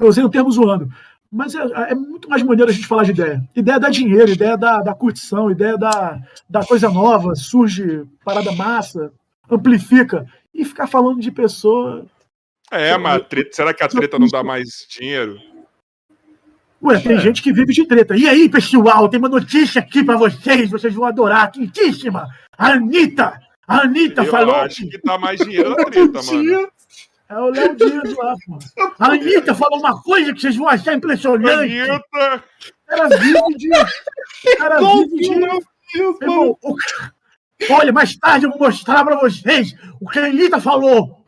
Eu usei o termo zoando. Mas é, é, muito mais maneiro a gente falar de ideia. Ideia dá dinheiro, ideia da, da curtição, ideia da, da coisa nova, surge parada massa, amplifica. E ficar falando de pessoa. É, mas treta, será que a treta não dá mais dinheiro? Ué, tem é. gente que vive de treta. E aí, pessoal, tem uma notícia aqui para vocês, vocês vão adorar, quentíssima. A Anitta! A Anitta Eu falou. Acho que dá mais dinheiro na treta, mano. É o Léo Dias lá, pô. A Anitta falou uma coisa que vocês vão achar impressionante. Anitta! Cara vive de. Cara vive de. Irmão, o... Olha, mais tarde eu vou mostrar pra vocês o que a Anitta falou.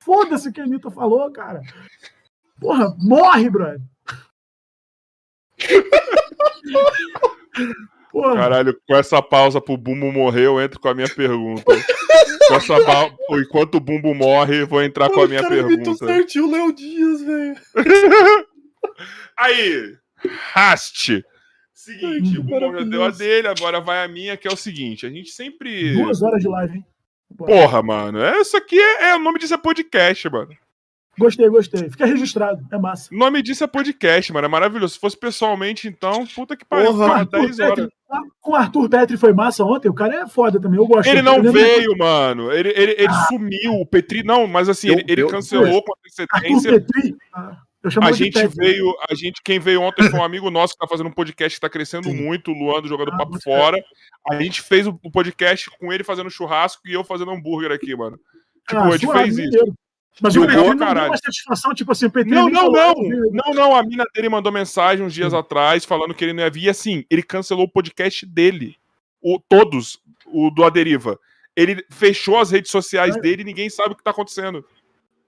Foda-se o que a Anitta falou, cara. Porra, morre, brother. Porra. Caralho, com essa pausa pro Bumbo morrer, eu entro com a minha pergunta. com essa pausa, enquanto o Bumbo morre, vou entrar com a minha pergunta. certinho o Léo Dias, velho. Aí, Rast. Seguinte, Ai, o Bumbo já deu a dele, agora vai a minha, que é o seguinte: a gente sempre. Duas horas de live, hein? Porra, mano. Isso aqui é, é o nome disso é podcast, mano. Gostei, gostei. Fica registrado, é massa. O nome disso é podcast, mano. É maravilhoso. Se fosse pessoalmente, então, puta que pariu. Porra, 10 horas. Ah, com o Arthur Petri foi massa ontem. O cara é foda também. Eu gosto. Ele não veio, mano. Ele, ele, ele ah. sumiu. O Petri, não, mas assim, ele, ele cancelou com antecedência. Arthur Petri? Ah. a gente veio, a gente, quem veio ontem foi um amigo nosso que tá fazendo um podcast que tá crescendo Sim. muito, o Luan do Jogador ah, Papo Fora. A gente fez o podcast com ele fazendo churrasco e eu fazendo hambúrguer aqui, mano. Tipo, ah, a gente fez isso. Mas o Petri não deu uma satisfação, tipo assim, o Petri Não, não, não. Não, não. A mina dele mandou mensagem uns dias atrás falando que ele não ia vir. E assim, ele cancelou o podcast dele. O, todos, o do Aderiva. Ele fechou as redes sociais é. dele e ninguém sabe o que tá acontecendo.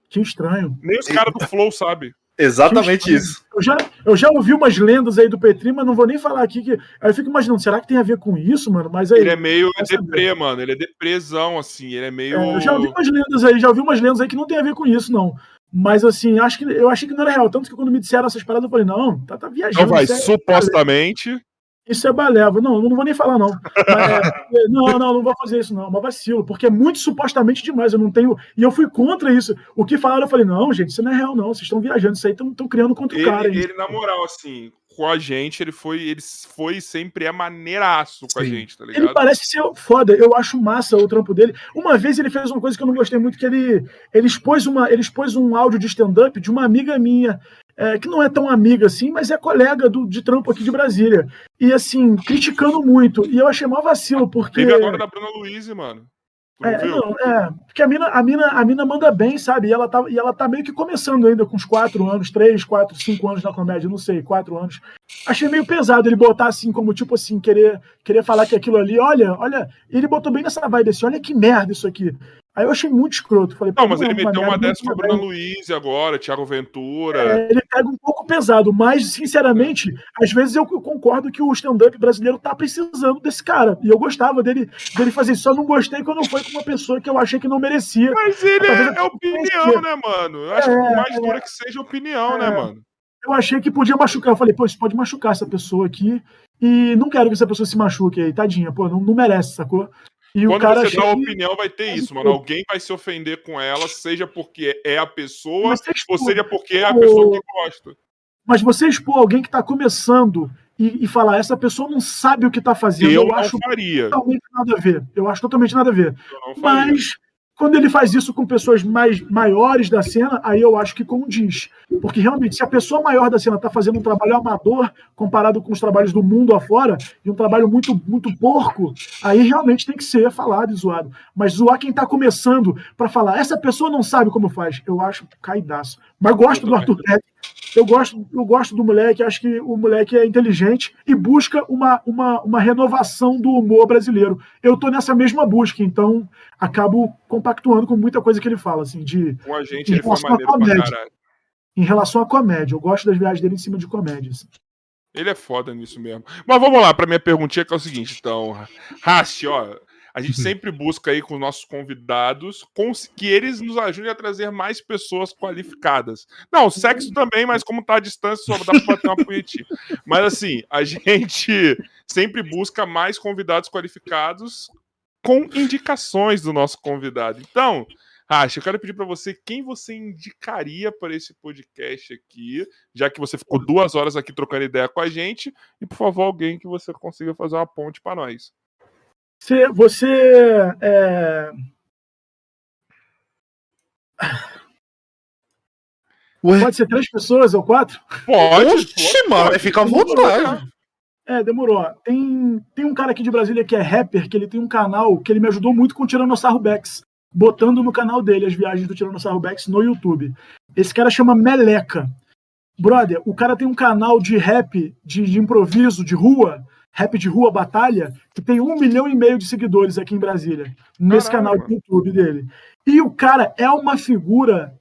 Que estranho. Nem os caras do Flow sabem. Exatamente isso. Eu já, eu já ouvi umas lendas aí do Petri, mas não vou nem falar aqui. Que... Aí eu fico imaginando, será que tem a ver com isso, mano? Mas aí, ele é meio deprê, mano. Ele é depressão, assim. Ele é meio. É, eu já ouvi umas lendas aí, já ouvi umas lendas aí que não tem a ver com isso, não. Mas assim, acho que eu achei que não era real. Tanto que quando me disseram essas paradas, eu falei, não, tá, tá viajando. Não vai, sério, supostamente. Isso é balela. Não, não vou nem falar, não. É, não, não, não vou fazer isso, não. Mas vacilo, porque é muito supostamente demais. Eu não tenho. E eu fui contra isso. O que falaram, eu falei, não, gente, isso não é real, não. Vocês estão viajando, isso aí estão criando contra o ele, cara. Ele, na moral, assim, com a gente, ele foi, ele foi sempre é maneiraço com Sim. a gente, tá ligado? Ele parece ser foda. Eu acho massa o trampo dele. Uma vez ele fez uma coisa que eu não gostei muito, que ele, ele expôs uma, ele expôs um áudio de stand-up de uma amiga minha é, que não é tão amiga assim, mas é colega do, de trampo aqui de Brasília. E assim, criticando muito. E eu achei mó vacilo, porque. Teve agora da Bruna Luiz, mano. É, não, é, porque a mina, a, mina, a mina manda bem, sabe? E ela, tá, e ela tá meio que começando ainda com uns 4 anos, 3, 4, 5 anos na comédia, não sei, 4 anos. Achei meio pesado ele botar assim, como tipo assim, querer, querer falar que aquilo ali, olha, olha, ele botou bem nessa vibe assim, olha que merda isso aqui. Aí eu achei muito escroto. Falei, não, mas ele meteu uma, uma dessa com a Bruna Luiz agora, Thiago Ventura. É, ele pega um pouco pesado, mas, sinceramente, às vezes eu concordo que o stand-up brasileiro tá precisando desse cara. E eu gostava dele, dele fazer isso. Só não gostei quando foi com uma pessoa que eu achei que não merecia. Mas ele é, é opinião, né, mano? Eu acho é, que por mais dura que seja opinião, né, é, mano? Eu achei que podia machucar. Eu falei, pô, isso pode machucar essa pessoa aqui. E não quero que essa pessoa se machuque aí, tadinha, pô, não, não merece, sacou? E Quando você dá opinião, vai ter isso, mano. Alguém vai se ofender com ela, seja porque é a pessoa, ou seja porque é a pessoa que gosta. Mas você expor alguém que está começando e, e, falar, essa pessoa não sabe o que está fazendo, eu, eu acho faria. totalmente nada a ver. Eu acho totalmente nada a ver. Mas quando ele faz isso com pessoas mais maiores da cena, aí eu acho que condiz. Porque realmente, se a pessoa maior da cena está fazendo um trabalho amador comparado com os trabalhos do mundo afora, e um trabalho muito, muito porco, aí realmente tem que ser falado e zoado. Mas zoar quem está começando para falar, essa pessoa não sabe como faz, eu acho caidaço. Mas gosto do Arthur Beck. Eu gosto, eu gosto do moleque, acho que o moleque é inteligente e busca uma, uma, uma renovação do humor brasileiro. Eu tô nessa mesma busca, então acabo compactuando com muita coisa que ele fala, assim, de. Com a gente, ele foi maneiro pra caralho. Em relação à comédia, eu gosto das viagens dele em cima de comédias. Assim. Ele é foda nisso mesmo. Mas vamos lá para minha perguntinha, que é o seguinte, então. Rashi, ó, a gente sempre busca aí com nossos convidados que eles nos ajudem a trazer mais pessoas qualificadas. Não, sexo também, mas como tá à distância, só dá pra bater uma punhetinha. Mas assim, a gente sempre busca mais convidados qualificados com indicações do nosso convidado. Então, Racha, eu quero pedir para você quem você indicaria para esse podcast aqui, já que você ficou duas horas aqui trocando ideia com a gente, e por favor, alguém que você consiga fazer uma ponte para nós. Você. você é... Pode ser três pessoas ou quatro? Pode. Oxi, mano, fica à vontade. É, demorou. Tem, tem um cara aqui de Brasília que é rapper, que ele tem um canal que ele me ajudou muito com o Tiranossauro Bex, botando no canal dele as viagens do Tiranossauro Bex no YouTube. Esse cara chama Meleca. Brother, o cara tem um canal de rap, de, de improviso, de rua, Rap de Rua Batalha, que tem um milhão e meio de seguidores aqui em Brasília, nesse Caramba. canal de YouTube dele. E o cara é uma figura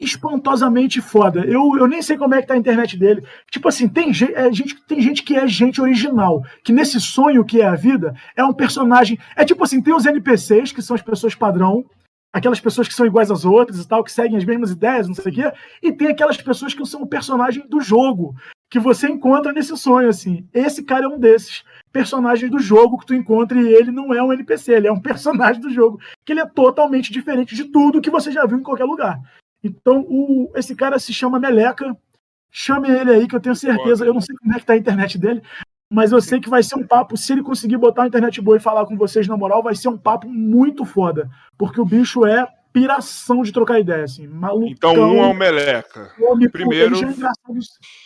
espantosamente foda. Eu, eu nem sei como é que tá a internet dele. Tipo assim, tem, é, gente, tem gente que é gente original, que nesse sonho que é a vida, é um personagem. É tipo assim, tem os NPCs, que são as pessoas padrão, aquelas pessoas que são iguais às outras e tal, que seguem as mesmas ideias, não sei o quê, e tem aquelas pessoas que são o personagem do jogo, que você encontra nesse sonho, assim. Esse cara é um desses personagens do jogo que tu encontra e ele não é um NPC, ele é um personagem do jogo, que ele é totalmente diferente de tudo que você já viu em qualquer lugar. Então, o, esse cara se chama Meleca, chame ele aí que eu tenho certeza, eu não sei como é que tá a internet dele, mas eu sei que vai ser um papo, se ele conseguir botar a internet boa e falar com vocês na moral, vai ser um papo muito foda, porque o bicho é piração de trocar ideia, assim. Malucão, então um é o Meleca. Homem, Primeiro.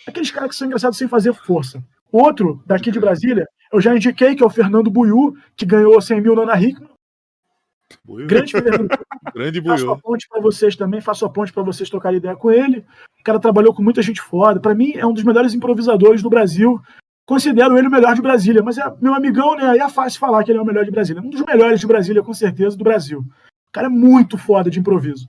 aqueles caras que são engraçados sem fazer força. Outro, daqui de Brasília, eu já indiquei, que é o Fernando Buiu, que ganhou 100 mil na Hickman. Buiu. Grande Fernando. Grande Buiu. Faço a ponte para vocês também, faço a ponte para vocês trocarem ideia com ele. O cara trabalhou com muita gente foda. Para mim, é um dos melhores improvisadores do Brasil. Considero ele o melhor de Brasília, mas é meu amigão, né? Aí é fácil falar que ele é o melhor de Brasília. Um dos melhores de Brasília, com certeza, do Brasil cara é muito foda de improviso.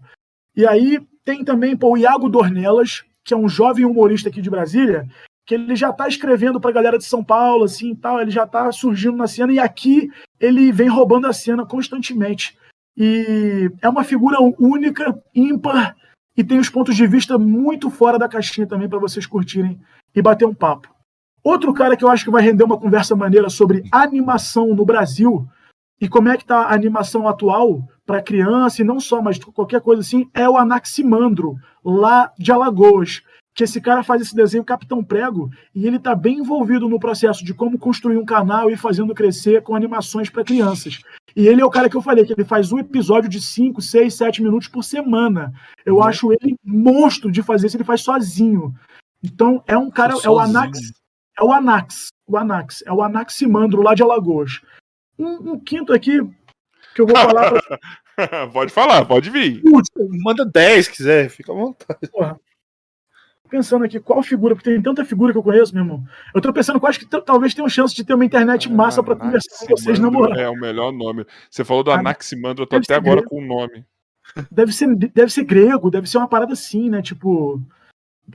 E aí tem também pô, o Iago Dornelas, que é um jovem humorista aqui de Brasília, que ele já está escrevendo para a galera de São Paulo, assim, tal, ele já está surgindo na cena e aqui ele vem roubando a cena constantemente. E é uma figura única, ímpar e tem os pontos de vista muito fora da caixinha também para vocês curtirem e bater um papo. Outro cara que eu acho que vai render uma conversa maneira sobre animação no Brasil e como é que tá a animação atual para criança e não só, mas qualquer coisa assim, é o Anaximandro, lá de Alagoas. Que esse cara faz esse desenho Capitão Prego e ele tá bem envolvido no processo de como construir um canal e fazendo crescer com animações para crianças. E ele é o cara que eu falei, que ele faz um episódio de 5, 6, 7 minutos por semana. Eu uhum. acho ele monstro de fazer isso, ele faz sozinho. Então é um cara, é o Anax, é o Anax, o Anax, é o Anaximandro lá de Alagoas. Um, um quinto aqui que eu vou falar. Pra... pode falar, pode vir. Manda 10 quiser, fica à vontade. Porra. Pensando aqui, qual figura? Porque tem tanta figura que eu conheço, meu irmão. Eu tô pensando quais que talvez tenham chance de ter uma internet massa para conversar com vocês na moral. É o melhor nome. Você falou do Anaximandro, eu tô até agora grego. com o nome. Deve ser, deve ser grego, deve ser uma parada assim, né? Tipo.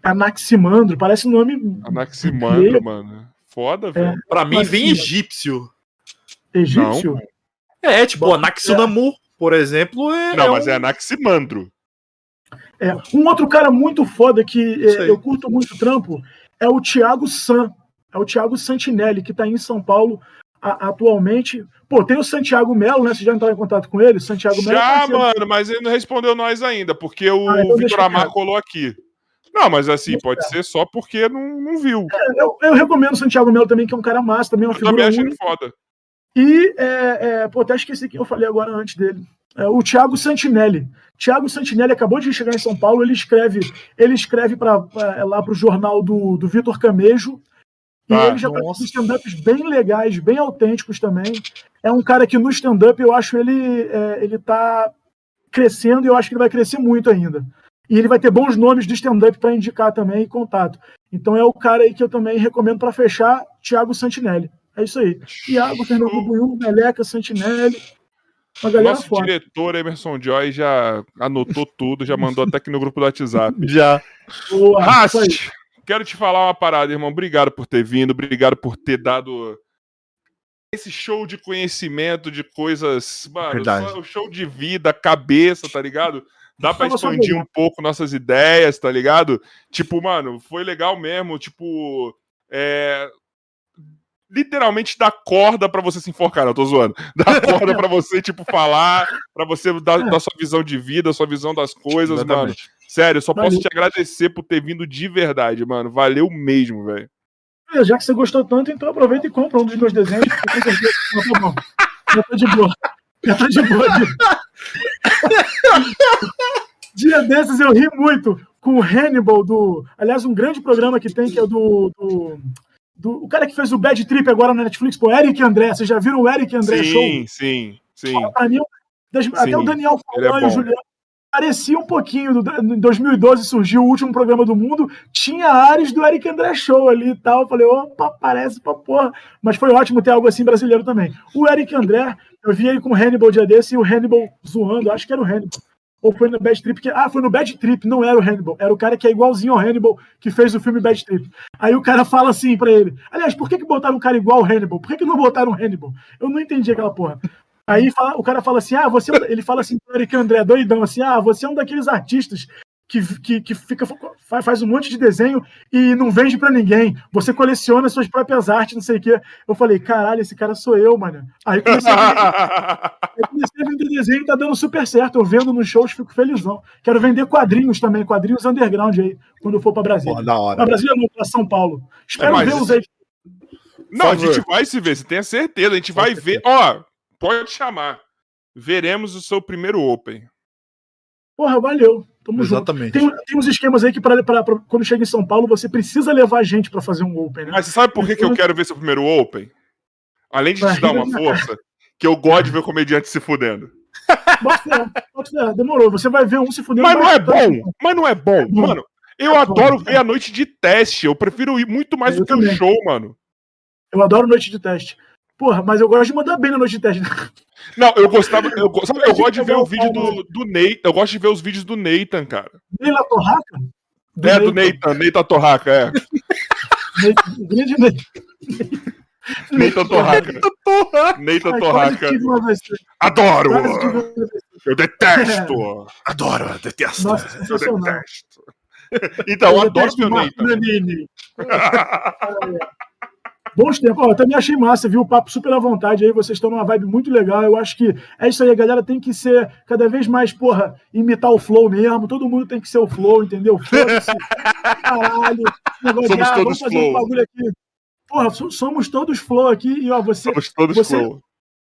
Anaximandro, parece um nome. Anaximandro, grego. mano. Foda, é. velho. É, pra mim vem egípcio. Egípcio? Não. É, tipo, Anaxinamu, por exemplo. É, não, é mas um... é Anaximandro. É. Um outro cara muito foda que é, eu curto muito trampo é o Thiago San. É o Thiago Santinelli, que tá em São Paulo a, atualmente. Pô, tem o Santiago Melo, né? Você já entrou em contato com ele? Santiago Melo. Já, mano, mas ele não respondeu nós ainda, porque o ah, então Vitor Amar colou aqui. Não, mas assim, deixa pode ser só porque não, não viu. É, eu, eu, recomendo o Santiago Melo também, que é um cara massa, também é uma eu figura. Também achei ele foda. E, é, é, pô, até esqueci que eu falei agora antes dele. É, o Thiago Santinelli. Thiago Santinelli acabou de chegar em São Paulo, ele escreve, ele escreve pra, pra é, lá para o jornal do, do Vitor Camejo. E ah, ele já tá nossa. com stand-ups bem legais, bem autênticos também. É um cara que no stand-up eu acho ele, é, ele tá crescendo e eu acho que ele vai crescer muito ainda. E ele vai ter bons nomes de stand-up para indicar também e contato. Então é o cara aí que eu também recomendo para fechar, Thiago Santinelli. É isso aí. Iago, Fernando Bunhum, Meleca, Santinelli. Uma galera Nosso forte. diretor Emerson Joy já anotou tudo, já mandou até aqui no grupo do WhatsApp. Já. Rast, quero te falar uma parada, irmão. Obrigado por ter vindo, obrigado por ter dado esse show de conhecimento de coisas, mano, Verdade. o show de vida, cabeça, tá ligado? Dá pra expandir um pouco nossas ideias, tá ligado? Tipo, mano, foi legal mesmo, tipo, é, literalmente dá corda para você se enforcar, não tô zoando. Dá corda para você, tipo, falar, para você dar, dar, sua visão de vida, sua visão das coisas, Exatamente. mano. Sério, só Valeu. posso te agradecer por ter vindo de verdade, mano. Valeu mesmo, velho. É, já que você gostou tanto, então aproveita e compra um dos meus desenhos. tá bom. Já tá de boa. Já tá de boa. Dia desses eu ri muito com o Hannibal do. Aliás, um grande programa que tem, que é do, do do, o cara que fez o Bad Trip agora na Netflix, pô, Eric André. Vocês já viram o Eric André sim, Show? Sim, sim, sim. até o Daniel Falcão é e o Juliano parecia um pouquinho. Do, em 2012 surgiu o último programa do mundo, tinha áreas do Eric André Show ali e tal. Eu falei, opa, parece pra porra. Mas foi ótimo ter algo assim brasileiro também. O Eric André, eu vi ele com o Hannibal dia desse e o Hannibal zoando, acho que era o Hannibal ou foi no Bad Trip, que, ah, foi no Bad Trip, não era o Hannibal, era o cara que é igualzinho ao Hannibal, que fez o filme Bad Trip. Aí o cara fala assim pra ele, aliás, por que, que botaram um cara igual ao Hannibal? Por que, que não botaram o Hannibal? Eu não entendi aquela porra. Aí fala, o cara fala assim, ah, você, é ele fala assim pro Eric André, doidão, assim, ah, você é um daqueles artistas que, que, que fica, faz um monte de desenho e não vende para ninguém. Você coleciona suas próprias artes, não sei o quê. Eu falei, caralho, esse cara sou eu, mano. Aí comecei a vender, Aí comecei a vender desenho e tá dando super certo. Eu vendo nos shows, fico felizão. Quero vender quadrinhos também, quadrinhos underground aí, quando eu for para Brasília. Pô, da hora. Pra Brasília não, pra São Paulo. Espero é, vê-los aí. Não, a gente vai se ver, você tem a certeza. A gente vai ver. Ó, pode chamar. Veremos o seu primeiro Open. Porra, valeu. Tamo Exatamente. Tem, tem, uns esquemas aí que pra, pra, pra, quando chega em São Paulo você precisa levar gente para fazer um Open, né? Mas você sabe por que, que eu quero ver seu primeiro Open? Além de te dar uma força, que eu gosto de ver o comediante se fudendo. demorou. Você vai ver um se fudendo. Mas não é bom. Mas não é bom. Mano, eu adoro ver a noite de teste. Eu prefiro ir muito mais do que o show, mano. Eu adoro noite de teste. Porra, mas eu gosto de mandar bem na noite de teste. Não, eu gostava. Eu, sabe, eu gosto de ver o vídeo do, do Ney. Eu gosto de ver os vídeos do Nathan, cara. Neila Torraca? Do é, Nathan. do Nathan, Nathan Torraca, é. Grande Nathan. Nathan Torraca. Torraca. Adoro! Eu detesto! É. Adoro, eu detesto. Nossa, eu detesto. Então, eu adoro meu Nathan. Bons tempos. eu também achei massa, viu? O papo super à vontade aí. Vocês estão numa vibe muito legal. Eu acho que é isso aí. A galera tem que ser cada vez mais, porra, imitar o flow mesmo. Todo mundo tem que ser o flow, entendeu? Foda-se. Caralho. Somos ah, todos flow. Um bagulho aqui. Porra, somos todos flow aqui. E, ó, você. Somos todos você, flow.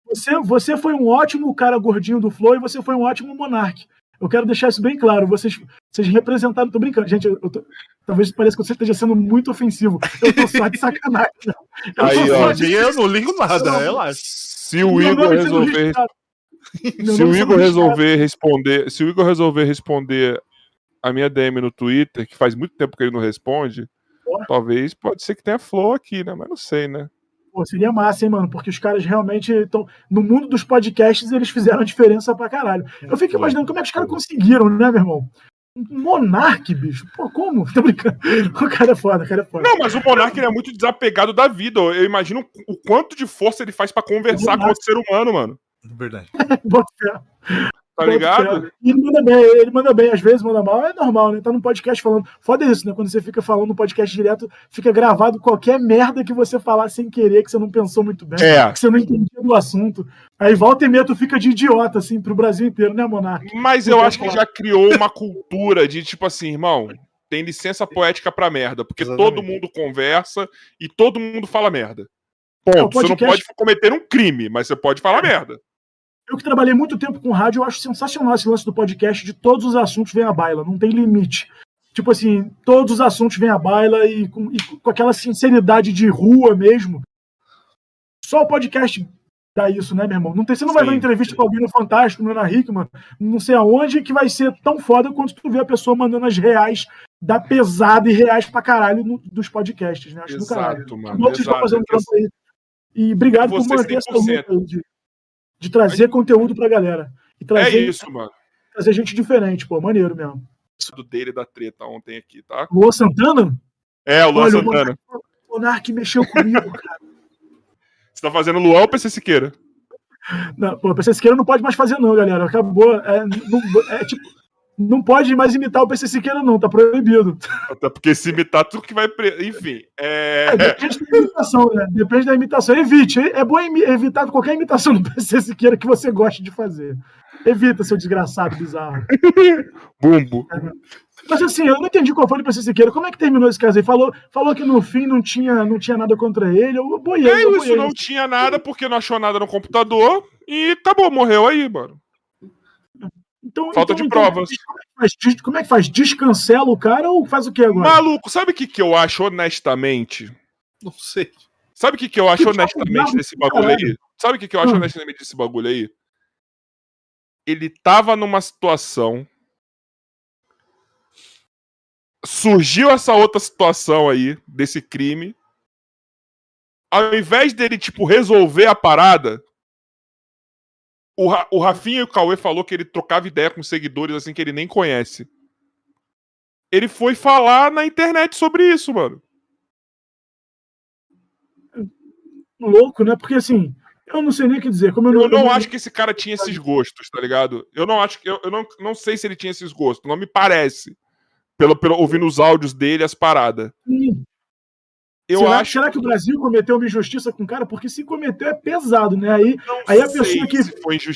Você, você foi um ótimo cara gordinho do flow e você foi um ótimo monarque. Eu quero deixar isso bem claro. Vocês, vocês representaram. Tô brincando, gente. Eu, eu tô, talvez pareça que você esteja sendo muito ofensivo. Eu tô só de sacanagem. Eu Aí, ó. De... Eu não ligo nada, relaxa. Se o Igor resolver. Se o Igor resolver responder. Se o Igor resolver responder a minha DM no Twitter, que faz muito tempo que ele não responde, Porra. talvez pode ser que tenha flow aqui, né? Mas não sei, né? Pô, seria massa, hein, mano? Porque os caras realmente estão. No mundo dos podcasts, eles fizeram a diferença pra caralho. Eu fico imaginando como é que os caras conseguiram, né, meu irmão? Monarque, bicho. Pô, como? Tô brincando. O cara é foda, o cara é foda. Não, mas o Monarque é muito desapegado da vida. Eu imagino o quanto de força ele faz para conversar com outro ser humano, mano. Verdade. Tá ligado? Ele manda bem, ele manda bem, às vezes manda mal, é normal, né? Tá no podcast falando. Foda isso, né? Quando você fica falando no podcast direto, fica gravado qualquer merda que você falar sem querer, que você não pensou muito bem, é. que você não entendia do assunto. Aí volta e meia tu fica de idiota, assim, pro Brasil inteiro, né, Monark? Mas eu acho que já criou uma cultura de tipo assim, irmão, tem licença poética pra merda, porque Exatamente. todo mundo conversa e todo mundo fala merda. Ponto. É, podcast... Você não pode cometer um crime, mas você pode falar é. merda. Eu que trabalhei muito tempo com rádio, eu acho sensacional esse lance do podcast de todos os assuntos vem à baila, não tem limite. Tipo assim, todos os assuntos vêm à baila e com, e com aquela sinceridade de rua mesmo. Só o podcast dá isso, né, meu irmão? Não tem, você não Sim. vai ver uma entrevista com alguém no Fantástico, no Ana Hickman, não sei aonde, que vai ser tão foda quanto tu vê a pessoa mandando as reais da pesada e reais pra caralho no, dos podcasts, né? Acho Exato, do caralho. Mano, estão fazendo trampo aí. E obrigado por manter essa luta aí de, de trazer conteúdo pra galera. E trazer, é isso, mano. Trazer gente diferente, pô, maneiro mesmo. Do dele da treta ontem aqui, tá? Luan Santana? É, o Luan Olha, Santana. O Monark mexeu comigo, cara. Você tá fazendo Luan ou PC Siqueira? Não, pô, PC Siqueira não pode mais fazer, não, galera. Acabou. É, não, é tipo não pode mais imitar o PC Siqueira, não, tá proibido. Até porque se imitar, tudo que vai. Pre... Enfim. É... É, depende da imitação, né? Depende da imitação. Evite. É bom evitar qualquer imitação do PC Siqueira que você goste de fazer. Evita, seu desgraçado bizarro. Bumbo. É. Mas assim, eu não entendi qual foi o PC Siqueira. Como é que terminou esse caso aí? Falou, falou que no fim não tinha, não tinha nada contra ele. Eu boiei. É eu isso, não tinha nada porque não achou nada no computador e acabou, morreu aí, mano. Então, Falta então, de então, provas. Como é que faz? Descancela o cara ou faz o que agora? Maluco, sabe o que, que eu acho honestamente? Não sei. Sabe o que, que eu acho que honestamente desse bagulho caralho. aí? Sabe o que, que eu acho hum. honestamente desse bagulho aí? Ele tava numa situação. Surgiu essa outra situação aí, desse crime. Ao invés dele, tipo, resolver a parada, o, Ra o Rafinha e o Cauê falou que ele trocava ideia com seguidores assim que ele nem conhece. Ele foi falar na internet sobre isso, mano. Louco, né? Porque assim, eu não sei nem o que dizer. Como eu, não, eu não acho que esse cara tinha esses gostos, tá ligado? Eu não acho que. Eu, eu não, não sei se ele tinha esses gostos. Não me parece. Pelo, pelo ouvindo os áudios dele, as paradas. Sim. Eu será, acho... será que o Brasil cometeu uma injustiça com o cara? Porque se cometeu é pesado, né? Aí, aí a pessoa que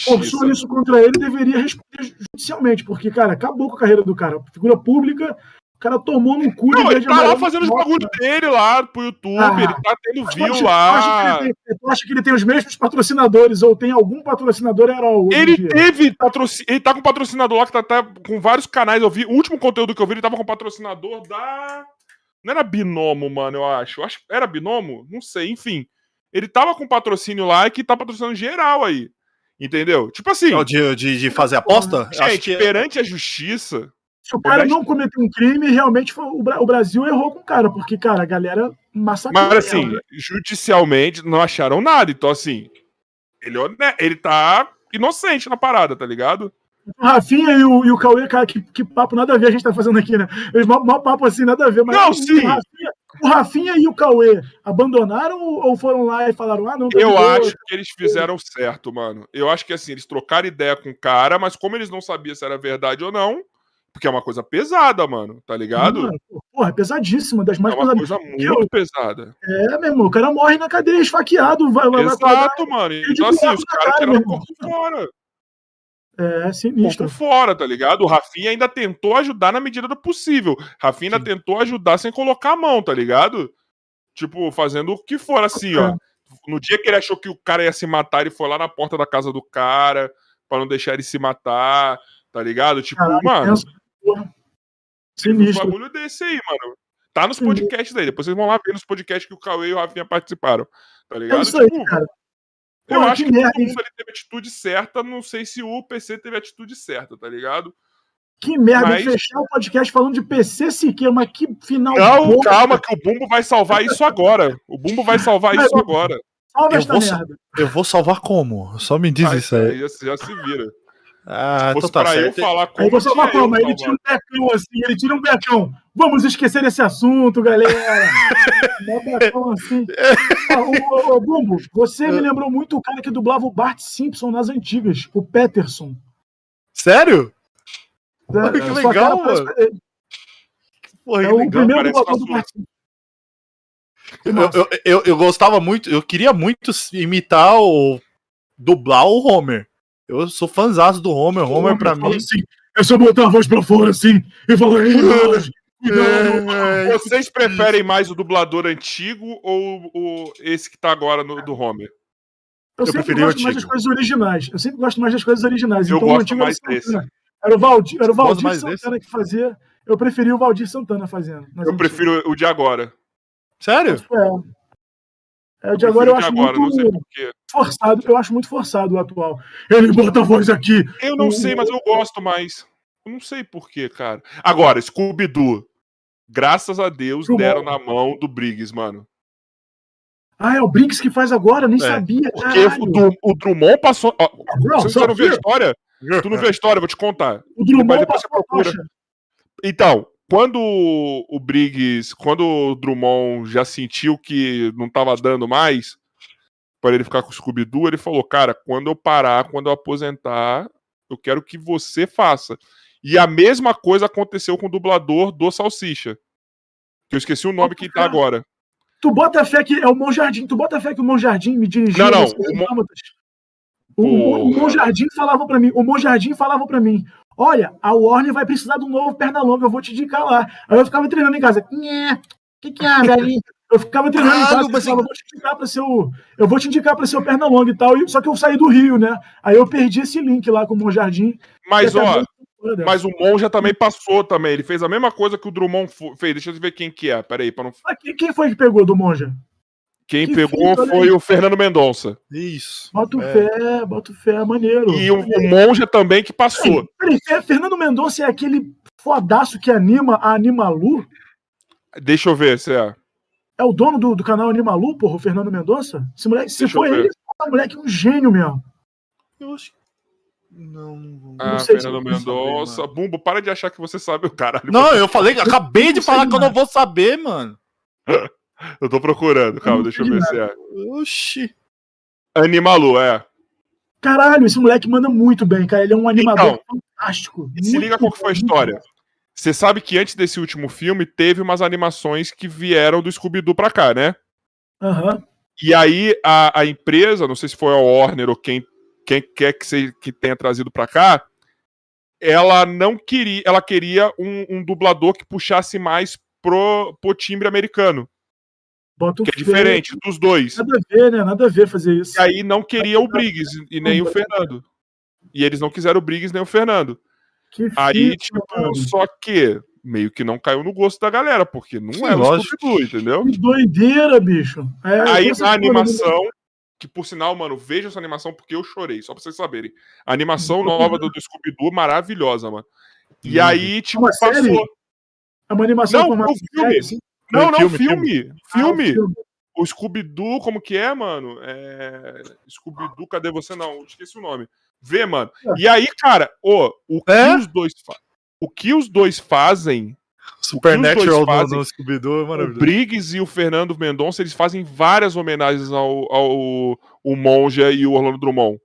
forçou isso contra ele deveria responder judicialmente, porque, cara, acabou com a carreira do cara. Figura pública, o cara tomou no cu não, ele tá lá fazendo os bagulho dele lá pro YouTube, ah, ele tá tendo view lá. Tem, tu acha que ele tem os mesmos patrocinadores ou tem algum patrocinador herói? Ele teve patrocínio, ele tá com patrocinador lá que tá, tá, com vários canais. Eu vi, o último conteúdo que eu vi, ele tava com patrocinador da não era Binomo, mano, eu acho. Eu acho era Binomo? Não sei, enfim. Ele tava com patrocínio lá e que tá patrocinando geral aí. Entendeu? Tipo assim. De, de, de fazer aposta? Gente, que... perante a justiça. Se o cara não cometeu um crime, realmente foi, o Brasil errou com o cara, porque, cara, a galera massacrou. Mas assim, né? judicialmente não acharam nada. Então, assim, ele, é ele tá inocente na parada, tá ligado? O Rafinha e o, e o Cauê, cara, que, que papo nada a ver a gente tá fazendo aqui, né? Eles, mal, mal papo assim, nada a ver. Mas não, sim. O Rafinha, o Rafinha, e o Cauê abandonaram ou foram lá e falaram, ah, não, tá Eu acho que eles fizeram certo, mano. Eu acho que assim, eles trocaram ideia com o cara, mas como eles não sabiam se era verdade ou não, porque é uma coisa pesada, mano, tá ligado? Mano, porra, é pesadíssima, das mais é uma pesadas. coisa muito eu, pesada. É, meu irmão, o cara morre na cadeia esfaqueado. Vai, vai, Exato, vai, mano. Então, assim, os caras o corpo fora. É, sinistro. Corpo fora, tá ligado? O Rafinha ainda tentou ajudar na medida do possível. Rafinha ainda Sim. tentou ajudar sem colocar a mão, tá ligado? Tipo, fazendo o que for, assim, é. ó. No dia que ele achou que o cara ia se matar, ele foi lá na porta da casa do cara para não deixar ele se matar, tá ligado? Tipo, Caralho, mano. Sinistro. Um bagulho desse aí, mano. Tá nos podcasts aí. Depois vocês vão lá ver nos podcasts que o Cauê e o Rafinha participaram. Tá ligado? É isso aí, tipo, cara. Eu acho que, que todo mundo ali teve a atitude certa. Não sei se o PC teve a atitude certa, tá ligado? Que merda, mas... fechar o podcast falando de PC Siqueira, mas que final. Não, boa, calma, que o Bumbo vai salvar isso agora. O Bumbo vai salvar isso agora. Salva eu esta vou, merda. Eu vou salvar como? Só me diz ah, isso aí. Já, já se vira. Ah, então tá certo. eu falar como. Aí você fala como? Ele tira um becão assim, ele tira um becão. Vamos esquecer esse assunto, galera. um becão assim. Ah, ô, ô, Bumbo, você me lembrou muito o cara que dublava o Bart Simpson nas antigas, o Peterson. Sério? É, que legal, mano. Porra, é o legal, primeiro dublador do Bart Simpson. Eu, eu, eu, eu, gostava muito, eu queria muito imitar o. dublar o Homer. Eu sou fãzão do Homer. O Homer, pra mim. Assim, é só botar a voz pra fora assim e falar. É, Vocês preferem mais o dublador antigo ou o, esse que tá agora no, do Homer? Eu, eu sempre gosto mais das coisas originais. Eu sempre gosto mais das coisas originais. Eu então, gosto mais desse. Era o Valdir, era o Valdir Santana desse? que fazia. Eu preferi o Valdir Santana fazendo. Eu prefiro o de agora. Sério? É. É, o de agora eu acho agora, muito forçado. Eu acho muito forçado o atual. Ele bota a voz aqui. Eu não o... sei, mas eu gosto mais. Eu não sei porquê, cara. Agora, Scooby-Doo. Graças a Deus Drummond. deram na mão do Briggs, mano. Ah, é o Briggs que faz agora? Nem é, sabia. Porque o, o, Drummond passou. Ó, não, você não viu a história? Tu não viu a história, vou te contar. O Drummond depois você procura. Então, quando o Briggs, quando o Drummond já sentiu que não estava dando mais para ele ficar com o Scooby-Doo, ele falou: Cara, quando eu parar, quando eu aposentar, eu quero que você faça. E a mesma coisa aconteceu com o dublador do Salsicha. Que eu esqueci o nome que tá agora. Tu bota fé que é o Monjardim, tu bota fé que o Monjardim me dirigiu. Não, não. O, Mon... o, o, o Monjardim falava para mim, o Monjardim falava para mim, Olha, a Warner vai precisar de um novo Pernalonga, eu vou te indicar lá. Aí eu ficava treinando em casa. O que, que é, ali? Eu ficava treinando ah, em casa, eu, falava, vou te indicar para seu, eu vou te indicar para seu Pernalonga e tal. Só que eu saí do Rio, né? Aí eu perdi esse link lá com o Monjardim. Mas ó, mas o Monja também passou também. Ele fez a mesma coisa que o Drummond fez. Deixa eu ver quem que é. Peraí, para não. quem foi que pegou do Monja? Quem que pegou foi o Fernando Mendonça. Isso. Bota é. fé, bota fé, maneiro. E o, o Monja também que passou. Peraí, peraí, Fernando Mendonça é aquele fodaço que anima a Animalu? Deixa eu ver se é. É o dono do, do canal Animalu, porra, o Fernando Mendonça? Esse moleque, se foi ele, o moleque é um gênio mesmo. Eu acho que. Não, não, ah, sei Fernando Mendonça. Saber, Bumbo, para de achar que você sabe o caralho. Não, eu falei, acabei de falar que eu não vou saber, mano. Eu tô procurando, calma, deixa eu ver se é. Oxi. Animalu, é. Caralho, esse moleque manda muito bem, cara. Ele é um animador então, fantástico. Se liga qual que foi a história. Você sabe que antes desse último filme teve umas animações que vieram do Scooby-Doo pra cá, né? Aham. Uhum. E aí a, a empresa, não sei se foi a Warner ou quem, quem quer que, se, que tenha trazido pra cá, ela não queria, ela queria um, um dublador que puxasse mais pro, pro timbre americano. Bota que é diferente dos dois. Nada a ver, né? Nada a ver fazer isso. E aí não queria o Briggs e nem o Fernando. E eles não quiseram o Briggs nem o Fernando. Que aí, tipo, mano. só que meio que não caiu no gosto da galera, porque não Sim, é o Scooby-Doo, entendeu? Que doideira, bicho. É, aí a animação, que por sinal, mano, veja essa animação porque eu chorei, só pra vocês saberem. A animação nova do, do Scooby-Doo maravilhosa, mano. E aí, tipo, passou. Série? É uma animação não, o filme. Série, não, não, filme. Filme. filme. filme. Ah, o, o Scooby-Doo, como que é, mano? É... Scooby-Doo, cadê você? Não, esqueci o nome. Vê, mano. É. E aí, cara, oh, o que é? os dois O que os dois fazem Supernatural no, no Scooby-Doo é maravilhoso. O Briggs e o Fernando Mendonça, eles fazem várias homenagens ao, ao, ao Monja e o Orlando Drummond.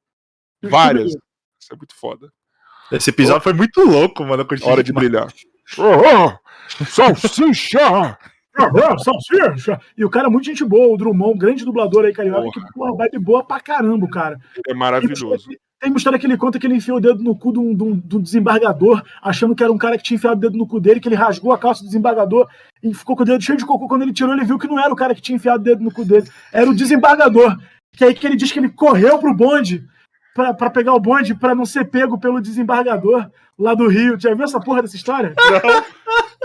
Várias. Isso é muito foda. Esse episódio oh. foi muito louco, mano. Hora de brilhar. Oh, oh, salsicha! Salsicha! E o cara é muito gente boa, o Drummond, um grande dublador aí, carioca, porra. que porra, vibe boa pra caramba, cara. É maravilhoso. Tem uma história que ele conta que ele enfiou o dedo no cu de um, de, um, de um, desembargador, achando que era um cara que tinha enfiado o dedo no cu dele, que ele rasgou a calça do desembargador e ficou com o dedo cheio de cocô. Quando ele tirou, ele viu que não era o cara que tinha enfiado o dedo no cu dele, era o desembargador. Que aí que ele diz que ele correu pro bonde para pegar o bonde para não ser pego pelo desembargador lá do Rio. Já viu essa porra dessa história? Não.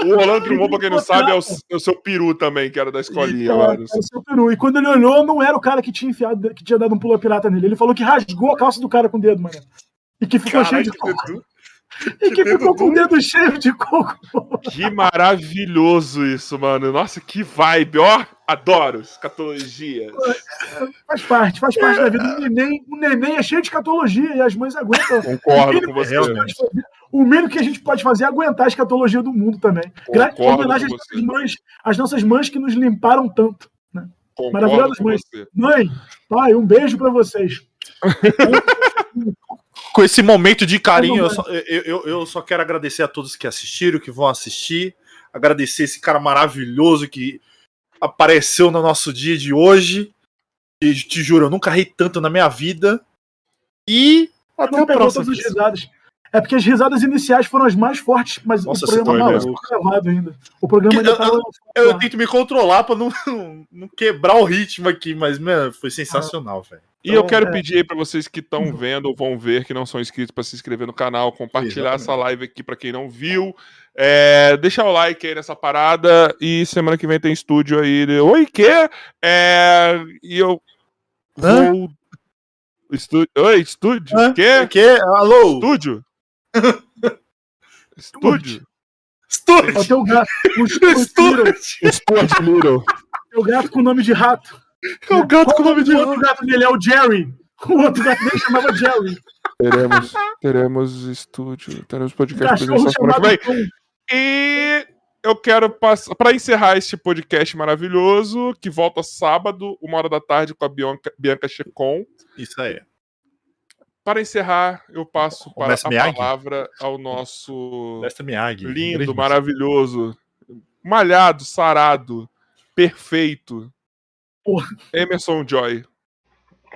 O Rolando Drummond, pra quem não sabe, é o, é o, seu peru também, que era da escolinha. Então, é, o seu peru. E quando ele olhou, não era o cara que tinha enfiado, que tinha dado um pulo pirata nele. Ele falou que rasgou a calça do cara com o dedo, mano. E que ficou cheio de coco. E que, ficou com o dedo cheio de coco. Que maravilhoso isso, mano. Nossa, que vibe, ó. Adoro escatologia. Faz parte, faz parte da vida. O neném, o neném é cheio de escatologia e as mães aguentam. Concordo com você. O mínimo que a gente pode fazer é aguentar a escatologia do mundo também. Graças homenagem às nossas, mães, às nossas mães que nos limparam tanto. Né? Maravilhosas mães. Você. Mãe, pai, um beijo para vocês. com esse momento de carinho, eu só, eu, eu, eu só quero agradecer a todos que assistiram, que vão assistir. Agradecer esse cara maravilhoso que apareceu no nosso dia de hoje. E te juro, eu nunca ri tanto na minha vida. E até a próxima. É porque as risadas iniciais foram as mais fortes, mas Nossa, o programa não ficou gravado ainda. O programa ainda eu, tá eu, eu, tento me controlar pra não, não, quebrar o ritmo aqui, mas, mano, foi sensacional, ah. velho. E então, eu quero é... pedir aí para vocês que estão vendo ou vão ver, que não são inscritos, para se inscrever no canal, compartilhar Exatamente. essa live aqui para quem não viu. É, deixar o like aí nessa parada e semana que vem tem estúdio aí. Oi, que? É, e eu Hã? vou. Estúdio. Oi, estúdio? Hã? Que? Que? Alô? Estúdio? Estúdio? Estúdio! O teu gato. O estúdio. Estúdio. O gato com nome de rato. É o gato com o nome de O outro gato dele é o Jerry. O outro gato dele chamava Jerry. Teremos, teremos estúdio, teremos podcast vem. E eu quero passar para encerrar este podcast maravilhoso, que volta sábado, uma hora da tarde, com a Bianca, Bianca Checon. Isso aí. Para encerrar, eu passo para a Miyagi? palavra ao nosso lindo, maravilhoso, malhado, sarado, perfeito, Porra. Emerson Joy.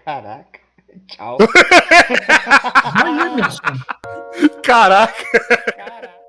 Caraca. Tchau. Vai, Emerson. Caraca. Caraca.